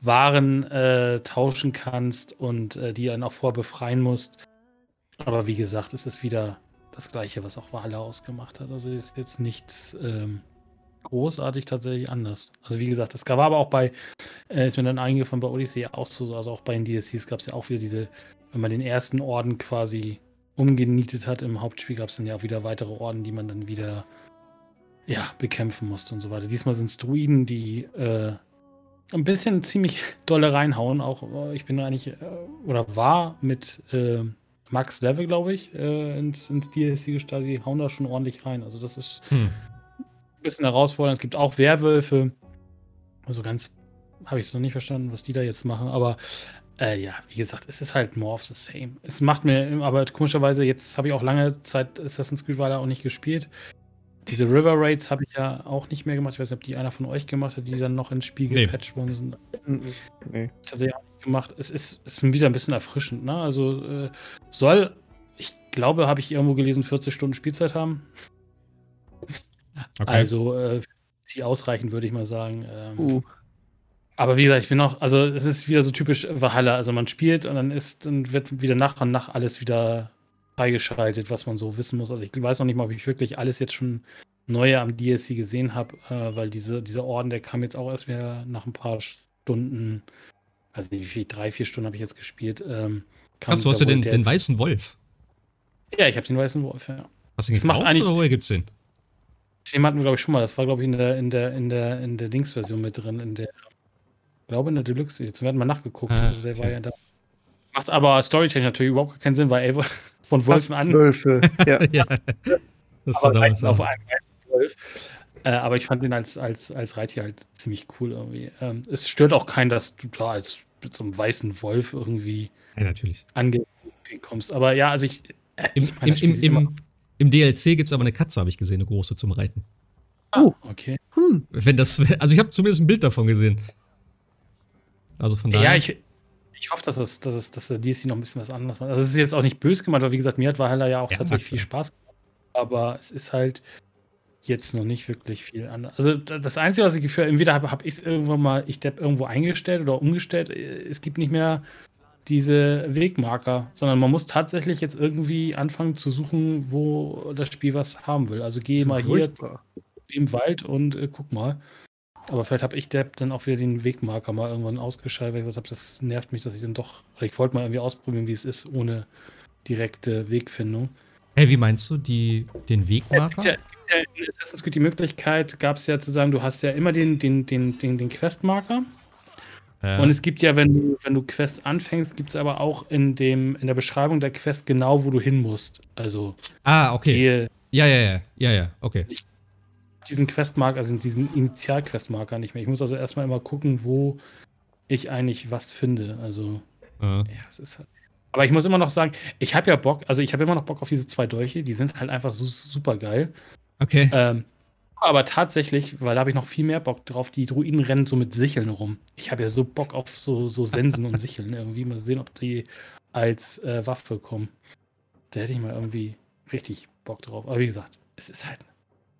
Waren äh, tauschen kannst und äh, die dann auch vor befreien musst. Aber wie gesagt, es ist wieder das gleiche, was auch Valhalla ausgemacht hat. Also ist jetzt nichts ähm, großartig tatsächlich anders. Also wie gesagt, das war aber auch bei, äh, ist mir dann eingefallen bei Odyssey auch so, also auch bei den DLCs gab es ja auch wieder diese, wenn man den ersten Orden quasi umgenietet hat im Hauptspiel, gab es dann ja auch wieder weitere Orden, die man dann wieder ja, bekämpfen musste und so weiter. Diesmal sind es Druiden, die äh, ein bisschen ziemlich dolle reinhauen. Auch äh, ich bin eigentlich äh, oder war mit äh, Max Level, glaube ich, äh, ins, ins DLC gestartet. Die hauen da schon ordentlich rein. Also das ist Hm. ein bisschen herausfordernd. Es gibt auch Werwölfe. Also ganz habe ich es noch nicht verstanden, was die da jetzt machen. Aber äh, ja, wie gesagt, es ist halt more of the same. Es macht mir, aber komischerweise, jetzt habe ich auch lange Zeit Assassin's Creed weiter auch nicht gespielt. Diese River Raids habe ich ja auch nicht mehr gemacht. Ich weiß nicht, ob die einer von euch gemacht hat, die dann noch ins Spiel Nee. gepatcht worden sind. Mhm. Nee. Tatsächlich auch nicht gemacht. Es ist, es ist wieder ein bisschen erfrischend. Ne? Also äh, soll, ich glaube, habe ich irgendwo gelesen, 40 Stunden Spielzeit haben. Okay. Also äh, sie ausreichend, würde ich mal sagen. Ähm, Uh. Aber wie gesagt, ich bin noch, also es ist wieder so typisch Valhalla. Also man spielt und dann ist, dann wird wieder nach und nach alles wieder freigeschaltet, was man so wissen muss. Also ich weiß noch nicht mal, ob ich wirklich alles jetzt schon Neue am DLC gesehen habe, äh, weil diese, dieser Orden, der kam jetzt auch erst wieder nach ein paar Stunden also wie viel, drei, vier Stunden habe ich jetzt gespielt. Ähm, Hast du hast ja den, den weißen Wolf? Ja, ich habe den weißen Wolf, ja. Hast du den gekauft eigentlich, oder woher gibt's den? Den hatten wir, glaube ich, schon mal. Das war, glaube ich, in der, in der, in der, in der Dings-Version mit drin, in der, ich glaube, in der Deluxe. Jetzt werden wir nachgeguckt. Ah, also der okay. war ja da. Macht aber Storytelling natürlich überhaupt keinen Sinn, weil er von Wölfen an. Wölfe, ja. ja. Das war damals auf einem weißen Wolf. Äh, aber ich fand den als, als, als Reittier halt ziemlich cool irgendwie. Ähm, es stört auch keinen, dass du da als mit so einem weißen Wolf irgendwie ja, natürlich. angekommst. Aber ja, also ich. Äh, Im, ich meine, im, im, im, Im, DLC gibt es aber eine Katze, habe ich gesehen, eine große zum Reiten. Oh, okay. Hm. Wenn das, also ich habe zumindest ein Bild davon gesehen. Also von daher. Ja, ich, ich hoffe, dass, es, dass, es, dass der DLC noch ein bisschen was anderes macht. Also es ist jetzt auch nicht böse gemeint, aber wie gesagt, mir hat Valhalla ja auch ja, tatsächlich viel Spaß gemacht. Aber es ist halt jetzt noch nicht wirklich viel anders. Also das Einzige, was ich gefühlt entweder habe hab ich es irgendwann mal, ich Depp irgendwo eingestellt oder umgestellt. Es gibt nicht mehr diese Wegmarker, sondern man muss tatsächlich jetzt irgendwie anfangen zu suchen, wo das Spiel was haben will. Also geh mal hier im Wald und äh, guck mal. Aber vielleicht habe ich Depp dann auch wieder den Wegmarker mal irgendwann ausgeschaltet, weil ich gesagt habe, das nervt mich, dass ich dann doch, ich wollte mal irgendwie ausprobieren, wie es ist, ohne direkte Wegfindung. Hey, wie meinst du die, den Wegmarker? Ja, in Assassin's Creed die Möglichkeit, gab es ja zu sagen, du hast ja immer den, den, den, den, den Questmarker. Ja. Und es gibt ja, wenn du, wenn du Quest anfängst, gibt es aber auch in, dem, in der Beschreibung der Quest genau, wo du hin musst. Also. Ah, okay. Ja, ja, ja. Ja, ja, okay. Ich, diesen Questmarker, also diesen Initial-Questmarker nicht mehr. Ich muss also erstmal immer gucken, wo ich eigentlich was finde. Also. Ja, es ist halt. Aber ich muss immer noch sagen, ich habe ja Bock, also ich habe immer noch Bock auf diese zwei Dolche, die sind halt einfach so super geil. Okay. Ähm, aber tatsächlich, weil da habe ich noch viel mehr Bock drauf, die Druiden rennen so mit Sicheln rum. Ich habe ja so Bock auf so, so Sensen und Sicheln irgendwie. Mal sehen, ob die als äh, Waffe kommen. Da hätte ich mal irgendwie richtig Bock drauf. Aber wie gesagt, es ist halt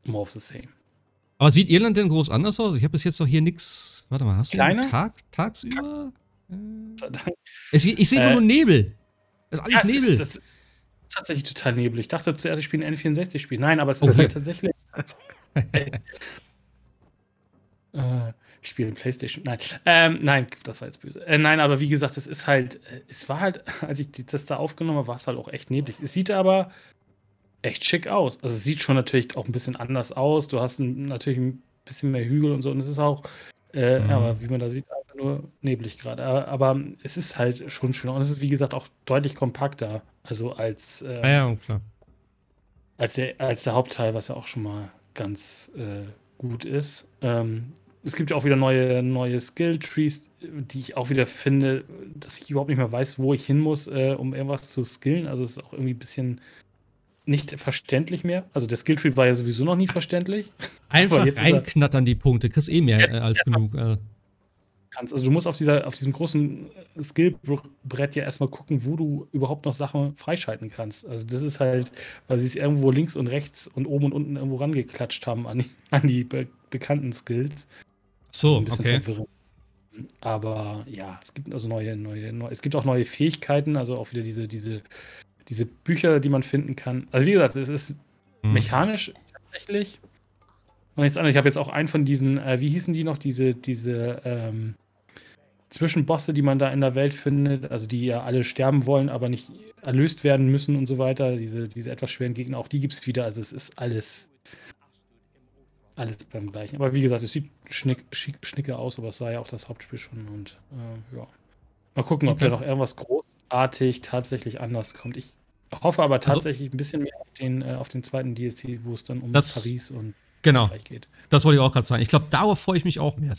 more of the same. Aber sieht Irland denn groß anders aus? Ich habe bis jetzt noch hier nichts. Warte mal, hast du Kleine? Tag, tagsüber? Äh, ich, ich sehe äh, nur Nebel. Das ist alles ja, Nebel. Ist, das, tatsächlich total nebelig. Ich dachte zuerst, ich spiele ein N64-Spiel. Nein, aber es ist okay. halt tatsächlich. äh, ich spiele PlayStation. Nein, ähm, nein, das war jetzt böse. Äh, nein, aber wie gesagt, es ist halt, äh, es war halt, als ich die Tester aufgenommen habe, war es halt auch echt neblig. Es sieht aber echt schick aus. Also es sieht schon natürlich auch ein bisschen anders aus. Du hast ein, natürlich ein bisschen mehr Hügel und so. Und es ist auch, äh, mhm. aber wie man da sieht, einfach nur neblig gerade. Aber, aber, es ist halt schon schön. Und es ist, wie gesagt, auch deutlich kompakter. Also als, äh, ah ja, klar. Als, der, als der Hauptteil, was ja auch schon mal ganz äh, gut ist. Ähm, es gibt ja auch wieder neue, neue Skill-Trees, die ich auch wieder finde, dass ich überhaupt nicht mehr weiß, wo ich hin muss, äh, um irgendwas zu skillen. Also es ist auch irgendwie ein bisschen nicht verständlich mehr. Also der Skilltree war ja sowieso noch nie verständlich. Einfach reinknattern die Punkte, kriegst eh mehr ja, äh, als ja. genug. Äh kannst. Also du musst auf, dieser, auf diesem großen Skillbrett ja erstmal gucken, wo du überhaupt noch Sachen freischalten kannst. Also das ist halt, weil sie es irgendwo links und rechts und oben und unten irgendwo rangeklatscht haben an die, an die be bekannten Skills. So, okay. Verwirrend. Aber ja, es gibt also neue, neue, neue, es gibt auch neue Fähigkeiten, also auch wieder diese, diese, diese Bücher, die man finden kann. Also wie gesagt, es ist hm. mechanisch tatsächlich. Und jetzt an, ich habe jetzt auch einen von diesen, äh, wie hießen die noch, diese, diese, ähm, Zwischenbosse, die man da in der Welt findet, also die ja alle sterben wollen, aber nicht erlöst werden müssen und so weiter, diese, diese etwas schweren Gegner, auch die gibt es wieder. Also es ist alles, alles beim gleichen. Aber wie gesagt, es sieht schnick, schick, schnicke aus, aber es sah ja auch das Hauptspiel schon. Und äh, ja. Mal gucken, ob okay. da noch irgendwas großartig tatsächlich anders kommt. Ich hoffe aber also tatsächlich also, ein bisschen mehr auf den, äh, auf den zweiten DLC, wo es dann um das, Paris und genau, geht. Das wollte ich auch gerade sagen. Ich glaube, darauf freue ich mich auch mehr.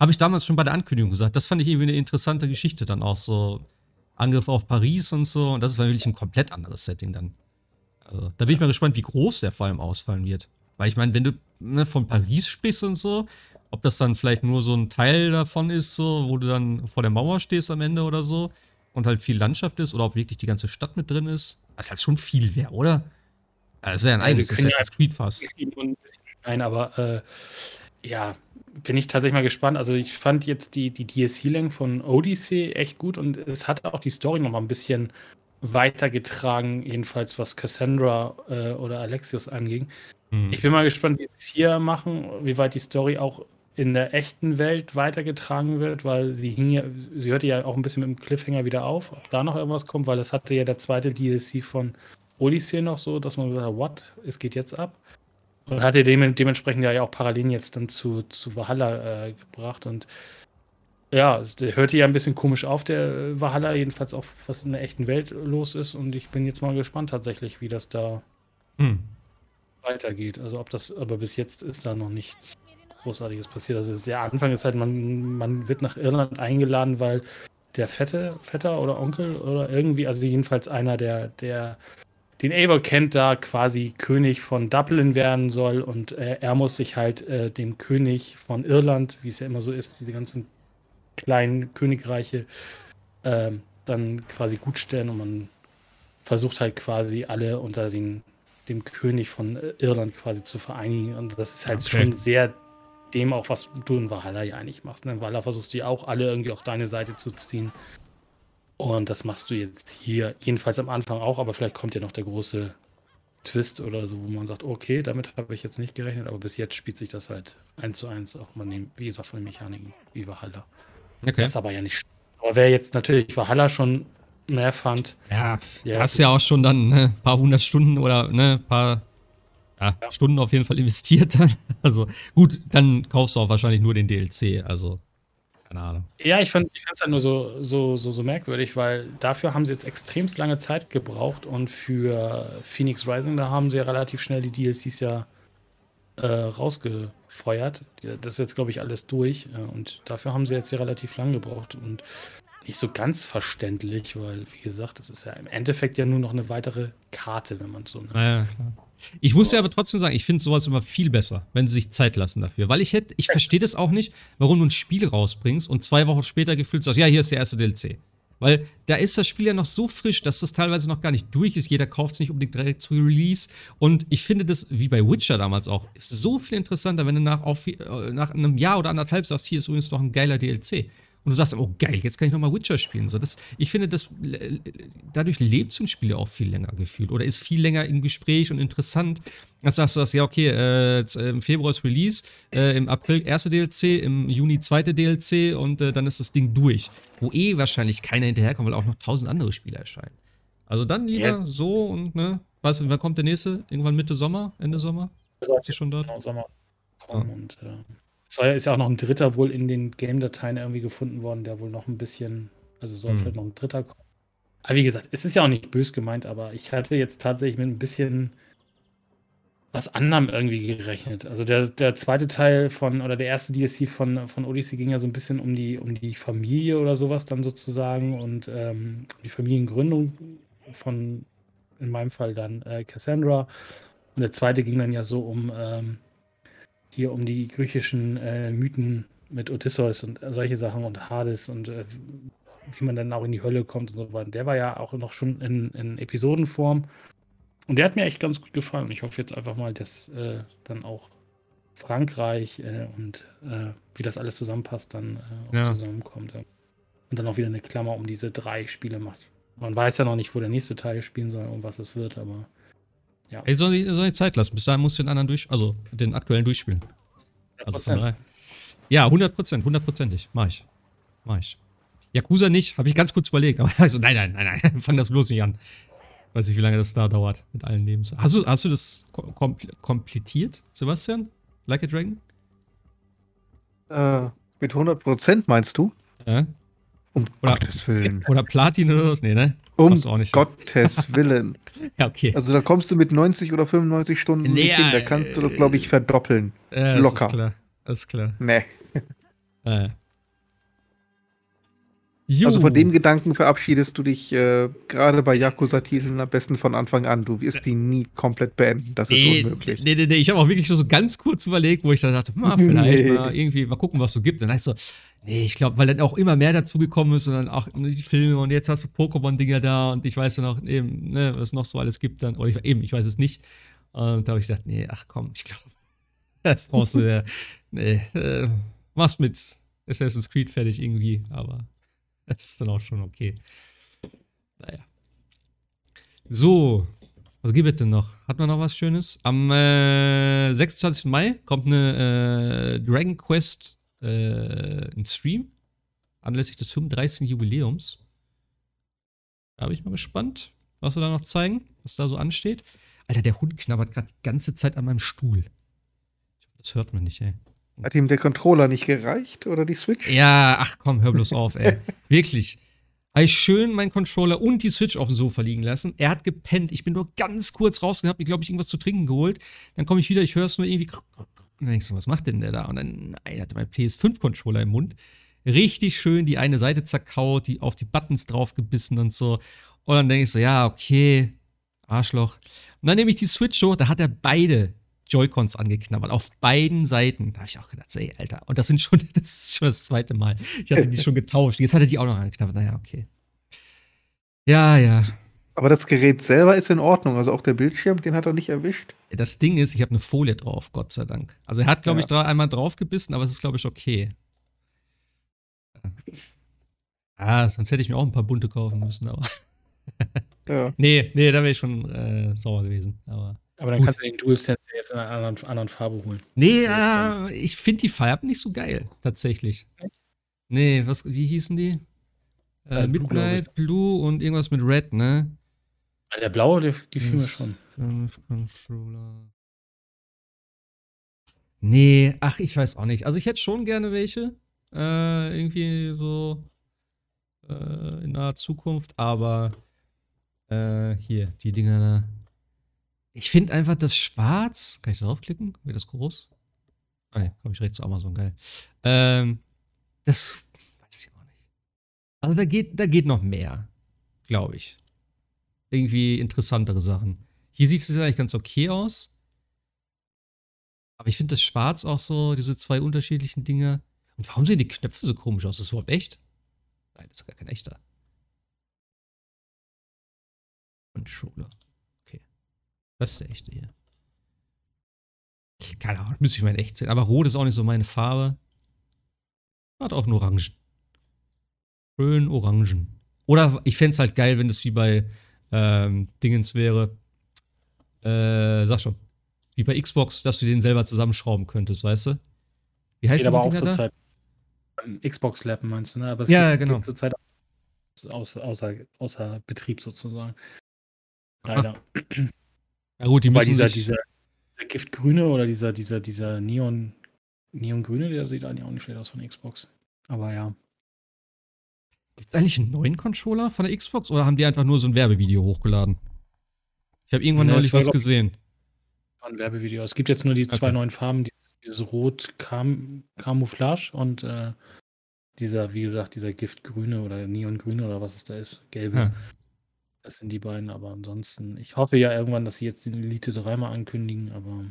Habe ich damals schon bei der Ankündigung gesagt. Das fand ich irgendwie eine interessante Geschichte dann auch so. Angriff auf Paris und so. Und das war wirklich ein komplett anderes Setting dann. Also, da bin ich mal gespannt, wie groß der vor allem ausfallen wird. Weil ich meine, wenn du ne, von Paris sprichst und so, ob das dann vielleicht nur so ein Teil davon ist, so, wo du dann vor der Mauer stehst am Ende oder so und halt viel Landschaft ist oder ob wirklich die ganze Stadt mit drin ist, das halt schon viel wäre, oder? Das wäre ein eigenes Assassin's Creed fast. Nein, aber äh, ja, bin ich tatsächlich mal gespannt. Also ich fand jetzt die, die DLC-Länge von Odyssey echt gut und es hat auch die Story noch mal ein bisschen weitergetragen, jedenfalls was Cassandra äh, oder Alexios anging. Hm. Ich bin mal gespannt, wie sie es hier machen, wie weit die Story auch in der echten Welt weitergetragen wird, weil sie hing ja, sie hörte ja auch ein bisschen mit dem Cliffhanger wieder auf, ob da noch irgendwas kommt, weil das hatte ja der zweite DLC von Odyssey noch so, dass man gesagt hat, what, es geht jetzt ab. Und hatte dem, dementsprechend ja auch Parallelen jetzt dann zu, zu Valhalla äh, gebracht und ja, der hörte ja ein bisschen komisch auf, der Valhalla, jedenfalls auch, was in der echten Welt los ist. Und ich bin jetzt mal gespannt tatsächlich, wie das da hm. weitergeht. Also ob das, aber bis jetzt ist da noch nichts Großartiges passiert. Also der Anfang ist halt, man, man wird nach Irland eingeladen, weil der Fette, Vetter oder Onkel oder irgendwie, also jedenfalls einer, der, der den Eivor kennt, da quasi König von Dublin werden soll und äh, er muss sich halt äh, dem König von Irland, wie es ja immer so ist, diese ganzen kleinen Königreiche äh, dann quasi gut stellen und man versucht halt quasi alle unter den, dem König von Irland quasi zu vereinigen und das ist halt okay. schon sehr dem auch, was du in Valhalla ja eigentlich machst. Ne? In Valhalla versuchst du ja auch alle irgendwie auf deine Seite zu ziehen. Und das machst du jetzt hier, jedenfalls am Anfang auch, aber vielleicht kommt ja noch der große Twist oder so, wo man sagt, okay, damit habe ich jetzt nicht gerechnet, aber bis jetzt spielt sich das halt eins zu eins, auch man, wie gesagt, von den Mechaniken wie Valhalla. Okay. Das ist aber ja nicht. Aber wer jetzt natürlich Valhalla schon mehr fand. Ja, ja hast ja auch schon dann ein ne, paar hundert Stunden oder ne, paar ja. Stunden auf jeden Fall investiert dann. Also gut, dann kaufst du auch wahrscheinlich nur den DLC. Also keine Ahnung. Ja, ich fand es halt nur so, so, so, so merkwürdig, weil dafür haben sie jetzt extremst lange Zeit gebraucht und für Phoenix Rising, da haben sie ja relativ schnell die DLCs ja äh, rausgefeuert. Das ist jetzt, glaube ich, alles durch. Äh, und dafür haben sie jetzt ja relativ lang gebraucht. Und nicht so ganz verständlich, weil, wie gesagt, das ist ja im Endeffekt ja nur noch eine weitere Karte, wenn man so. Ne? Ja, klar. Ich muss ja aber trotzdem sagen, ich finde sowas immer viel besser, wenn sie sich Zeit lassen dafür. Weil ich hätte, ich verstehe das auch nicht, warum du ein Spiel rausbringst und zwei Wochen später gefühlt sagst, ja, hier ist der erste DLC. Weil da ist das Spiel ja noch so frisch, dass das teilweise noch gar nicht durch ist. Jeder kauft es nicht unbedingt direkt zu Release. Und ich finde das, wie bei Witcher damals auch, so viel interessanter, wenn du nach, auf, äh, nach einem Jahr oder anderthalb sagst, hier ist übrigens noch ein geiler DLC und du sagst, oh geil, jetzt kann ich nochmal Witcher spielen. So, das, ich finde, das, dadurch lebt so ein Spiel ja auch viel länger gefühlt oder ist viel länger im Gespräch und interessant. Als sagst du das, ja, okay, äh, im Februar ist Release, äh, im April erste DLC, im Juni zweite DLC und äh, dann ist das Ding durch. Wo eh wahrscheinlich keiner hinterherkommt, weil auch noch tausend andere Spiele erscheinen. Also dann lieber ja. so und, ne, weißt du, wann kommt der nächste? Irgendwann Mitte Sommer, Ende Sommer? Ist sie schon dort? Genau, Sommer. Kommen ja. und, es ist ja auch noch ein dritter wohl in den Game-Dateien irgendwie gefunden worden, der wohl noch ein bisschen, also soll hm. vielleicht noch ein dritter kommen. Aber wie gesagt, es ist ja auch nicht bös gemeint, aber ich hatte jetzt tatsächlich mit ein bisschen was anderem irgendwie gerechnet. Also der, der zweite Teil von, oder der erste DLC von, von Odyssey ging ja so ein bisschen um die, um die Familie oder sowas dann sozusagen und ähm, die Familiengründung von, in meinem Fall dann äh, Cassandra. Und der zweite ging dann ja so um ähm, hier um die griechischen äh, Mythen mit Odysseus und solche Sachen und Hades und äh, wie man dann auch in die Hölle kommt und so weiter. Der war ja auch noch schon in, in Episodenform. Und der hat mir echt ganz gut gefallen. Ich hoffe jetzt einfach mal, dass äh, dann auch Frankreich äh, und äh, wie das alles zusammenpasst, dann äh, ja. zusammenkommt. Ja. Und dann auch wieder eine Klammer um diese drei Spiele macht. Man weiß ja noch nicht, wo der nächste Teil spielen soll und was es wird, aber ja. Ey, soll ich, soll ich Zeit lassen. Bis dahin musst du den anderen durch, also den aktuellen durchspielen. 100%. Also von daher. Ja, 100 Prozent, hundertprozentig. Mach ich. Mach ich. Yakuza nicht, habe ich ganz kurz überlegt. Aber also, nein, nein, nein, nein, fang das bloß nicht an. Weiß nicht, wie lange das da dauert mit allen Lebens. Hast du, hast du das kom komplettiert, Sebastian? Like a Dragon? Äh, mit 100 Prozent meinst du? Ja. Um oder, Gottes Willen. Oder Platin oder was? Nee, ne? Um Gottes Willen. ja, okay. Also da kommst du mit 90 oder 95 Stunden nee, nicht hin. Da kannst du das, glaube ich, verdoppeln. Äh, Locker. Ist klar. ist klar. Nee. Äh. Also von dem Gedanken verabschiedest du dich äh, gerade bei Yakuza-Titeln am besten von Anfang an. Du wirst die nie komplett beenden. Das ist nee, unmöglich. Nee, nee, nee. Ich habe auch wirklich so ganz kurz überlegt, wo ich dann dachte, mal, vielleicht nee. mal irgendwie mal gucken, was es so gibt. dann ich so, nee, ich glaube, weil dann auch immer mehr dazugekommen ist und dann auch die Filme und jetzt hast du Pokémon-Dinger da und ich weiß ja noch eben, ne, was es noch so alles gibt dann. Oder ich, eben, ich weiß es nicht. Und da habe ich gedacht, nee, ach komm, ich glaube, das brauchst du ja. nee, äh, machst mit Assassin's Creed fertig irgendwie, aber das ist dann auch schon okay. Naja. So, Was gibt es denn noch? Hat man noch was Schönes? Am äh, 26. Mai kommt eine äh, Dragon Quest äh, ein Stream anlässlich des 35. Jubiläums. Da bin ich mal gespannt, was wir da noch zeigen, was da so ansteht. Alter, der Hund knabbert gerade die ganze Zeit an meinem Stuhl. Das hört man nicht, ey. Hat ihm der Controller nicht gereicht oder die Switch? Ja, ach komm, hör bloß auf, ey. Wirklich. Habe ich schön meinen Controller und die Switch auf dem Sofa liegen lassen. Er hat gepennt. Ich bin nur ganz kurz rausgegangen, hab mir, glaube ich, irgendwas zu trinken geholt. Dann komme ich wieder, ich höre es nur irgendwie. Und dann denkst du, was macht denn der da? Und dann, nein, er hatte mein PS5-Controller im Mund. Richtig schön die eine Seite zerkaut, die auf die Buttons draufgebissen und so. Und dann denke ich so, ja, okay, Arschloch. Und dann nehme ich die Switch hoch, da hat er beide Joy-Cons angeknabbert, auf beiden Seiten. Da habe ich auch gedacht, ey, Alter. Und das sind schon, das ist schon das zweite Mal. Ich hatte die schon getauscht. Jetzt hat er die auch noch angeknabbert. Naja, okay. Ja, ja. Aber das Gerät selber ist in Ordnung. Also auch der Bildschirm, den hat er nicht erwischt. Das Ding ist, ich habe eine Folie drauf, Gott sei Dank. Also er hat, glaube Ja. ich, da einmal draufgebissen, aber es ist, glaube ich, okay. Ah, sonst hätte ich mir auch ein paar bunte kaufen müssen, aber. Ja. Nee, nee, da wäre ich schon äh, sauer gewesen. Aber. Aber dann Gut. kannst du den DualSense jetzt in einer anderen, anderen Farbe holen. Nee, äh, ich finde die Farben nicht so geil, tatsächlich. Nee, was, wie hießen die? Äh, Äh, Blue, Midnight, Blue und irgendwas mit Red, ne? Also der blaue, der gefiel mir schon. Controller. Nee, ach, ich weiß auch nicht. Also ich hätte schon gerne welche. Äh, irgendwie so äh, in naher Zukunft, aber äh, hier, die Dinger da. Ich finde einfach das Schwarz. Kann ich da draufklicken? Wird das groß? Ah ja, komme ich direkt zu Amazon, geil. Ähm, das weiß ich auch nicht. Also da geht, da geht noch mehr, glaube ich irgendwie interessantere Sachen. Hier sieht es eigentlich ganz okay aus. Aber ich finde das Schwarz auch so, diese zwei unterschiedlichen Dinge. Und warum sehen die Knöpfe so komisch aus? Ist das überhaupt echt? Nein, das ist gar kein echter. Controller. Okay. Das ist der echte hier. Keine Ahnung, müsste ich mal in echt sehen. Aber Rot ist auch nicht so meine Farbe. Hat auch einen Orangen. Schön Orangen. Oder ich fände es halt geil, wenn das wie bei ähm, Dingens wäre. Äh, sag schon. Wie bei Xbox, dass du den selber zusammenschrauben könntest, weißt du? Wie heißt Geht aber auch zurzeit. Xbox Lab meinst du, ne? Aber es Ja, geht, genau. zurzeit außer, außer, außer Betrieb sozusagen. Leider. Ja gut, die Weil müssen dieser, sich, dieser, dieser Giftgrüne oder dieser, dieser, dieser Neon, Neongrüne, der sieht eigentlich auch nicht schlecht aus von Xbox. Aber ja. Gibt es eigentlich einen neuen Controller von der Xbox oder haben die einfach nur so ein Werbevideo hochgeladen? Ich habe irgendwann es neulich was gesehen. Ein Werbevideo. Es gibt jetzt nur die zwei Okay. neuen Farben, dieses, dieses Rot Cam Camouflage und äh, dieser, wie gesagt, dieser Giftgrüne oder Neongrüne oder was es da ist, gelbe. Ja. Das sind die beiden, aber ansonsten, ich hoffe ja irgendwann, dass sie jetzt den Elite dreimal ankündigen, aber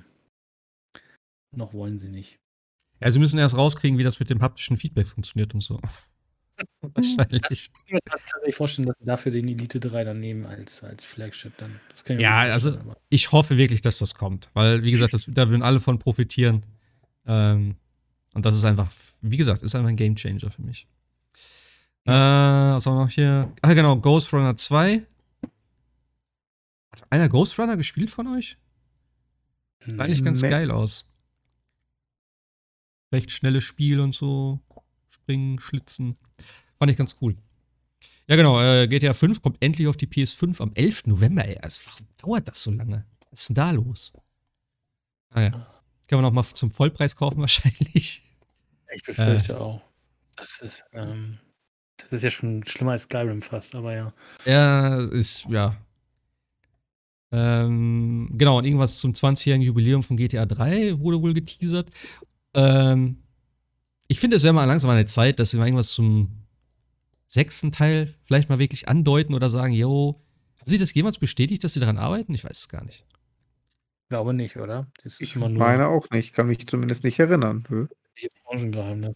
noch wollen sie nicht. ja, sie müssen erst rauskriegen, wie das mit dem haptischen Feedback funktioniert und so. Wahrscheinlich. Ich kann mir vorstellen, dass sie dafür den Elite 3 dann nehmen als, als Flagship dann. Ja, gut also- aber- Ich hoffe wirklich, dass das kommt, weil, wie gesagt, das, da würden alle von profitieren. Ähm, und das ist einfach, wie gesagt, ist einfach ein Game Changer für mich. Äh, was haben wir noch hier? Ah, genau, Ghost Runner 2. Hat einer Ghost Runner gespielt von euch? Sah eigentlich ganz Nee. geil aus. Recht schnelles Spiel und so. Springen, schlitzen. Fand ich ganz cool. Ja, genau. Äh, GTA 5 kommt endlich auf die PS5 am 11. November erst. Warum dauert das so lange? Was ist denn da los? Ah ja. Kann man auch mal zum Vollpreis kaufen, wahrscheinlich. Ich Äh. befürchte auch. Das ist, ähm, das ist ja schon schlimmer als Skyrim fast, aber ja. Ja, ist, ja. Ähm, genau, und irgendwas zum 20-jährigen Jubiläum von GTA 3 wurde wohl geteasert. Ähm, ich finde, es wäre mal langsam eine Zeit, dass sie mal irgendwas zum sechsten Teil vielleicht mal wirklich andeuten oder sagen, yo, haben sie das jemals bestätigt, dass sie daran arbeiten? Ich weiß es gar nicht. Glaube nicht, oder? Das ist Ich immer nur meine auch nicht. Kann mich zumindest nicht erinnern. Branchengeheimnis.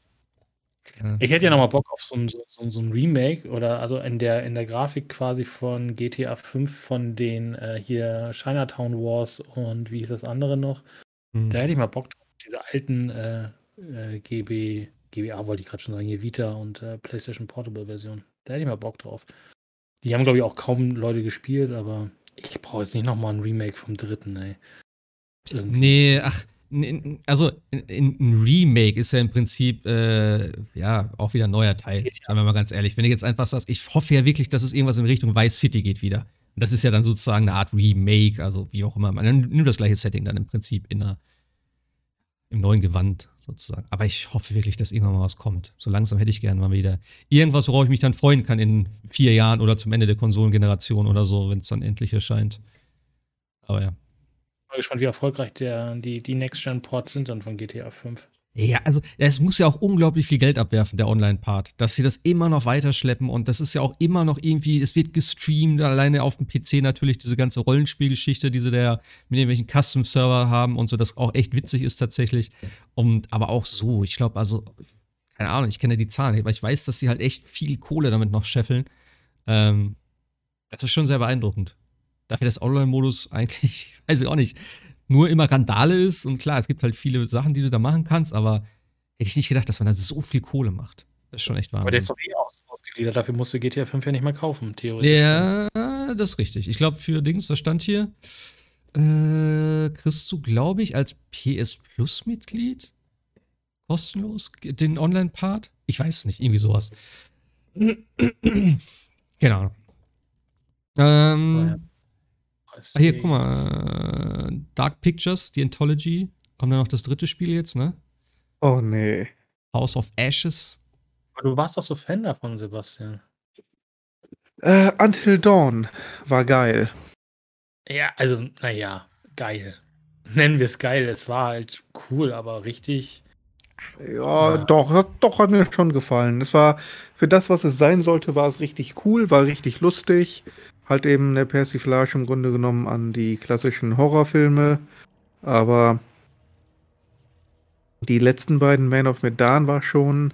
Ja. Ich hätte ja nochmal Bock auf so ein, so, so, so ein Remake oder also in der, in der Grafik quasi von GTA 5 von den äh, hier Chinatown Wars und wie hieß das andere noch? Hm. Da hätte ich mal Bock drauf. Diese alten äh, äh, GB, GBA wollte ich gerade schon sagen, hier Vita und äh, PlayStation Portable Version. Da hätte ich mal Bock drauf. Die haben, glaube ich, auch kaum Leute gespielt, aber Ich brauche jetzt nicht nochmal ein Remake vom dritten, ey. Irgendwie. Nee, ach, also ein Remake ist ja im Prinzip äh, ja auch wieder ein neuer Teil. Sagen wir mal ganz ehrlich. Wenn du jetzt einfach sagst, ich hoffe ja wirklich, dass es irgendwas in Richtung Vice City geht wieder. Und das ist ja dann sozusagen eine Art Remake, also wie auch immer. Man nimmt das gleiche Setting dann im Prinzip in einer, im neuen Gewand sozusagen. Aber ich hoffe wirklich, dass irgendwann mal was kommt. So langsam hätte ich gerne mal wieder irgendwas, worauf ich mich dann freuen kann in vier Jahren oder zum Ende der Konsolengeneration oder so, wenn es dann endlich erscheint. Aber ja mal gespannt, wie erfolgreich der, die, die Next-Gen-Ports sind dann von GTA 5. Ja, also es muss ja auch unglaublich viel Geld abwerfen, der Online-Part, dass sie das immer noch weiterschleppen und das ist ja auch immer noch irgendwie, es wird gestreamt, alleine auf dem PC natürlich diese ganze Rollenspielgeschichte, die sie da mit irgendwelchen Custom-Server haben und so, das auch echt witzig ist tatsächlich. Und aber auch so, ich glaube, also, keine Ahnung, ich kenne ja die Zahlen, aber ich weiß, dass sie halt echt viel Kohle damit noch scheffeln. Ähm, das ist schon sehr beeindruckend dafür, dass Online-Modus eigentlich, weiß ich auch nicht, nur immer Randale ist. Und klar, es gibt halt viele Sachen, die du da machen kannst, aber hätte ich nicht gedacht, dass man da so viel Kohle macht. Das ist schon echt wahr. Aber der ist doch eh ausgegliedert, dafür musst du GTA 5 ja nicht mehr kaufen, theoretisch. Ja, das ist richtig. Ich glaube, für Dings, was stand hier? Äh, kriegst du, glaube ich, als PS Plus-Mitglied kostenlos den Online-Part? Ich weiß es nicht, irgendwie sowas. genau. Ähm, oh ja. Ah, hier, guck mal. Äh, Dark Pictures, die Anthology. Kommt ja noch das dritte Spiel jetzt, ne? Oh, nee. House of Ashes. Aber du warst doch so Fan davon, Sebastian. Äh, Until Dawn war geil. Ja, also, naja, geil. Nennen wir es geil. Es war halt cool, aber richtig. Ja, ja, doch, doch hat mir schon gefallen. Es war für das, was es sein sollte, war es richtig cool, war richtig lustig halt eben eine Persiflage im Grunde genommen an die klassischen Horrorfilme. Aber die letzten beiden Man of Medan war schon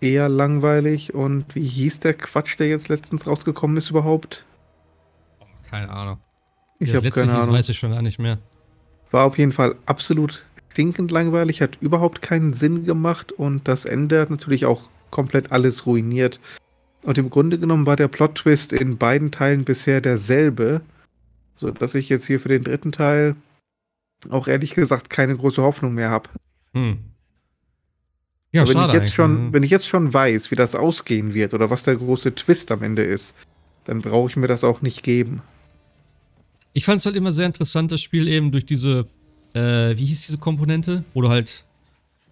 eher langweilig. Und wie hieß der Quatsch, der jetzt letztens rausgekommen ist überhaupt? Keine Ahnung. Ich habe keine Ahnung. weiß ich schon gar nicht mehr. War auf jeden Fall absolut stinkend langweilig, hat überhaupt keinen Sinn gemacht und das Ende hat natürlich auch komplett alles ruiniert. Und im Grunde genommen war der Plot-Twist in beiden Teilen bisher derselbe, sodass ich jetzt hier für den dritten Teil auch ehrlich gesagt keine große Hoffnung mehr habe. Hm. Ja, wenn ich jetzt schon, hm. wenn ich jetzt schon weiß, wie das ausgehen wird oder was der große Twist am Ende ist, dann brauche ich mir das auch nicht geben. Ich fand es halt immer sehr interessant, das Spiel eben durch diese, äh, wie hieß diese Komponente, wo du halt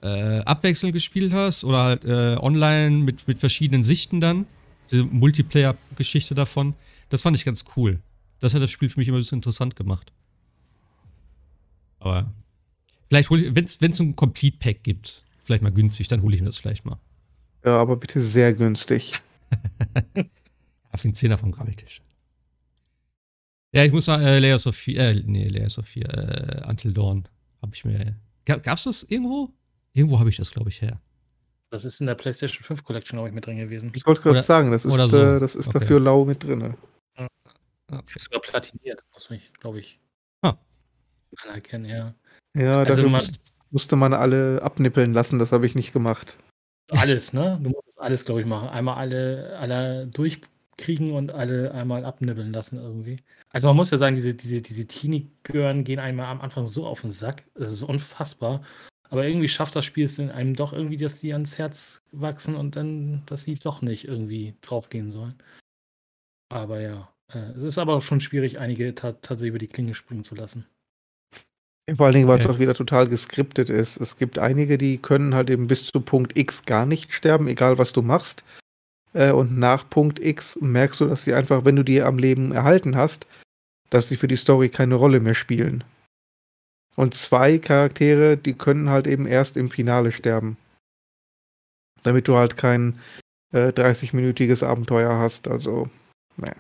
äh, abwechselnd gespielt hast oder halt äh, online mit, mit verschiedenen Sichten dann diese Multiplayer-Geschichte davon, das fand ich ganz cool. Das hat das Spiel für mich immer ein bisschen interessant gemacht. Aber vielleicht hole ich, wenn es ein Complete Pack gibt, vielleicht mal günstig, dann hole ich mir das vielleicht mal. Ja, aber bitte sehr günstig. für einen Zehner vom Grabbeltisch. Ja, ich muss sagen, äh, Layers of 4, äh, nee, Layers of 4, äh, Until Dawn habe ich mir. Gab, gab's das irgendwo? Irgendwo habe ich das, glaube ich, her. Das ist in der PlayStation 5 Collection, glaube ich, mit drin gewesen. Ich wollte gerade sagen, das ist, so. äh, das ist okay. dafür lau mit drin. Ja. Okay. Sogar platiniert, muss mich, glaube ich, ah. anerkennen, ja. Ja, also dafür man, musste man alle abnippeln lassen, das habe ich nicht gemacht. Alles, ne? Du musst alles, glaube ich, machen. Einmal alle, alle durchkriegen und alle einmal abnippeln lassen irgendwie. Also man muss ja sagen, diese, diese, diese Teenie-Gören gehen einmal am Anfang so auf den Sack. Das ist unfassbar. Aber irgendwie schafft das Spiel es in einem doch irgendwie, dass die ans Herz wachsen und dann, dass sie doch nicht irgendwie draufgehen sollen. Aber ja, äh, es ist aber auch schon schwierig, einige tatsächlich über die Klinge springen zu lassen. Vor allen Dingen, weil es auch wieder total geskriptet ist. Es gibt einige, die können halt eben bis zu Punkt X gar nicht sterben, egal was du machst. Äh, und nach Punkt X merkst du, dass sie einfach, wenn du die am Leben erhalten hast, dass sie für die Story keine Rolle mehr spielen. Und zwei Charaktere, die können halt eben erst im Finale sterben. Damit du halt kein äh, 30-minütiges Abenteuer hast. Also, naja.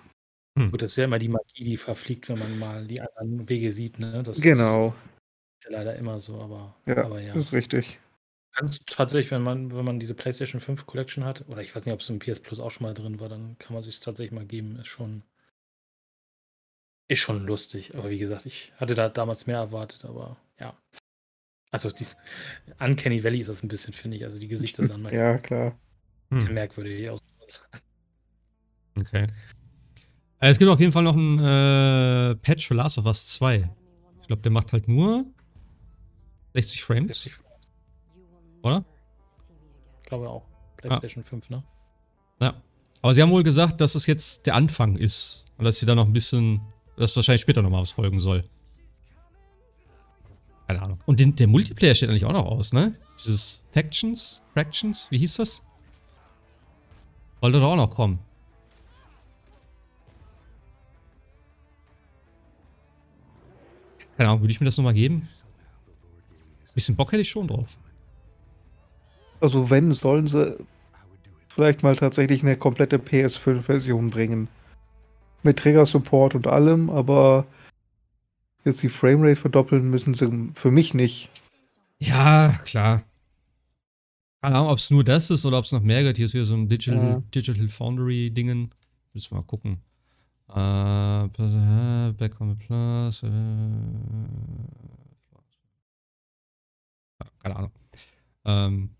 Hm. Gut, das ist ja immer die Magie, die verfliegt, wenn man mal die anderen Wege sieht. Ne? Das genau. ist ja leider immer so, aber ja, aber ja. Das ist richtig. Kannst tatsächlich, wenn man, wenn man diese PlayStation 5 Collection hat, oder ich weiß nicht, ob es im PS Plus auch schon mal drin war, dann kann man sich tatsächlich mal geben. Ist schon, ist schon lustig, aber wie gesagt, ich hatte da damals mehr erwartet, aber ja. Also dies Uncanny Valley ist das ein bisschen, finde ich. Also die Gesichter sahen Ja, klar. Hm. merkwürdig aus. Okay. Es gibt auf jeden Fall noch einen äh, Patch für Last of Us 2. Ich glaube, der macht halt nur 60 Frames. 60 Oder? Ich glaube auch. PlayStation ah. 5, ne? Ja. Aber sie haben wohl gesagt, dass es jetzt der Anfang ist. Und dass sie da noch ein bisschen. Dass wahrscheinlich später noch mal was folgen soll. Keine Ahnung. Und den, der Multiplayer steht eigentlich auch noch aus, ne? Dieses Factions? Fractions? Wie hieß das? Wollte doch auch noch kommen. Keine Ahnung, würde ich mir das nochmal geben? Ein bisschen Bock hätte ich schon drauf. Also wenn, sollen sie vielleicht mal tatsächlich eine komplette PS5-Version bringen. Mit Trigger-Support und allem, aber jetzt die Framerate verdoppeln müssen sie für mich nicht. Ja, klar. Keine Ahnung, ob es nur das ist oder ob es noch mehr gibt. Hier ist wieder so ein Digital, ja. Digital Foundry-Dingen. Müssen wir mal gucken. Uh, back on the plus. Uh, keine Ahnung. Ähm,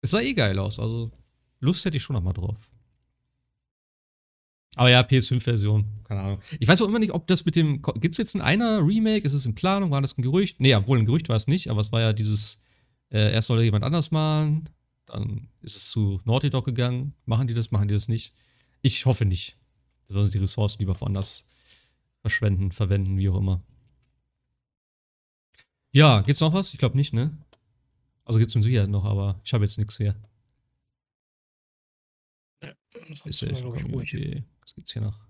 es sah eh geil aus, also Lust hätte ich schon noch mal drauf. Aber ja, PS5-Version, keine Ahnung. Ich weiß auch immer nicht, ob das mit dem. Gibt es jetzt ein einer Remake? Ist es in Planung? War das ein Gerücht? Nee, obwohl ein Gerücht war es nicht, aber es war ja dieses. Äh, erst soll jemand anders machen, dann ist es zu Naughty Dog gegangen. Machen die das? Machen die das nicht? Ich hoffe nicht sollen sie die Ressourcen lieber woanders verschwenden, verwenden, wie auch immer. Ja, gibt's noch was? Ich glaube nicht, ne? Also gibt's mit Sicherheit noch, aber ich habe jetzt nichts her. Ja, ist ja Community. Was gibt's hier noch?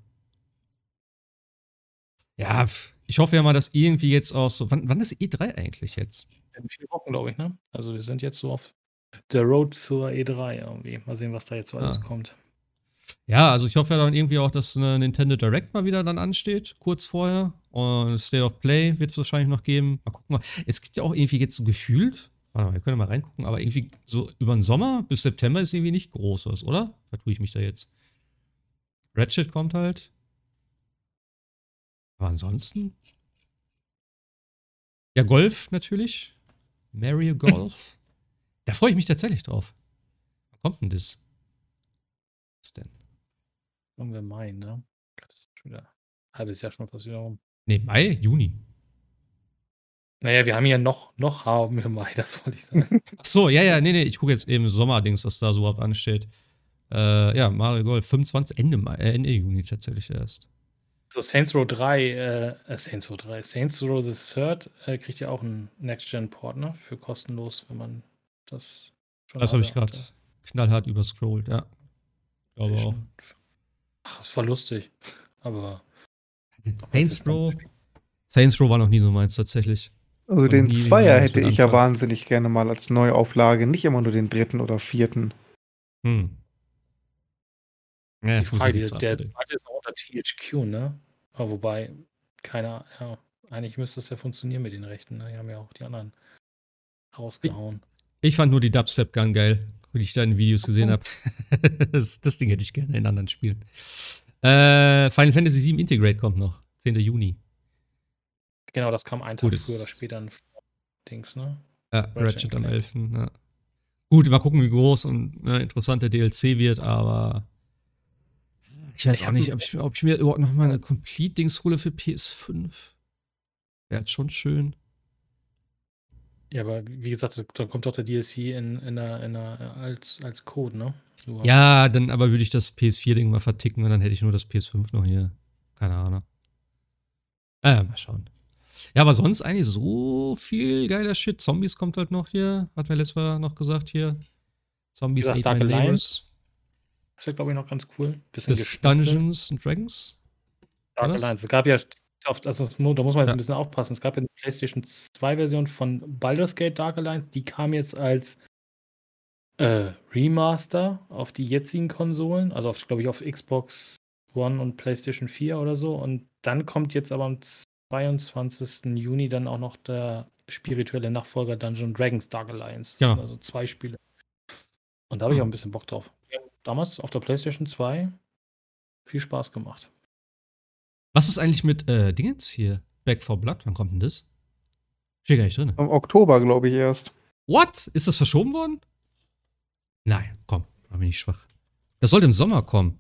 Ja, ich hoffe ja mal, dass irgendwie jetzt auch so. Wann, wann ist E3 eigentlich jetzt? In vier Wochen, glaube ich, ne? Also wir sind jetzt so auf der Road zur E3 irgendwie. Mal sehen, was da jetzt so alles ah. kommt. Ja, also ich hoffe ja dann irgendwie auch, dass eine Nintendo Direct mal wieder dann ansteht, kurz vorher. Und State of Play wird es wahrscheinlich noch geben. Mal gucken. Es gibt ja auch irgendwie jetzt so gefühlt, warte mal, wir können mal reingucken, aber irgendwie so über den Sommer bis September ist irgendwie nicht groß was, oder? Da tue ich mich da jetzt. Ratchet kommt halt. Aber ansonsten. Ja, Golf natürlich. Mario Golf. da freue ich mich tatsächlich drauf. Wann kommt denn das? Was denn? Sagen wir Mai, ne? Das ist schon wieder ein halbes Jahr schon fast wieder rum. Nee, Mai, Juni. Naja, wir haben ja noch, noch haben wir Mai, das wollte ich sagen. Ach so, ja, ja, nee, nee, ich gucke jetzt eben Sommerdings, was da so überhaupt ansteht. Äh, ja, Mario Golf 25, Ende, Mai, äh, Ende Juni tatsächlich erst. So, Saints Row 3, äh, äh, Saints Row 3, Saints Row the Third äh, kriegt ja auch einen Next-Gen-Port, ne? Für kostenlos, wenn man das schon Das habe ich gerade knallhart überscrollt, ja. Glaube auch. Ach, das war lustig. Aber. Saints Row. Saints Row war noch nie so meins tatsächlich. Also den Zweier hätte ich ja wahnsinnig gerne mal als Neuauflage, nicht immer nur den dritten oder vierten. Hm. Ja, die Frage, der, der zweite ist auch unter THQ, ne? Aber wobei, keiner, ja, eigentlich müsste es ja funktionieren mit den Rechten, ne? Die haben ja auch die anderen rausgehauen. Ich, ich fand nur die Dubstep-Gun geil wie ich deine Videos gesehen habe. das, das, Ding hätte ich gerne in anderen Spielen. Äh, Final Fantasy VII Integrate kommt noch. 10. Juni. Genau, das kam einen Tag Gut, früher oder später ein Dings, ne? Ja, Ratchet, am 11. Ja. Gut, mal gucken, wie groß und ne, interessant der DLC wird, aber ich weiß auch nicht, ob ich, ob ich mir überhaupt noch mal eine Complete-Dings hole für PS5. Wäre halt schon schön. Ja, aber wie gesagt, da kommt doch der DLC in, in der, in der, als, als Code, ne? Nur ja, dann aber würde ich das PS4-Ding mal verticken und dann hätte ich nur das PS5 noch hier. Keine Ahnung. Äh, mal schauen. Ja, aber sonst eigentlich so viel geiler Shit. Zombies kommt halt noch hier. Hat wir letztes Mal noch gesagt hier. Zombies gesagt, Dark Alliance. Das wäre, glaube ich, noch ganz cool. Bisschen das Dungeons and Dragons. Dark Alliance. Es gab ja oft, also das, da muss man jetzt ja. ein bisschen aufpassen. Es gab ja eine PlayStation 2-Version von Baldur's Gate Dark Alliance, die kam jetzt als äh, Remaster auf die jetzigen Konsolen, also auf, glaube ich, auf Xbox One und PlayStation 4 oder so. Und dann kommt jetzt aber am 22. Juni dann auch noch der spirituelle Nachfolger Dungeon Dragons Dark Alliance. Ja. Also zwei Spiele. Und da habe ich auch ein bisschen Bock drauf. Damals auf der PlayStation 2 viel Spaß gemacht. Was ist eigentlich mit äh, Dingens hier? Back for Blood, wann kommt denn das? Steht gar nicht drin. Im Oktober, glaube ich, erst. What? Ist das verschoben worden? Nein, komm, da bin ich schwach. Das sollte im Sommer kommen.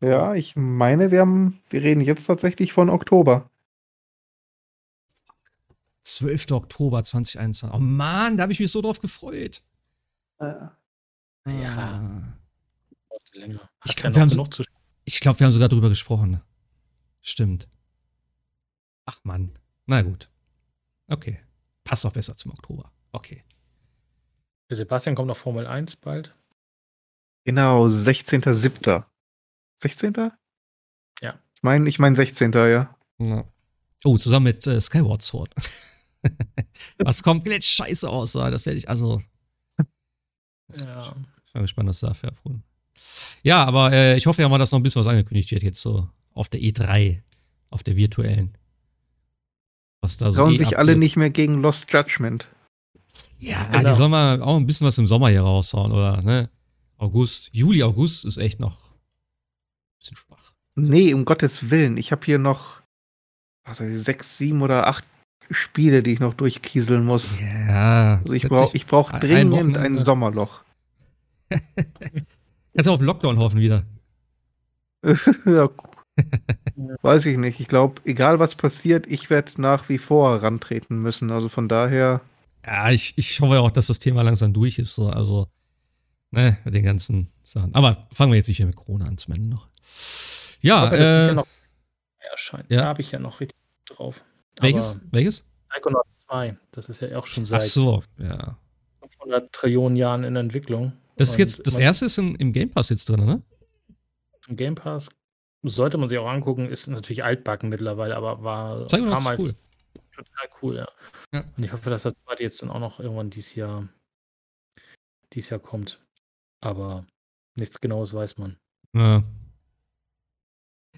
Ja, ich meine, wir haben, wir reden jetzt tatsächlich von Oktober. 12. Oktober 2021. Oh Mann, da habe ich mich so drauf gefreut. Ja. Ah. Länger. Ich Hat glaub, ja wir so- glaube, wir haben sogar drüber gesprochen. Stimmt. Ach Mann. Na gut. Okay. Passt auch besser zum Oktober. Okay. Für Sebastian kommt noch Formel 1 bald. Genau, 16.07. 16.? Ja. Ich meine, ich meine 16. ja. Ja. Oh, zusammen mit äh, Skyward Sword. Was komplett scheiße aussah. Das werde ich, also, Ja. ich bin gespannt, was dafür abholen. Ja, aber äh, ich hoffe ja mal, dass noch ein bisschen was angekündigt wird jetzt so auf der E3, auf der virtuellen. Was da so Trauen eh sich alle abgeht. nicht mehr gegen Lost Judgment. Ja, Genau. die sollen mal auch ein bisschen was im Sommer hier raushauen, oder? Ne? August, Juli, August ist echt noch ein bisschen schwach. Nee, um Gottes Willen. Ich habe hier noch was weiß ich, sechs, sieben oder acht Spiele, die ich noch durchkieseln muss. Ja. Also ich brauche brauch ein dringend Wochenende. ein Sommerloch. Kannst du auf den Lockdown hoffen wieder. ja, weiß ich nicht. Ich glaube, egal was passiert, ich werde nach wie vor rantreten müssen. Also von daher, Ja, ich, ich hoffe ja auch, dass das Thema langsam durch ist. So. Also, ne, mit den ganzen Sachen. Aber fangen wir jetzt nicht mehr mit Corona an, zum Ende noch. Ja, Aber das ist äh, ja noch erscheint. ja. Da habe ich ja noch richtig drauf. welches? Aber welches? Psychonauts 2, das ist ja auch schon Ach seit so, ja. 500 Trillionen Jahren in Entwicklung. Das ist jetzt, das erste ist in, im Game Pass jetzt drin, ne? Im Game Pass sollte man sich auch angucken, ist natürlich altbacken mittlerweile, aber war ist damals cool. total cool, ja. Ja. Und ich hoffe, dass das zweite jetzt dann auch noch irgendwann dieses Jahr, dieses Jahr kommt. Aber nichts Genaues weiß man. Ja.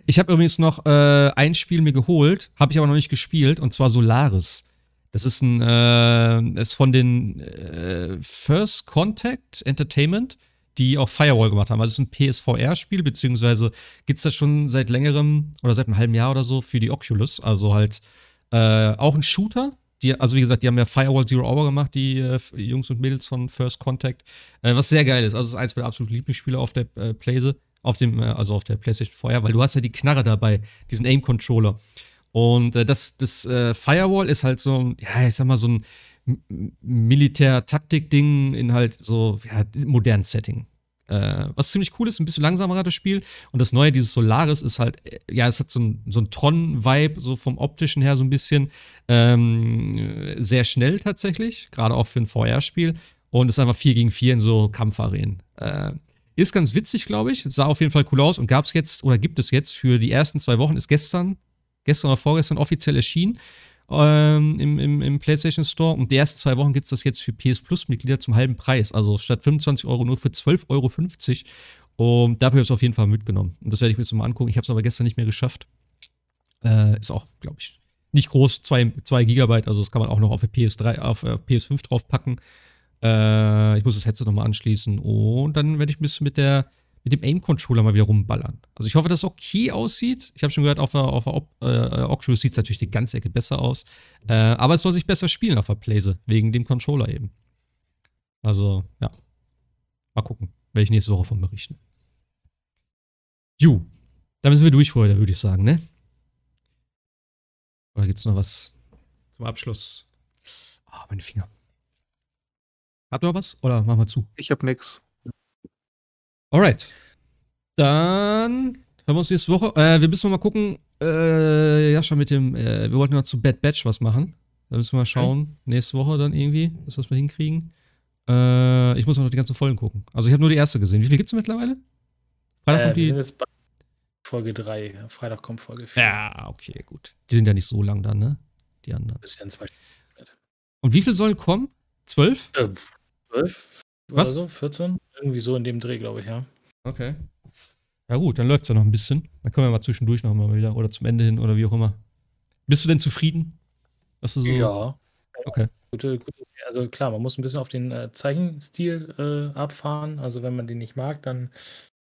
Ich habe übrigens noch äh, ein Spiel mir geholt, habe ich aber noch nicht gespielt, und zwar Solaris. Das ist ein, äh, ist von den äh, First Contact Entertainment, die auch Firewall gemacht haben. Also es ist ein PSVR-Spiel, beziehungsweise gibt es das schon seit längerem oder seit einem halben Jahr oder so für die Oculus. Also halt äh, auch ein Shooter. Die, also wie gesagt, die haben ja Firewall Zero Hour gemacht, die äh, Jungs und Mädels von First Contact. Äh, was sehr geil ist. Also es ist eins meiner absoluten Lieblingsspiele auf der äh, Playse, auf dem, äh, also auf der PlayStation Vorher, weil du hast ja die Knarre dabei, diesen Aim-Controller. Und äh, das, das äh, Firewall ist halt so, ein, ja, ich sag mal, so ein Militär-Taktik-Ding in halt so ja, modernen Setting. Äh, was ziemlich cool ist, ein bisschen langsamer das Spiel. Und das neue, dieses Solaris, ist halt, äh, ja, es hat so ein, so ein Tron-Vibe, so vom optischen her so ein bisschen. Ähm, sehr schnell tatsächlich, gerade auch für ein VR-Spiel. Und ist einfach 4 gegen 4 in so Kampfarenen. Äh, ist ganz witzig, glaube ich. Sah auf jeden Fall cool aus und gab es jetzt oder gibt es jetzt für die ersten zwei Wochen, ist gestern, gestern oder vorgestern offiziell erschienen ähm, im, im, im PlayStation Store. Und die ersten zwei Wochen gibt es das jetzt für PS Plus-Mitglieder zum halben Preis. Also statt 25 Euro nur für 12,50 Euro. Und dafür habe ich es auf jeden Fall mitgenommen. Und das werde ich mir jetzt mal angucken. Ich habe es aber gestern nicht mehr geschafft. Äh, ist auch, glaube ich, nicht groß, 2 Gigabyte. Also das kann man auch noch auf der PS3, auf äh, PS5 draufpacken. Äh, ich muss das Headset nochmal anschließen. Und dann werde ich ein bisschen mit der mit dem Aim-Controller mal wieder rumballern. Also ich hoffe, dass es okay aussieht. Ich habe schon gehört, auf der, auf der Op äh, Oculus sieht es natürlich die ganze Ecke besser aus. Äh, aber es soll sich besser spielen auf der Playse, wegen dem Controller eben. Also, ja. Mal gucken. Werde ich nächste Woche von berichten. Ju. Dann sind wir durch für würde ich sagen, ne? Oder gibt es noch was zum Abschluss? Ah, meine Finger. Habt ihr noch was? Oder machen wir zu? ich habe nix. Alright. Dann hören wir uns nächste Woche. Äh, wir müssen mal gucken. Äh, ja, schon mit dem. Äh, wir wollten mal zu Bad Batch was machen. Da müssen wir mal schauen. Nächste Woche dann irgendwie, dass wir das mal hinkriegen. Äh, ich muss noch die ganzen Folgen gucken. Also, ich habe nur die erste gesehen. Wie viele gibt es mittlerweile? Freitag Äh, kommt wir die. sind jetzt bei Folge 3. Freitag kommt Folge 4. Ja, okay, gut. Die sind ja nicht so lang dann, ne? Die anderen. Bis in zwei Und wie viel sollen kommen? Zwölf? äh, 12 Was? oder so, 14? Irgendwie so in dem Dreh, glaube ich, ja. Okay. Ja, gut, dann läuft es ja noch ein bisschen. Dann können wir mal zwischendurch noch mal wieder oder zum Ende hin oder wie auch immer. Bist du denn zufrieden? Was du so. Ja. Okay. Gute, gute, also klar, man muss ein bisschen auf den äh, Zeichenstil äh, abfahren. Also wenn man den nicht mag, dann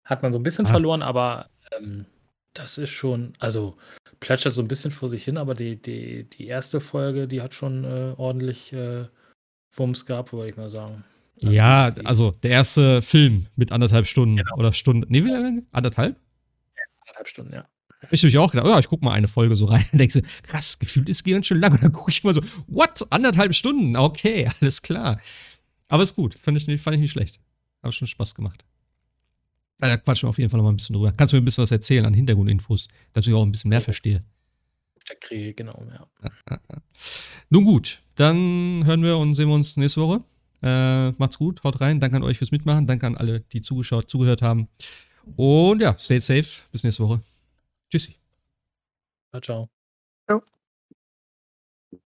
hat man so ein bisschen Ah. verloren, aber ähm, das ist schon, also plätschert so ein bisschen vor sich hin, aber die, die, die erste Folge, die hat schon äh, ordentlich äh, Wumms gehabt, würde ich mal sagen. Also Ja, also der erste Film mit anderthalb Stunden oder Stunden. Nee, wie lange? Anderthalb? anderthalb Stunden, ja. Ich habe mich auch gedacht, oh ja, ich gucke mal eine Folge so rein. Und denkst du, krass, gefühlt ist ganz schön lang. Und dann gucke ich mal so, what? Anderthalb Stunden? Okay, alles klar. Aber ist gut, fand ich, nicht- fand ich nicht schlecht. Hat schon Spaß gemacht. Ja, Da quatschen wir auf jeden Fall noch mal ein bisschen drüber. Kannst du mir ein bisschen was erzählen an Hintergrundinfos, dass ich auch ein bisschen mehr verstehe. Der Krieg, genau, ja. Nun gut, dann hören wir und sehen wir uns nächste Woche. Äh, macht's gut, haut rein. Danke an euch fürs Mitmachen. Danke an alle, die zugeschaut, zugehört haben. Und ja, stay safe. Bis nächste Woche. Tschüssi. Ciao, ciao. Ciao.